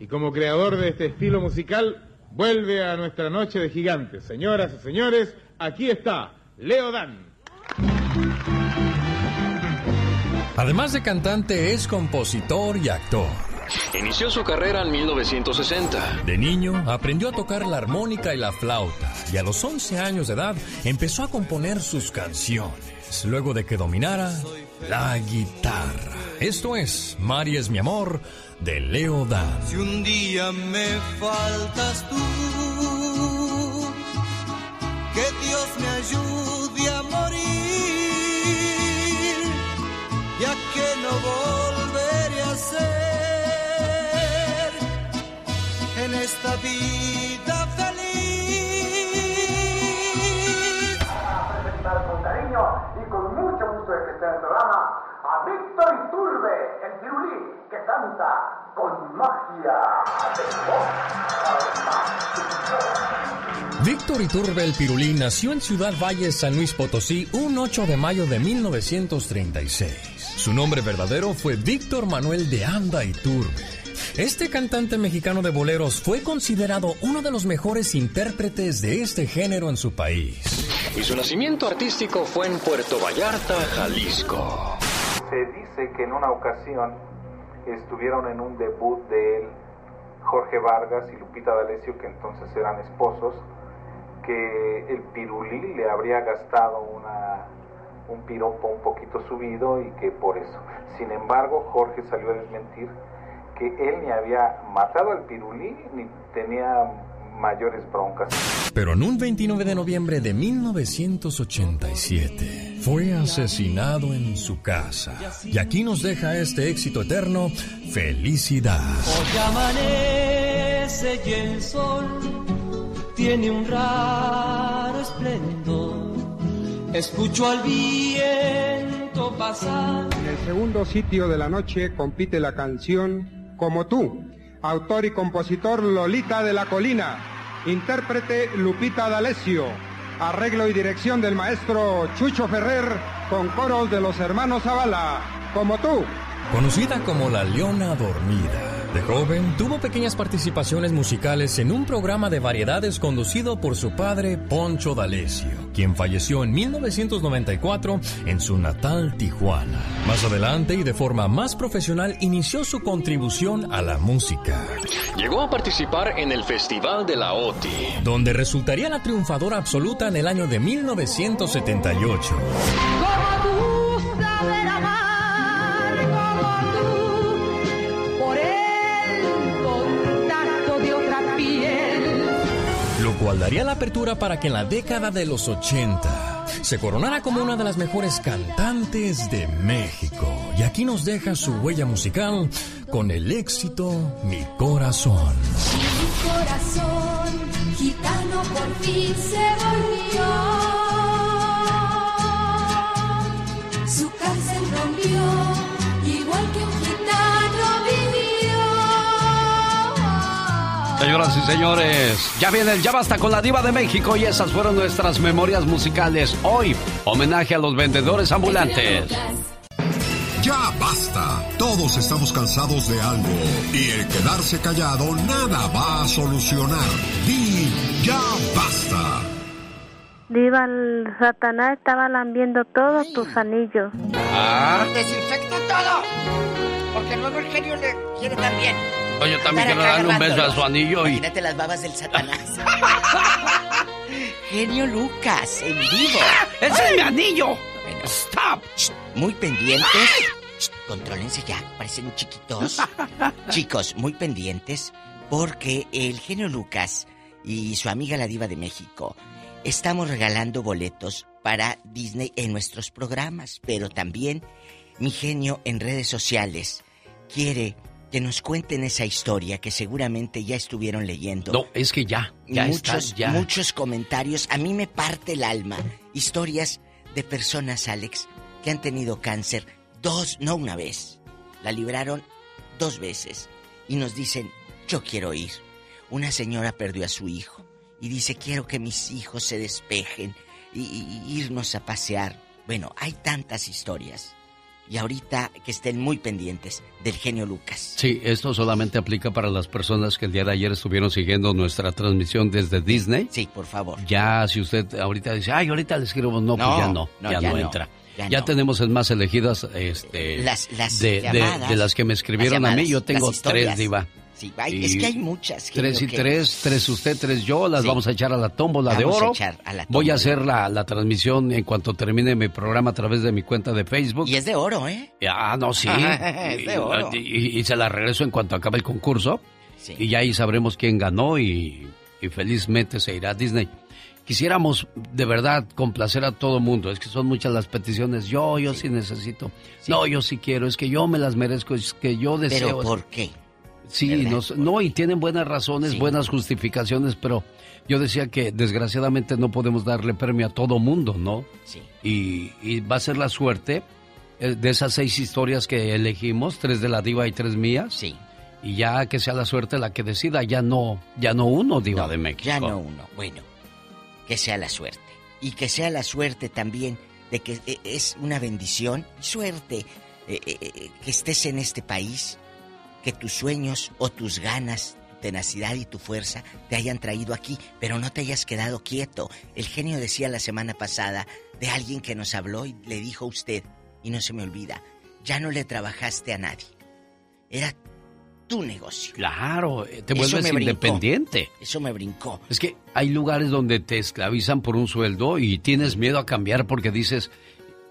Y como creador de este estilo musical, vuelve a nuestra noche de gigantes. Señoras y señores, aquí está Leo Dan. Además de cantante, es compositor y actor. Inició su carrera en 1960. De niño aprendió a tocar la armónica y la flauta y a los 11 años de edad empezó a componer sus canciones, luego de que dominara la guitarra. Esto es Mari es mi amor de Leo Dan. Si un día me faltas tú, que Dios me ayude a morir, ya que no volveré a ser en esta vida Presentar con cariño y con mucho gusto de que esté en el programa a Víctor Iturbe, el pirulí que canta con magia Víctor Iturbe el Pirulí nació en Ciudad Valle, San Luis Potosí, un 8 de mayo de 1936. Su nombre verdadero fue Víctor Manuel de Anda Iturbe. Este cantante mexicano de boleros fue considerado uno de los mejores intérpretes de este género en su país. Y su nacimiento artístico fue en Puerto Vallarta, Jalisco. Se dice que en una ocasión estuvieron en un debut de él Jorge Vargas y Lupita D'Alessio, que entonces eran esposos, que el pirulí le habría gastado una, un piropo un poquito subido y que por eso. Sin embargo, Jorge salió a desmentir que él ni había matado al pirulí ni tenía mayores broncas. Pero en un 29 de noviembre de 1987 fue asesinado en su casa. Y aquí nos deja este éxito eterno, Felicidad. Hoy amanece y el sol tiene un raro esplendor. Escucho al viento pasar. En el segundo sitio de la noche compite la canción Como tú, autor y compositor Lolita de la Colina, intérprete Lupita D'Alessio, arreglo y dirección del maestro Chucho Ferrer con coros de los hermanos Zavala. Como tú. Conocida como la Leona Dormida. De joven, tuvo pequeñas participaciones musicales en un programa de variedades conducido por su padre Poncho D'Alessio, quien falleció en 1994 en su natal Tijuana. Más adelante y de forma más profesional inició su contribución a la música. Llegó a participar en el Festival de la OTI, donde resultaría la triunfadora absoluta en el año de 1978. lo cual la apertura para que en la década de los 80 se coronara como una de las mejores cantantes de México. Y aquí nos deja su huella musical con el éxito Mi Corazón. Mi corazón, gitano por fin se volvió. Su cárcel rompió, señoras y señores. Ya viene el Ya Basta con la Diva de México y esas fueron nuestras memorias musicales. Hoy, homenaje a los vendedores ambulantes. Ya basta. Todos estamos cansados de algo. Y el quedarse callado nada va a solucionar. Di ya basta. Diva, el Satanás estaba lambiendo todos tus anillos. Ah. Desinfecta todo. Porque luego el genio le quiere también. Oye, yo también quiero darle un beso a su anillo y... Imagínate las babas del Satanás. genio Lucas, en vivo. ¡Ese es mi anillo! Bueno, ¡Stop! Muy pendientes. Contrólense ya, parecen chiquitos. Chicos, muy pendientes porque el genio Lucas y su amiga la diva de México estamos regalando boletos para Disney en nuestros programas, pero también mi genio en redes sociales quiere que nos cuenten esa historia que seguramente ya estuvieron leyendo. No, es que ya, ya muchos, está, ya. muchos comentarios. A mí me parte el alma. Historias de personas, Alex, que han tenido cáncer dos, no una vez. La libraron dos veces. Y nos dicen, yo quiero ir. Una señora perdió a su hijo. Y dice, quiero que mis hijos se despejen y, y- y irnos a pasear. Bueno, hay tantas historias. Y ahorita que estén muy pendientes del genio Lucas. Sí, esto solamente aplica para las personas que el día de ayer estuvieron siguiendo nuestra transmisión desde Disney. Sí, por favor. Ya, si usted ahorita dice, ay, ahorita le escribo, no, No, pues ya no, no, ya, ya no, entra. ya Ya, no. tenemos en más elegidas este, Las- las de, de- las que me escribieron a mí. Yo tengo tres, Diva. Sí, es que hay muchas. Tres y que- tres, tres usted, tres yo, las Sí. vamos a echar a la tómbola de Vamos a oro. echar a la Voy a hacer la, la transmisión en cuanto termine mi programa a través de mi cuenta de Facebook. Y es de oro, ¿eh? Ah, no, sí. Es de oro. Y, y- y se la regreso en cuanto acabe el concurso. Sí. Y ya ahí sabremos quién ganó y, y felizmente se irá a Disney. Quisiéramos de verdad complacer a todo mundo. Es que son muchas las peticiones. Yo, yo sí, necesito. No, yo sí quiero. Es que yo me las merezco. Es que yo deseo. Pero ¿por qué? Sí, no, y tienen buenas razones, Sí. buenas justificaciones, pero yo decía que desgraciadamente no podemos darle premio a todo mundo, ¿no? Sí. Y, y va a ser la suerte eh, de esas seis historias que elegimos, tres de la diva y tres mías. Sí. Y ya que sea la suerte la que decida, ya no, ya no uno diva de México. Ya no uno. Bueno, que sea la suerte. Y que sea la suerte también de que eh, es una bendición, suerte, eh, que estés en este país, que tus sueños o tus ganas, tu tenacidad y tu fuerza te hayan traído aquí, pero no te hayas quedado quieto. El genio decía la semana pasada de alguien que nos habló y le dijo a usted, y no se me olvida, ya no le trabajaste a nadie. Era tu negocio. Claro, eh, te Eso vuelves brincó. independiente. Eso me brincó. Es que hay lugares donde te esclavizan por un sueldo y tienes miedo a cambiar porque dices,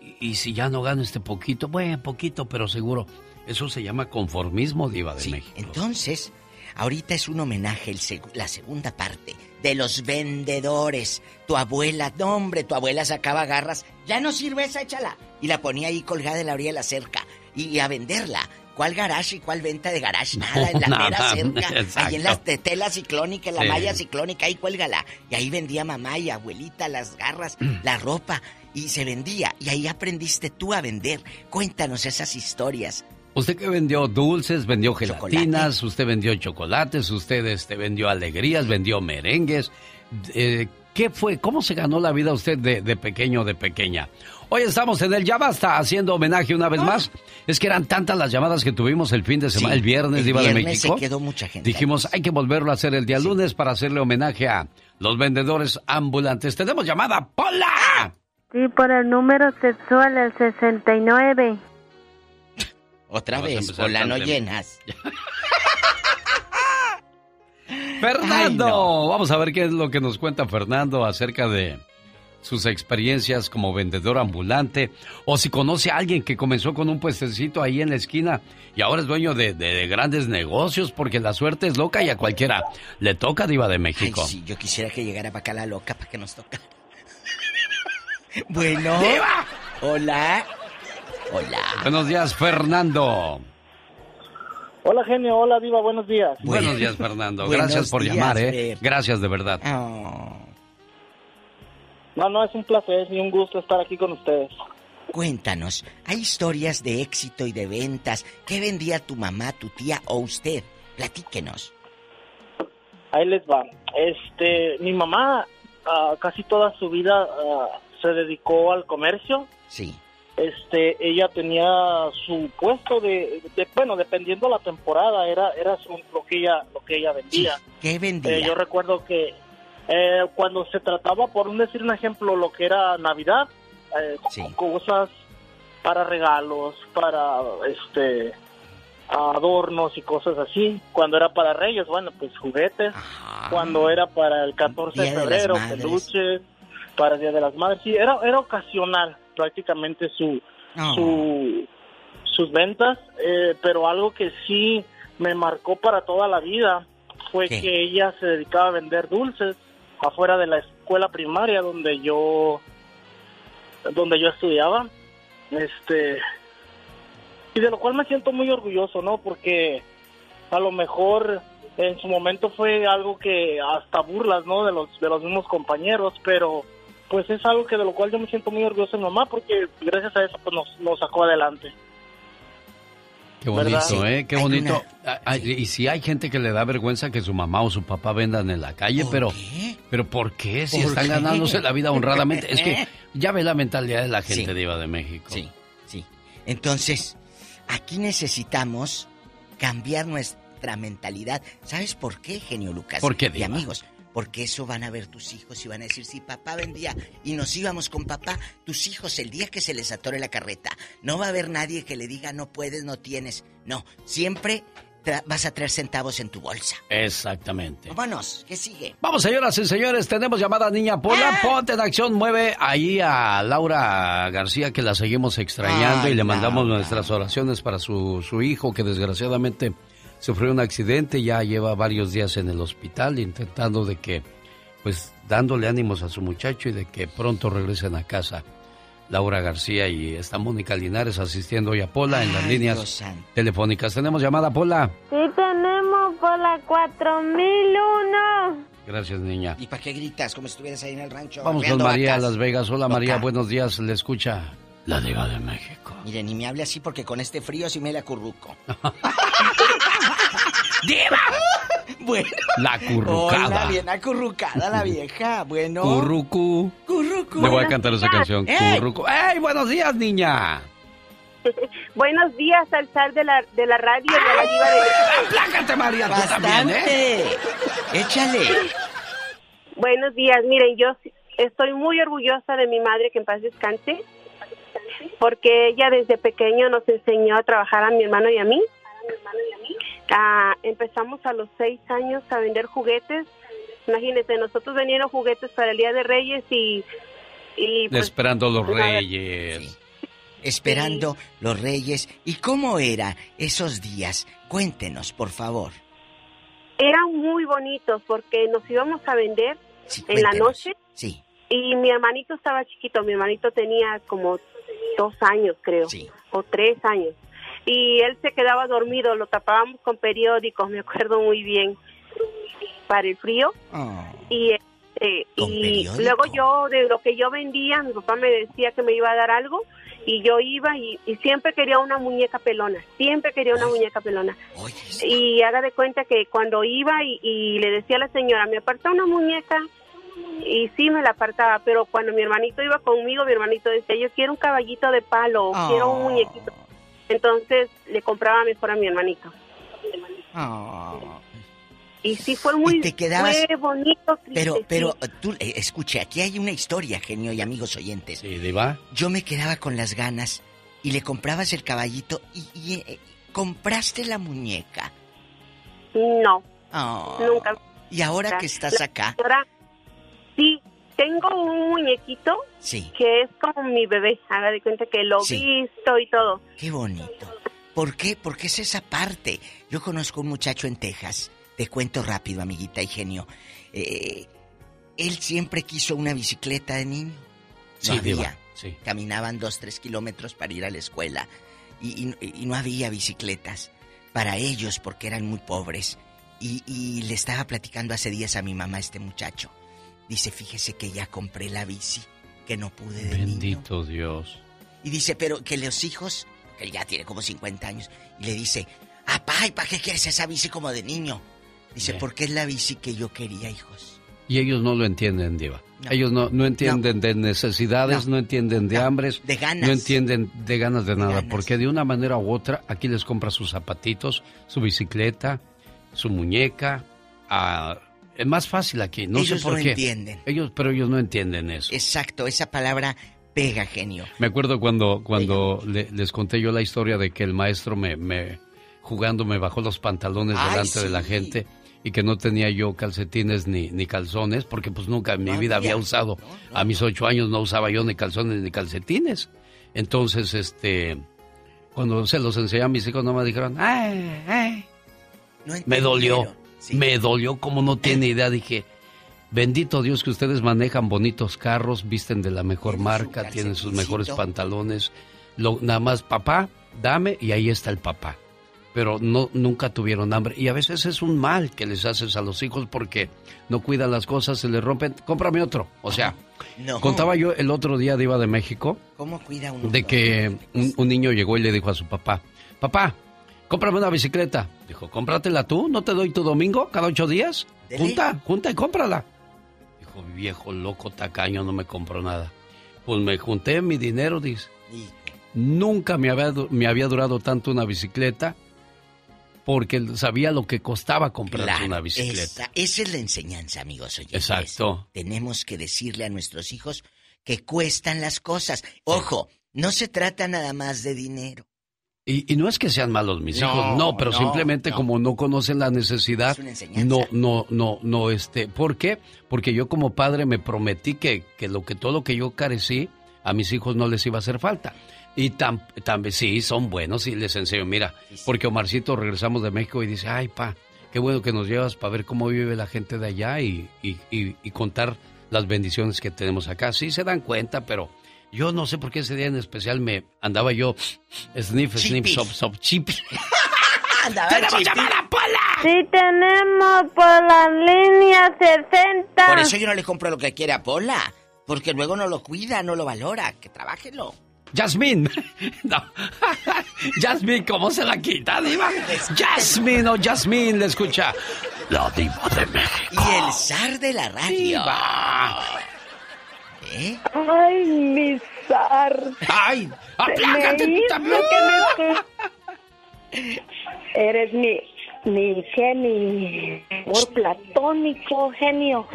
y, y si ya no gano este poquito, bueno, poquito, pero seguro. Eso se llama conformismo, diva de Sí, México. entonces, ahorita es un homenaje, el seg- la segunda parte, de los vendedores. Tu abuela, no hombre, tu abuela sacaba garras, ya no sirve esa, échala. Y la ponía ahí colgada en la orilla de la cerca y, a venderla. ¿Cuál garage y cuál venta de garage? Nada, en la mera cerca. Ahí en las de tela ciclónica, en la Sí. malla ciclónica, ahí cuélgala. Y ahí vendía mamá y abuelita las garras, la ropa. Y se vendía. Y ahí aprendiste tú a vender. Cuéntanos esas historias. Usted que vendió dulces, vendió gelatinas, usted vendió chocolates, usted este, vendió alegrías, vendió merengues. Eh, ¿Qué fue? ¿Cómo se ganó la vida usted de, de pequeño o de pequeña? Hoy estamos en el Ya Basta haciendo homenaje una vez más. Es que eran tantas las llamadas que tuvimos el fin de semana, Sí, el viernes, el Diva de México. se quedó mucha gente. Dijimos, hay que volverlo a hacer el día lunes para hacerle homenaje a los vendedores ambulantes. Tenemos llamada, Pola. Sí, por el número sexual, el 69. Otra Vamos vez, empezar hola, no llenas. Fernando, Ay, no. vamos a ver qué es lo que nos cuenta Fernando acerca de sus experiencias como vendedor ambulante o si conoce a alguien que comenzó con un puestecito ahí en la esquina y ahora es dueño de, de- de grandes negocios porque la suerte es loca y a cualquiera le toca diva de Ay, México. sí, yo quisiera que llegara para acá la loca para que nos tocara. bueno. Hola. Hola. Buenos días, Fernando. Hola, genio. Hola, Diva. Buenos días. Buenos días, Fernando. Gracias por días, llamar, ¿eh? Fer. Gracias de verdad. No, no, es un placer y un gusto estar aquí con ustedes. Cuéntanos, ¿hay historias de éxito y de ventas? ¿Qué vendía tu mamá, tu tía o usted? Platíquenos. Ahí les va. Este, mi mamá ah, casi toda su vida ah, se dedicó al comercio. Sí. Este, ella tenía su puesto de, de- bueno, dependiendo la temporada, era era su- lo que ella lo que ella vendía. ¿Qué vendía? Eh, yo recuerdo que eh, cuando se trataba, por decir un ejemplo, lo que era Navidad, eh, cosas para regalos, para este adornos y cosas así. Cuando era para Reyes, bueno, pues juguetes. Cuando era para el 14 de Día de febrero, Madres. peluches. Para el Día de las Madres, sí, era, era ocasional prácticamente su, Oh. su sus ventas, eh, pero algo que sí me marcó para toda la vida fue ¿Qué? que ella se dedicaba a vender dulces afuera de la escuela primaria donde yo donde yo estudiaba este y de lo cual me siento muy orgulloso no porque a lo mejor en su momento fue algo que hasta burlas no de los de los mismos compañeros pero pues es algo que de lo cual yo me siento muy orgulloso de mi mamá porque gracias a eso pues nos, nos sacó adelante Qué bonito, ¿Verdad? ¿eh? Qué Hay bonito. Ah, ah, Y si hay gente que le da vergüenza que su mamá o su papá vendan en la calle, pero pero ¿por qué? Si ¿Por están qué? ganándose la vida honradamente. Es que ya ve la mentalidad de la gente diva de México. Sí, sí. Entonces, aquí necesitamos cambiar nuestra mentalidad. ¿Sabes por qué, genio Lucas? ¿Por qué, Y amigos, porque eso van a ver tus hijos y van a decir, si papá vendía y nos íbamos con papá, tus hijos el día que se les atore la carreta, no va a haber nadie que le diga, no puedes, no tienes. No, siempre vas a traer centavos en tu bolsa. Exactamente. Vámonos, ¿qué sigue? Vamos, señoras y señores, tenemos llamada niña Pola. Ponte en acción, mueve ahí a Laura García, que la seguimos extrañando Ay, y le mandamos Laura. nuestras oraciones para su, su hijo, que desgraciadamente sufrió un accidente, ya lleva varios días en el hospital, intentando de que, pues, dándole ánimos a su muchacho y de que pronto regresen a casa. Laura García y está Mónica Linares asistiendo hoy a Pola en las Ay, líneas telefónicas. Tenemos llamada Pola. Sí tenemos por la 4001. Gracias, niña. ¿Y para qué gritas? Como si estuvieras ahí en el rancho. Vamos con María a vacas. Las Vegas. Hola María, buenos días. Le escucha la diva de México. Mire, ni me hable así porque con este frío sí me la curruco. ¡Diva! Bueno. La Hola, currucada. bien acurrucada la vieja. Bueno. Currucu. Currucu. Le voy a cantar esa canción. ¡Ey! Currucu. ¡Ey, buenos días, niña! Buenos días al zar de la, de la radio y a la diva de... ¡Aplácate, María! tú también, ¿eh? Échale. Buenos días, miren, yo estoy muy orgullosa de mi madre que en paz descanse, porque ella desde pequeño nos enseñó a trabajar a mi hermano y a mí. Ah, empezamos a los seis años a vender juguetes. Imagínense, nosotros vendieron juguetes para el Día de Reyes y... y pues, Esperando los reyes. Esperando los reyes. ¿Y cómo era esos días? Cuéntenos, por favor. Eran muy bonitos porque nos íbamos a vender en la noche Sí. y mi hermanito estaba chiquito, mi hermanito tenía como dos años creo, o tres años. Y él se quedaba dormido, lo tapábamos con periódicos, me acuerdo muy bien, para el frío. Y, este, y periódico? luego yo, de lo que yo vendía, mi papá me decía que me iba a dar algo y yo iba y, y siempre quería una muñeca pelona, siempre quería una muñeca pelona. Y haga de cuenta que cuando iba y, y le decía a la señora, me aparta una muñeca y sí me la apartaba, pero cuando mi hermanito iba conmigo, mi hermanito decía, yo quiero un caballito de palo, quiero un Oh. muñequito. Entonces le compraba mejor a mi hermanito. Y sí fue muy te quedabas- fue bonito. Pero, triste, pero, sí. tú, eh, escuche, aquí hay una historia, genio y amigos oyentes. Sí, diva. Yo me quedaba con las ganas y le comprabas el caballito y, y, eh, compraste la muñeca. No, Oh. nunca. Y ahora que estás acá, sí, tengo un muñequito sí, que es como mi bebé. Haga de cuenta que lo Sí. visto y todo. qué bonito. ¿Por qué? Porque es esa parte. Yo conozco un muchacho en Texas. Te cuento rápido, amiguita y genio. Eh, él siempre quiso una bicicleta de niño. No Sí, había. diva, sí. Caminaban dos, tres kilómetros para ir a la escuela. Y, y- y no había bicicletas para ellos porque eran muy pobres. Y, y le estaba platicando hace días a mi mamá este muchacho. Dice, fíjese que ya compré la bici, que no pude de niño. Bendito Dios. Y dice, pero que los hijos, que él ya tiene como 50 años, y le dice, apá, ¿y para qué quieres esa bici como de niño? Dice, porque es la bici que yo quería, hijos. Y ellos no lo entienden, Diva. No. Ellos no, no entienden de necesidades, no, entienden de hambres, de ganas. no entienden de ganas de, nada, porque de una manera u otra aquí les compra sus zapatitos, su bicicleta, su muñeca. ah, es más fácil aquí, no Ellos sé por no qué. entienden. Ellos, pero ellos no entienden eso. Exacto, esa palabra pega, genio. Me acuerdo cuando, cuando le- les conté yo la historia de que el maestro me, me jugando me bajó los pantalones Ay, delante de la gente y que no tenía yo calcetines ni, ni calzones porque pues nunca en mi vida había usado. A mis ocho años no usaba yo ni calzones ni calcetines. Entonces, este, cuando se los enseñé a mis hijos no me dijeron, ay, ay. me dolió, me dolió como no tiene idea. Dije, bendito Dios que ustedes manejan bonitos carros, visten de la mejor marca, tienen sus mejores pantalones. Lo, nada más, papá, dame y ahí está el papá. Pero no, nunca tuvieron hambre. Y a veces es un mal que les haces a los hijos porque no cuidan las cosas, se les rompen. Cómprame otro. O sea, No. contaba yo el otro día de Iba de México ¿Cómo cuida uno? de que un, un niño llegó y le dijo a su papá, papá, cómprame una bicicleta. Dijo, cómpratela tú, ¿no te doy tu domingo cada ocho días? Dele. Junta, junta y cómprala. Dijo, viejo loco tacaño, no me compró nada. Pues me junté mi dinero, dice. Nunca me había, du- me había durado tanto una bicicleta porque sabía lo que costaba comprar Claro, una bicicleta. Esa, esa es la enseñanza, amigos oyentes. Exacto. Tenemos que decirle a nuestros hijos que cuestan las cosas. Ojo, no se trata nada más de dinero. Y, y no es que sean malos mis No, hijos, no, pero no, simplemente no. como no conocen la necesidad, Es una enseñanza. no, no, no, no, este, ¿por qué? Porque yo como padre me prometí que, que lo que todo lo que yo carecí a mis hijos no les iba a hacer falta. Y tam- también sí, son buenos y les enseño, mira, porque Omarcito regresamos de México y dice, ay pa, qué bueno que nos llevas para ver cómo vive la gente de allá y, y, y- y contar las bendiciones que tenemos acá. Sí se dan cuenta, pero yo no sé por qué ese día en especial me andaba yo sniff, sniff, sop, sop, chip. ¡Tenemos llamada, Pola! Sí tenemos por la línea 60. Por eso yo no le compro lo que quiere a Pola. Porque luego no lo cuida, no lo valora. Que trabájelo. Jasmine. No. Jasmine, ¿cómo se la quita, diva? Jasmine o Jasmine, le escucha. La diva de México. Y el zar de la radio. ¿Eh? Ay, mi zar. ¡Ay! ¡Aplácate tú también! que me- Eres mi, mi genio, amor platónico, genio.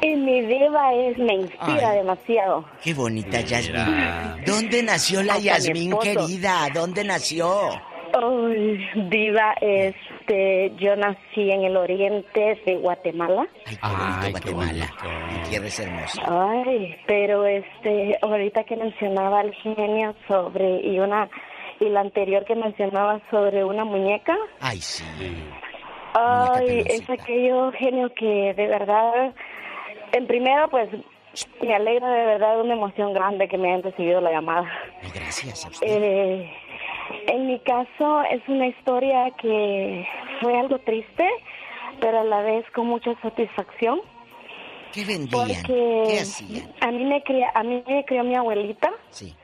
Y mi diva es, me inspira Ay. demasiado. Qué bonita Yasmín. ¿Dónde nació la Hasta esposo. querida? ¿Dónde nació? Ay, diva, este, yo nací en el oriente de Guatemala. Ay, Guatemala. Mi tierra es hermosa. Ay, pero este, ahorita que mencionaba el genio sobre y una y la anterior que mencionaba sobre una muñeca, Ay, sí. ay, es aquello genio que de verdad, en primero pues me alegra de verdad una emoción grande que me hayan recibido la llamada. Gracias a usted. Eh, en mi caso es una historia que fue algo triste, pero a la vez con mucha satisfacción. ¿Qué vendían? Porque ¿Qué hacían? a mí me cría, a mí me crió mi abuelita. Sí.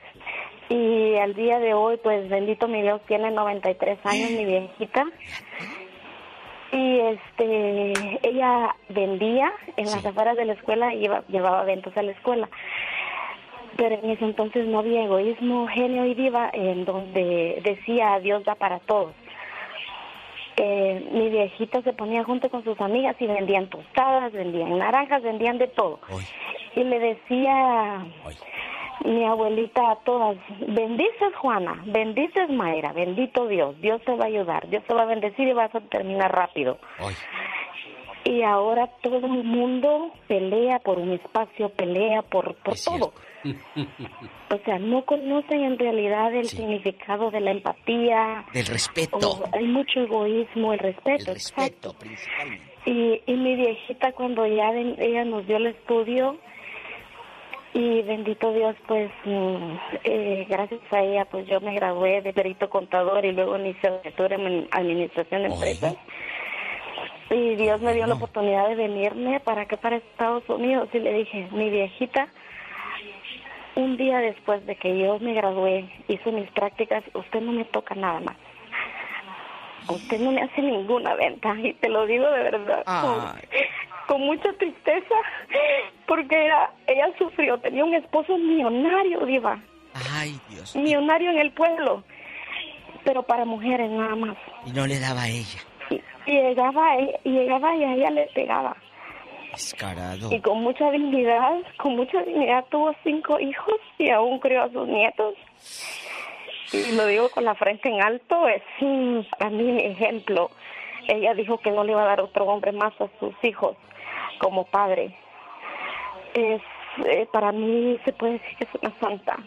Y al día de hoy, pues bendito mi Dios, tiene 93 años mi viejita. Y este, ella vendía en las afueras de la escuela y lleva- llevaba eventos a la escuela. Pero en ese entonces no había egoísmo, genio y diva, en donde decía Dios da para todos. Eh, mi viejita se ponía junto con sus amigas y vendían tostadas, vendían naranjas, vendían de todo. Y le decía mi abuelita a todas, bendices Juana, bendices Mayra, bendito Dios, Dios te va a ayudar, Dios te va a bendecir y vas a terminar rápido. Y ahora todo el mundo pelea por un espacio, pelea por, por todo. O sea, no conocen en realidad el significado de la empatía. Del respeto. o hay mucho egoísmo, el respeto. El respeto, principalmente. Y, y mi viejita cuando ya ella nos dio el estudio y bendito Dios pues mm, eh, gracias a ella pues yo me gradué de perito contador y luego licenciatura en administración de empresas y Dios me dio la oportunidad de venirme para acá para Estados Unidos y le dije mi viejita un día después de que yo me gradué hice mis prácticas usted no me toca nada más usted no me hace ninguna venta y te lo digo de verdad. Con, con mucha tristeza porque era, ella sufrió, tenía un esposo millonario, diva. Ay, Dios. Millonario en el pueblo, pero para mujeres nada más. Y no le daba a ella. Y llegaba, y llegaba y a ella le pegaba. Descarado. Y con mucha dignidad, con mucha dignidad tuvo cinco hijos y aún crió a sus nietos. Y lo digo con la frente en alto, es mm, para mí mi ejemplo. Ella dijo que no le iba a dar otro hombre más a sus hijos como padre. Es, eh, para mí se puede decir que es una santa.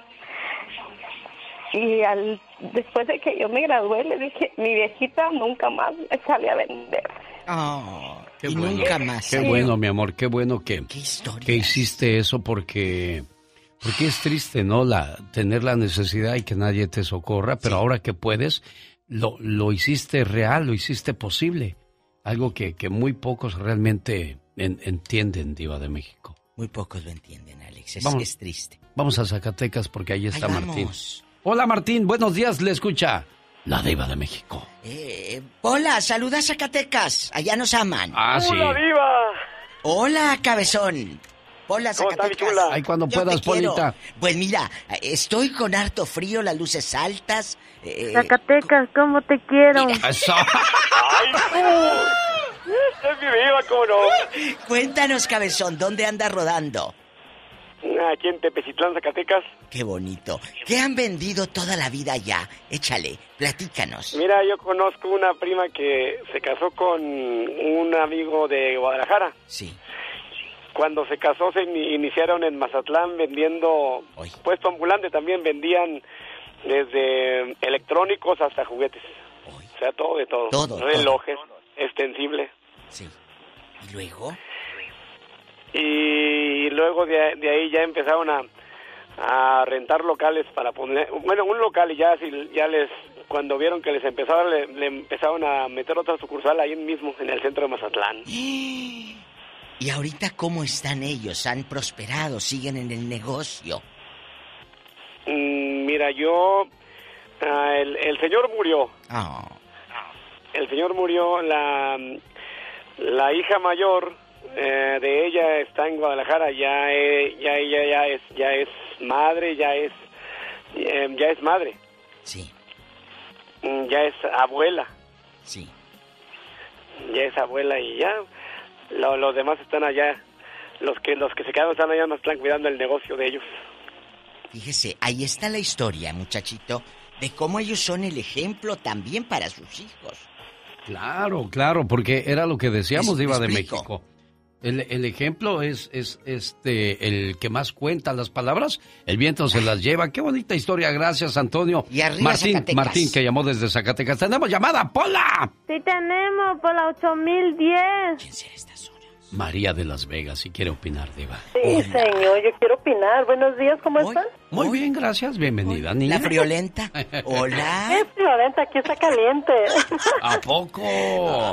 Y al, después de que yo me gradué, le dije, mi viejita nunca más me sale a vender. y nunca más. Qué bueno, mi amor, qué bueno que, que hiciste eso porque porque es triste, ¿no? La tener la necesidad y que nadie te socorra, pero ahora que puedes, lo, lo hiciste real, lo hiciste posible. Algo que, que muy pocos realmente en- entienden, Diva de México. Muy pocos lo entienden, Alex. Es, Vamos. es triste. Vamos a Zacatecas porque ahí está Ahí Martín. Hola Martín, buenos días, le escucha la Diva de México. Eh, hola, saluda a Zacatecas. Allá nos aman. Ah, sí. Hola, viva! Hola, cabezón. Hola, Zacatecas. Ay, cuando Yo puedas. Polita. Pues mira, estoy con harto frío, las luces altas. eh, Zacatecas, ¿cómo te quiero? Eso. ¡Ay! ¡Es mi viva, cómo no! Cuéntanos, cabezón, ¿dónde anda rodando? Aquí en Tepecitlán, Zacatecas. Qué bonito. ¿Qué han vendido toda la vida allá? Échale, platícanos. Mira, yo conozco una prima que se casó con un amigo de Guadalajara. Sí. Cuando se casó se ini- iniciaron en Mazatlán vendiendo puesto ambulante, también vendían desde electrónicos hasta juguetes. O sea, todo de todo. Todo, Relojes, extensible. Sí. ¿Y luego? Y luego de, de ahí ya empezaron a, a rentar locales para poner, bueno, un local y ya, si- ya les, cuando vieron que les empezaba, le, le empezaron a meter otra sucursal ahí mismo, en el centro de Mazatlán. ¿Y ahorita cómo están ellos? ¿Han prosperado? ¿Siguen en el negocio? Mm, mira, yo, ah, el, el señor murió. Ah. El señor murió, la, la hija mayor eh, de ella está en Guadalajara, ya, eh, ya ella ya es, ya es madre, ya es, eh, ya es madre. Sí. Mm, Ya es abuela. Sí. Ya es abuela y ya, lo- los demás están allá, los que, los que se quedaron están allá más están cuidando el negocio de ellos. Fíjese, ahí está la historia, muchachito, de cómo ellos son el ejemplo también para sus hijos. Claro, claro, porque era lo que decíamos, Diva de. México. El, el ejemplo es, es este el que más cuenta las palabras, el viento se las lleva. Qué bonita historia, gracias Antonio. Y arriba Martín, Zacatecas. Martín que llamó desde Zacatecas. Tenemos llamada, Pola. Sí tenemos por la 8010. María de Las Vegas, si quiere opinar, Diva. Sí, señor, yo quiero opinar. Buenos días, ¿cómo están? Muy bien, gracias, bienvenida, niña. La friolenta. Hola. Es violenta, aquí está caliente. ¿A poco?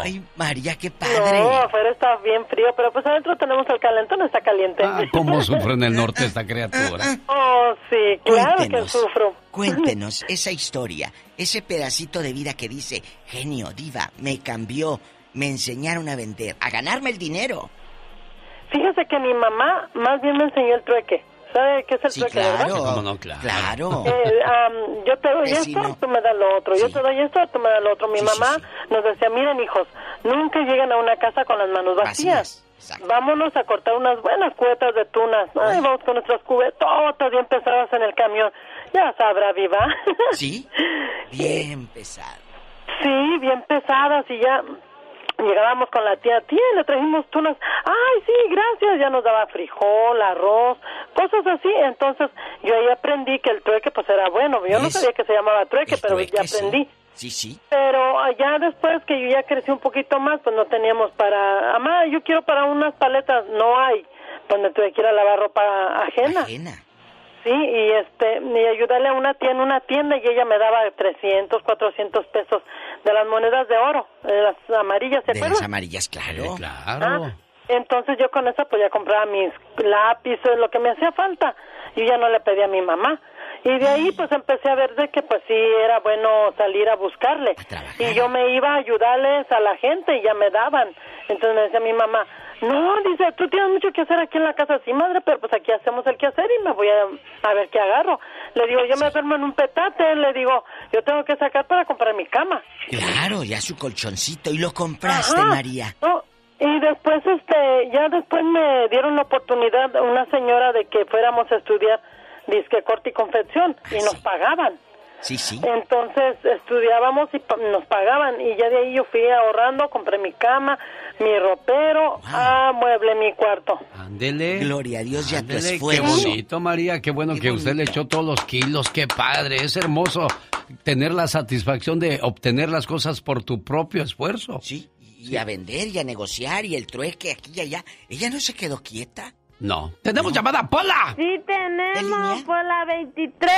Ay, María, qué No, padre. afuera está bien frío, pero pues adentro tenemos el calentón, está caliente. Ah, ¿Cómo sufre en el norte esta criatura? Oh, sí, claro que Cuéntenos, sufro. Cuéntenos esa historia, ese pedacito de vida que dice, genio, diva, me cambió, me enseñaron a vender, a ganarme el dinero. Fíjese que mi mamá más bien me enseñó el trueque. ¿Sabe qué es el Sí, trueque, claro. verdad? ¿Cómo no? Claro. Claro. Eh, yo te doy Vecino. esto, tú me das lo otro. Yo te doy esto, tú me das lo otro. Mi Sí, sí, mamá nos decía, miren hijos, nunca lleguen a una casa con las manos vacías. Vámonos a cortar unas buenas cuetas de tunas. Ay, vamos con nuestras cubetotas bien pesadas en el camión. Ya sabrá, viva. ¿Sí? Bien pesado. Sí, bien pesadas y ya llegábamos con la tía, tía, le trajimos tunas, ay, sí, gracias, ya nos daba frijol, arroz, cosas así, entonces yo ahí aprendí que el trueque pues era bueno, yo no sabía que se llamaba trueque, pero trueque, ya aprendí. Sí, sí. Pero allá después que yo ya crecí un poquito más, pues no teníamos para, mamá, yo quiero para unas paletas, no hay, pues me tuve que ir a lavar ropa ajena. Ajena. Sí, y este, y ayudarle a una tía en una tienda y ella me daba 300, 400 pesos de las monedas de oro, de las amarillas, ¿se De acuerdan? las amarillas, claro. Claro. Entonces yo con eso pues ya compraba mis lápices, lo que me hacía falta. Yo ya no le pedí a mi mamá. Y de ahí pues empecé a ver de que pues sí era bueno salir a buscarle. y yo me iba a ayudarles a la gente y ya me daban. Entonces me decía mi mamá, no, dice, tú tienes mucho que hacer aquí en la casa, sí, madre, pero pues aquí hacemos el que hacer y me voy a, a ver qué agarro. Le digo, yo me duermo en un petate, le digo, yo tengo que sacar para comprar mi cama. Claro, ya su colchoncito. ¿Y lo compraste, Ajá. María? No, y después, este, ya después me dieron la oportunidad una señora de que fuéramos a estudiar disque corte y confección y nos pagaban. Sí, sí. Entonces estudiábamos y pa- nos pagaban y ya de ahí yo fui ahorrando, compré mi cama, mi ropero, amueble mi cuarto. Ándele. Gloria a Dios y a tu Ándele, Qué esfuerzo. bonito, María. Qué bueno que usted le echó todos los kilos. Qué padre. Es hermoso tener la satisfacción de obtener las cosas por tu propio esfuerzo. Sí. Y a vender y a negociar y el trueque aquí y allá. Ella no se quedó quieta. No. ¡Tenemos llamada, Pola! Sí tenemos por la 23.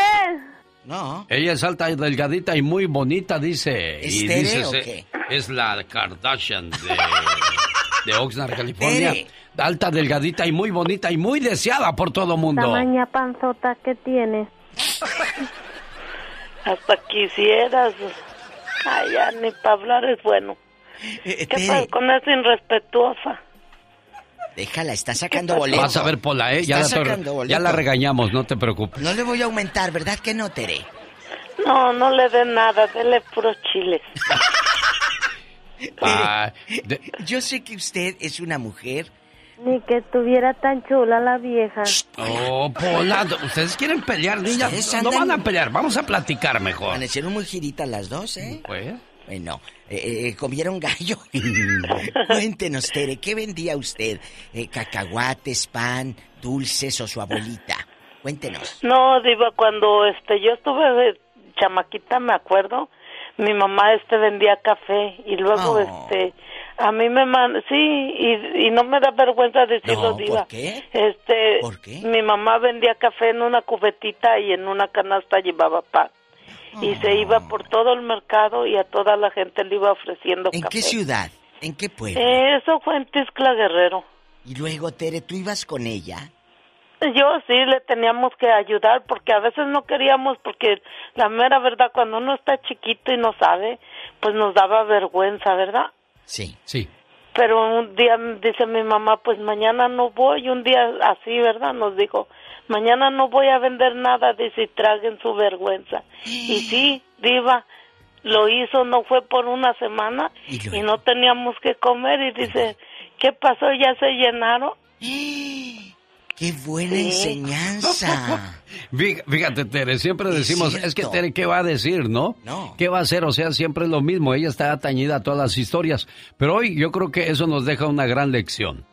No. Ella es alta y delgadita y muy bonita, dice. ¿Es y Tere dice, o se- qué? es la Kardashian de, de Oxnard, California. Tere. Alta, delgadita y muy bonita y muy deseada por todo mundo. Tamaña panzota que tienes. Hasta quisieras. Ay, ya ni para hablar es bueno. ¿Qué pasa con esa irrespetuosa? Déjala, está sacando boletos. Vas a ver, Pola, ¿eh? Ya, Está la, sacando ya la regañamos, no te preocupes. No le voy a aumentar, ¿verdad que no, Tere? No, no le dé nada, dele puros chiles. Ah, de- Yo sé que usted es una mujer. Ni que estuviera tan chula la vieja. Oh, Pola, ustedes quieren pelear, niñas. No andan- van a pelear, vamos a platicar mejor. Amanecieron muy giritas las dos, ¿eh? Pues. Bueno, eh, eh, comieron gallo. Cuéntenos, Tere, ¿qué vendía usted? Eh, ¿Cacahuates, pan, dulces o su abuelita? Cuéntenos. No, Diva, cuando este yo estuve de chamaquita, me acuerdo, mi mamá este vendía café y luego Oh. este a mí me man sí y, y no me da vergüenza decirlo, No, ¿por Diva. qué? Este, ¿Por qué? mi mamá vendía café en una cubetita y en una canasta llevaba pan. Y se iba por todo el mercado y a toda la gente le iba ofreciendo ¿En café. qué ciudad? ¿En qué pueblo? Eso fue en Tiscla Guerrero. Y luego, Tere, ¿tú ibas con ella? Yo sí le teníamos que ayudar porque a veces no queríamos porque la mera verdad cuando uno está chiquito y no sabe, pues nos daba vergüenza, ¿verdad? Sí. Sí. Pero un día dice mi mamá, pues mañana no voy, un día así, ¿verdad? Nos dijo, mañana no voy a vender nada, dice, y traguen su vergüenza. Y sí, diva, lo hizo, no fue por una semana y, no teníamos que comer y dice, ¿qué pasó? ¿Ya se llenaron? ¡Qué buena Sí. enseñanza! Fí- Fíjate, Tere, siempre decimos, es que Tere, ¿qué va a decir, no? No. ¿Qué va a hacer? O sea, siempre es lo mismo. Ella está atañida a todas las historias. Pero hoy yo creo que eso nos deja una gran lección.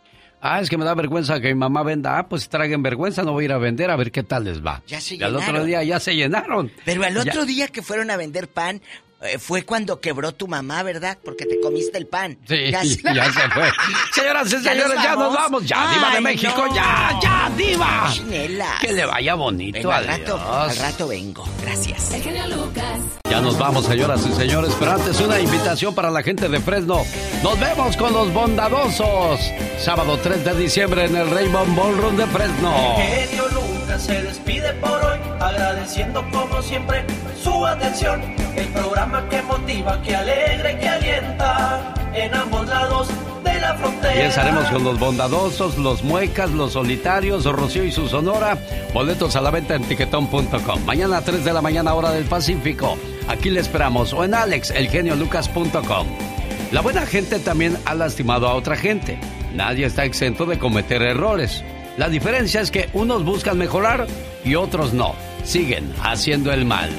Ah, es que me da vergüenza que mi mamá venda. Ah, pues traguen vergüenza, no voy a ir a vender a ver qué tal les va. Ya se y al otro llenaron. día ya se llenaron. Pero al Ya- otro día que fueron a vender pan, eh, fue cuando quebró tu mamá, ¿verdad? Porque te comiste el pan. Sí, Ya ya se- fue. Señoras y señores, ya nos vamos. Ya, Diva de Ay, México, no. ya, ya, Diva. Chinelas. Que le vaya bonito, al adiós. rato, al rato vengo. Gracias. El genio Lucas. Ya nos vamos, señoras y señores, pero antes una invitación para la gente de Fresno. Nos vemos con los bondadosos. Sábado 3 de diciembre en el Rainbow Ballroom de Fresno. Se despide por hoy, agradeciendo como siempre su atención. El programa que motiva, que alegra y que alienta en ambos lados de la Y frontera. estaremos con los bondadosos, los muecas, los solitarios, Rocío y su sonora. Boletos a la venta en tiquetón.com. Mañana a 3 de la mañana, hora del Pacífico. Aquí le esperamos. O en alexelgeniolucas.com. La buena gente también ha lastimado a otra gente. Nadie está exento de cometer errores. La diferencia es que unos buscan mejorar y otros no. Siguen haciendo el mal.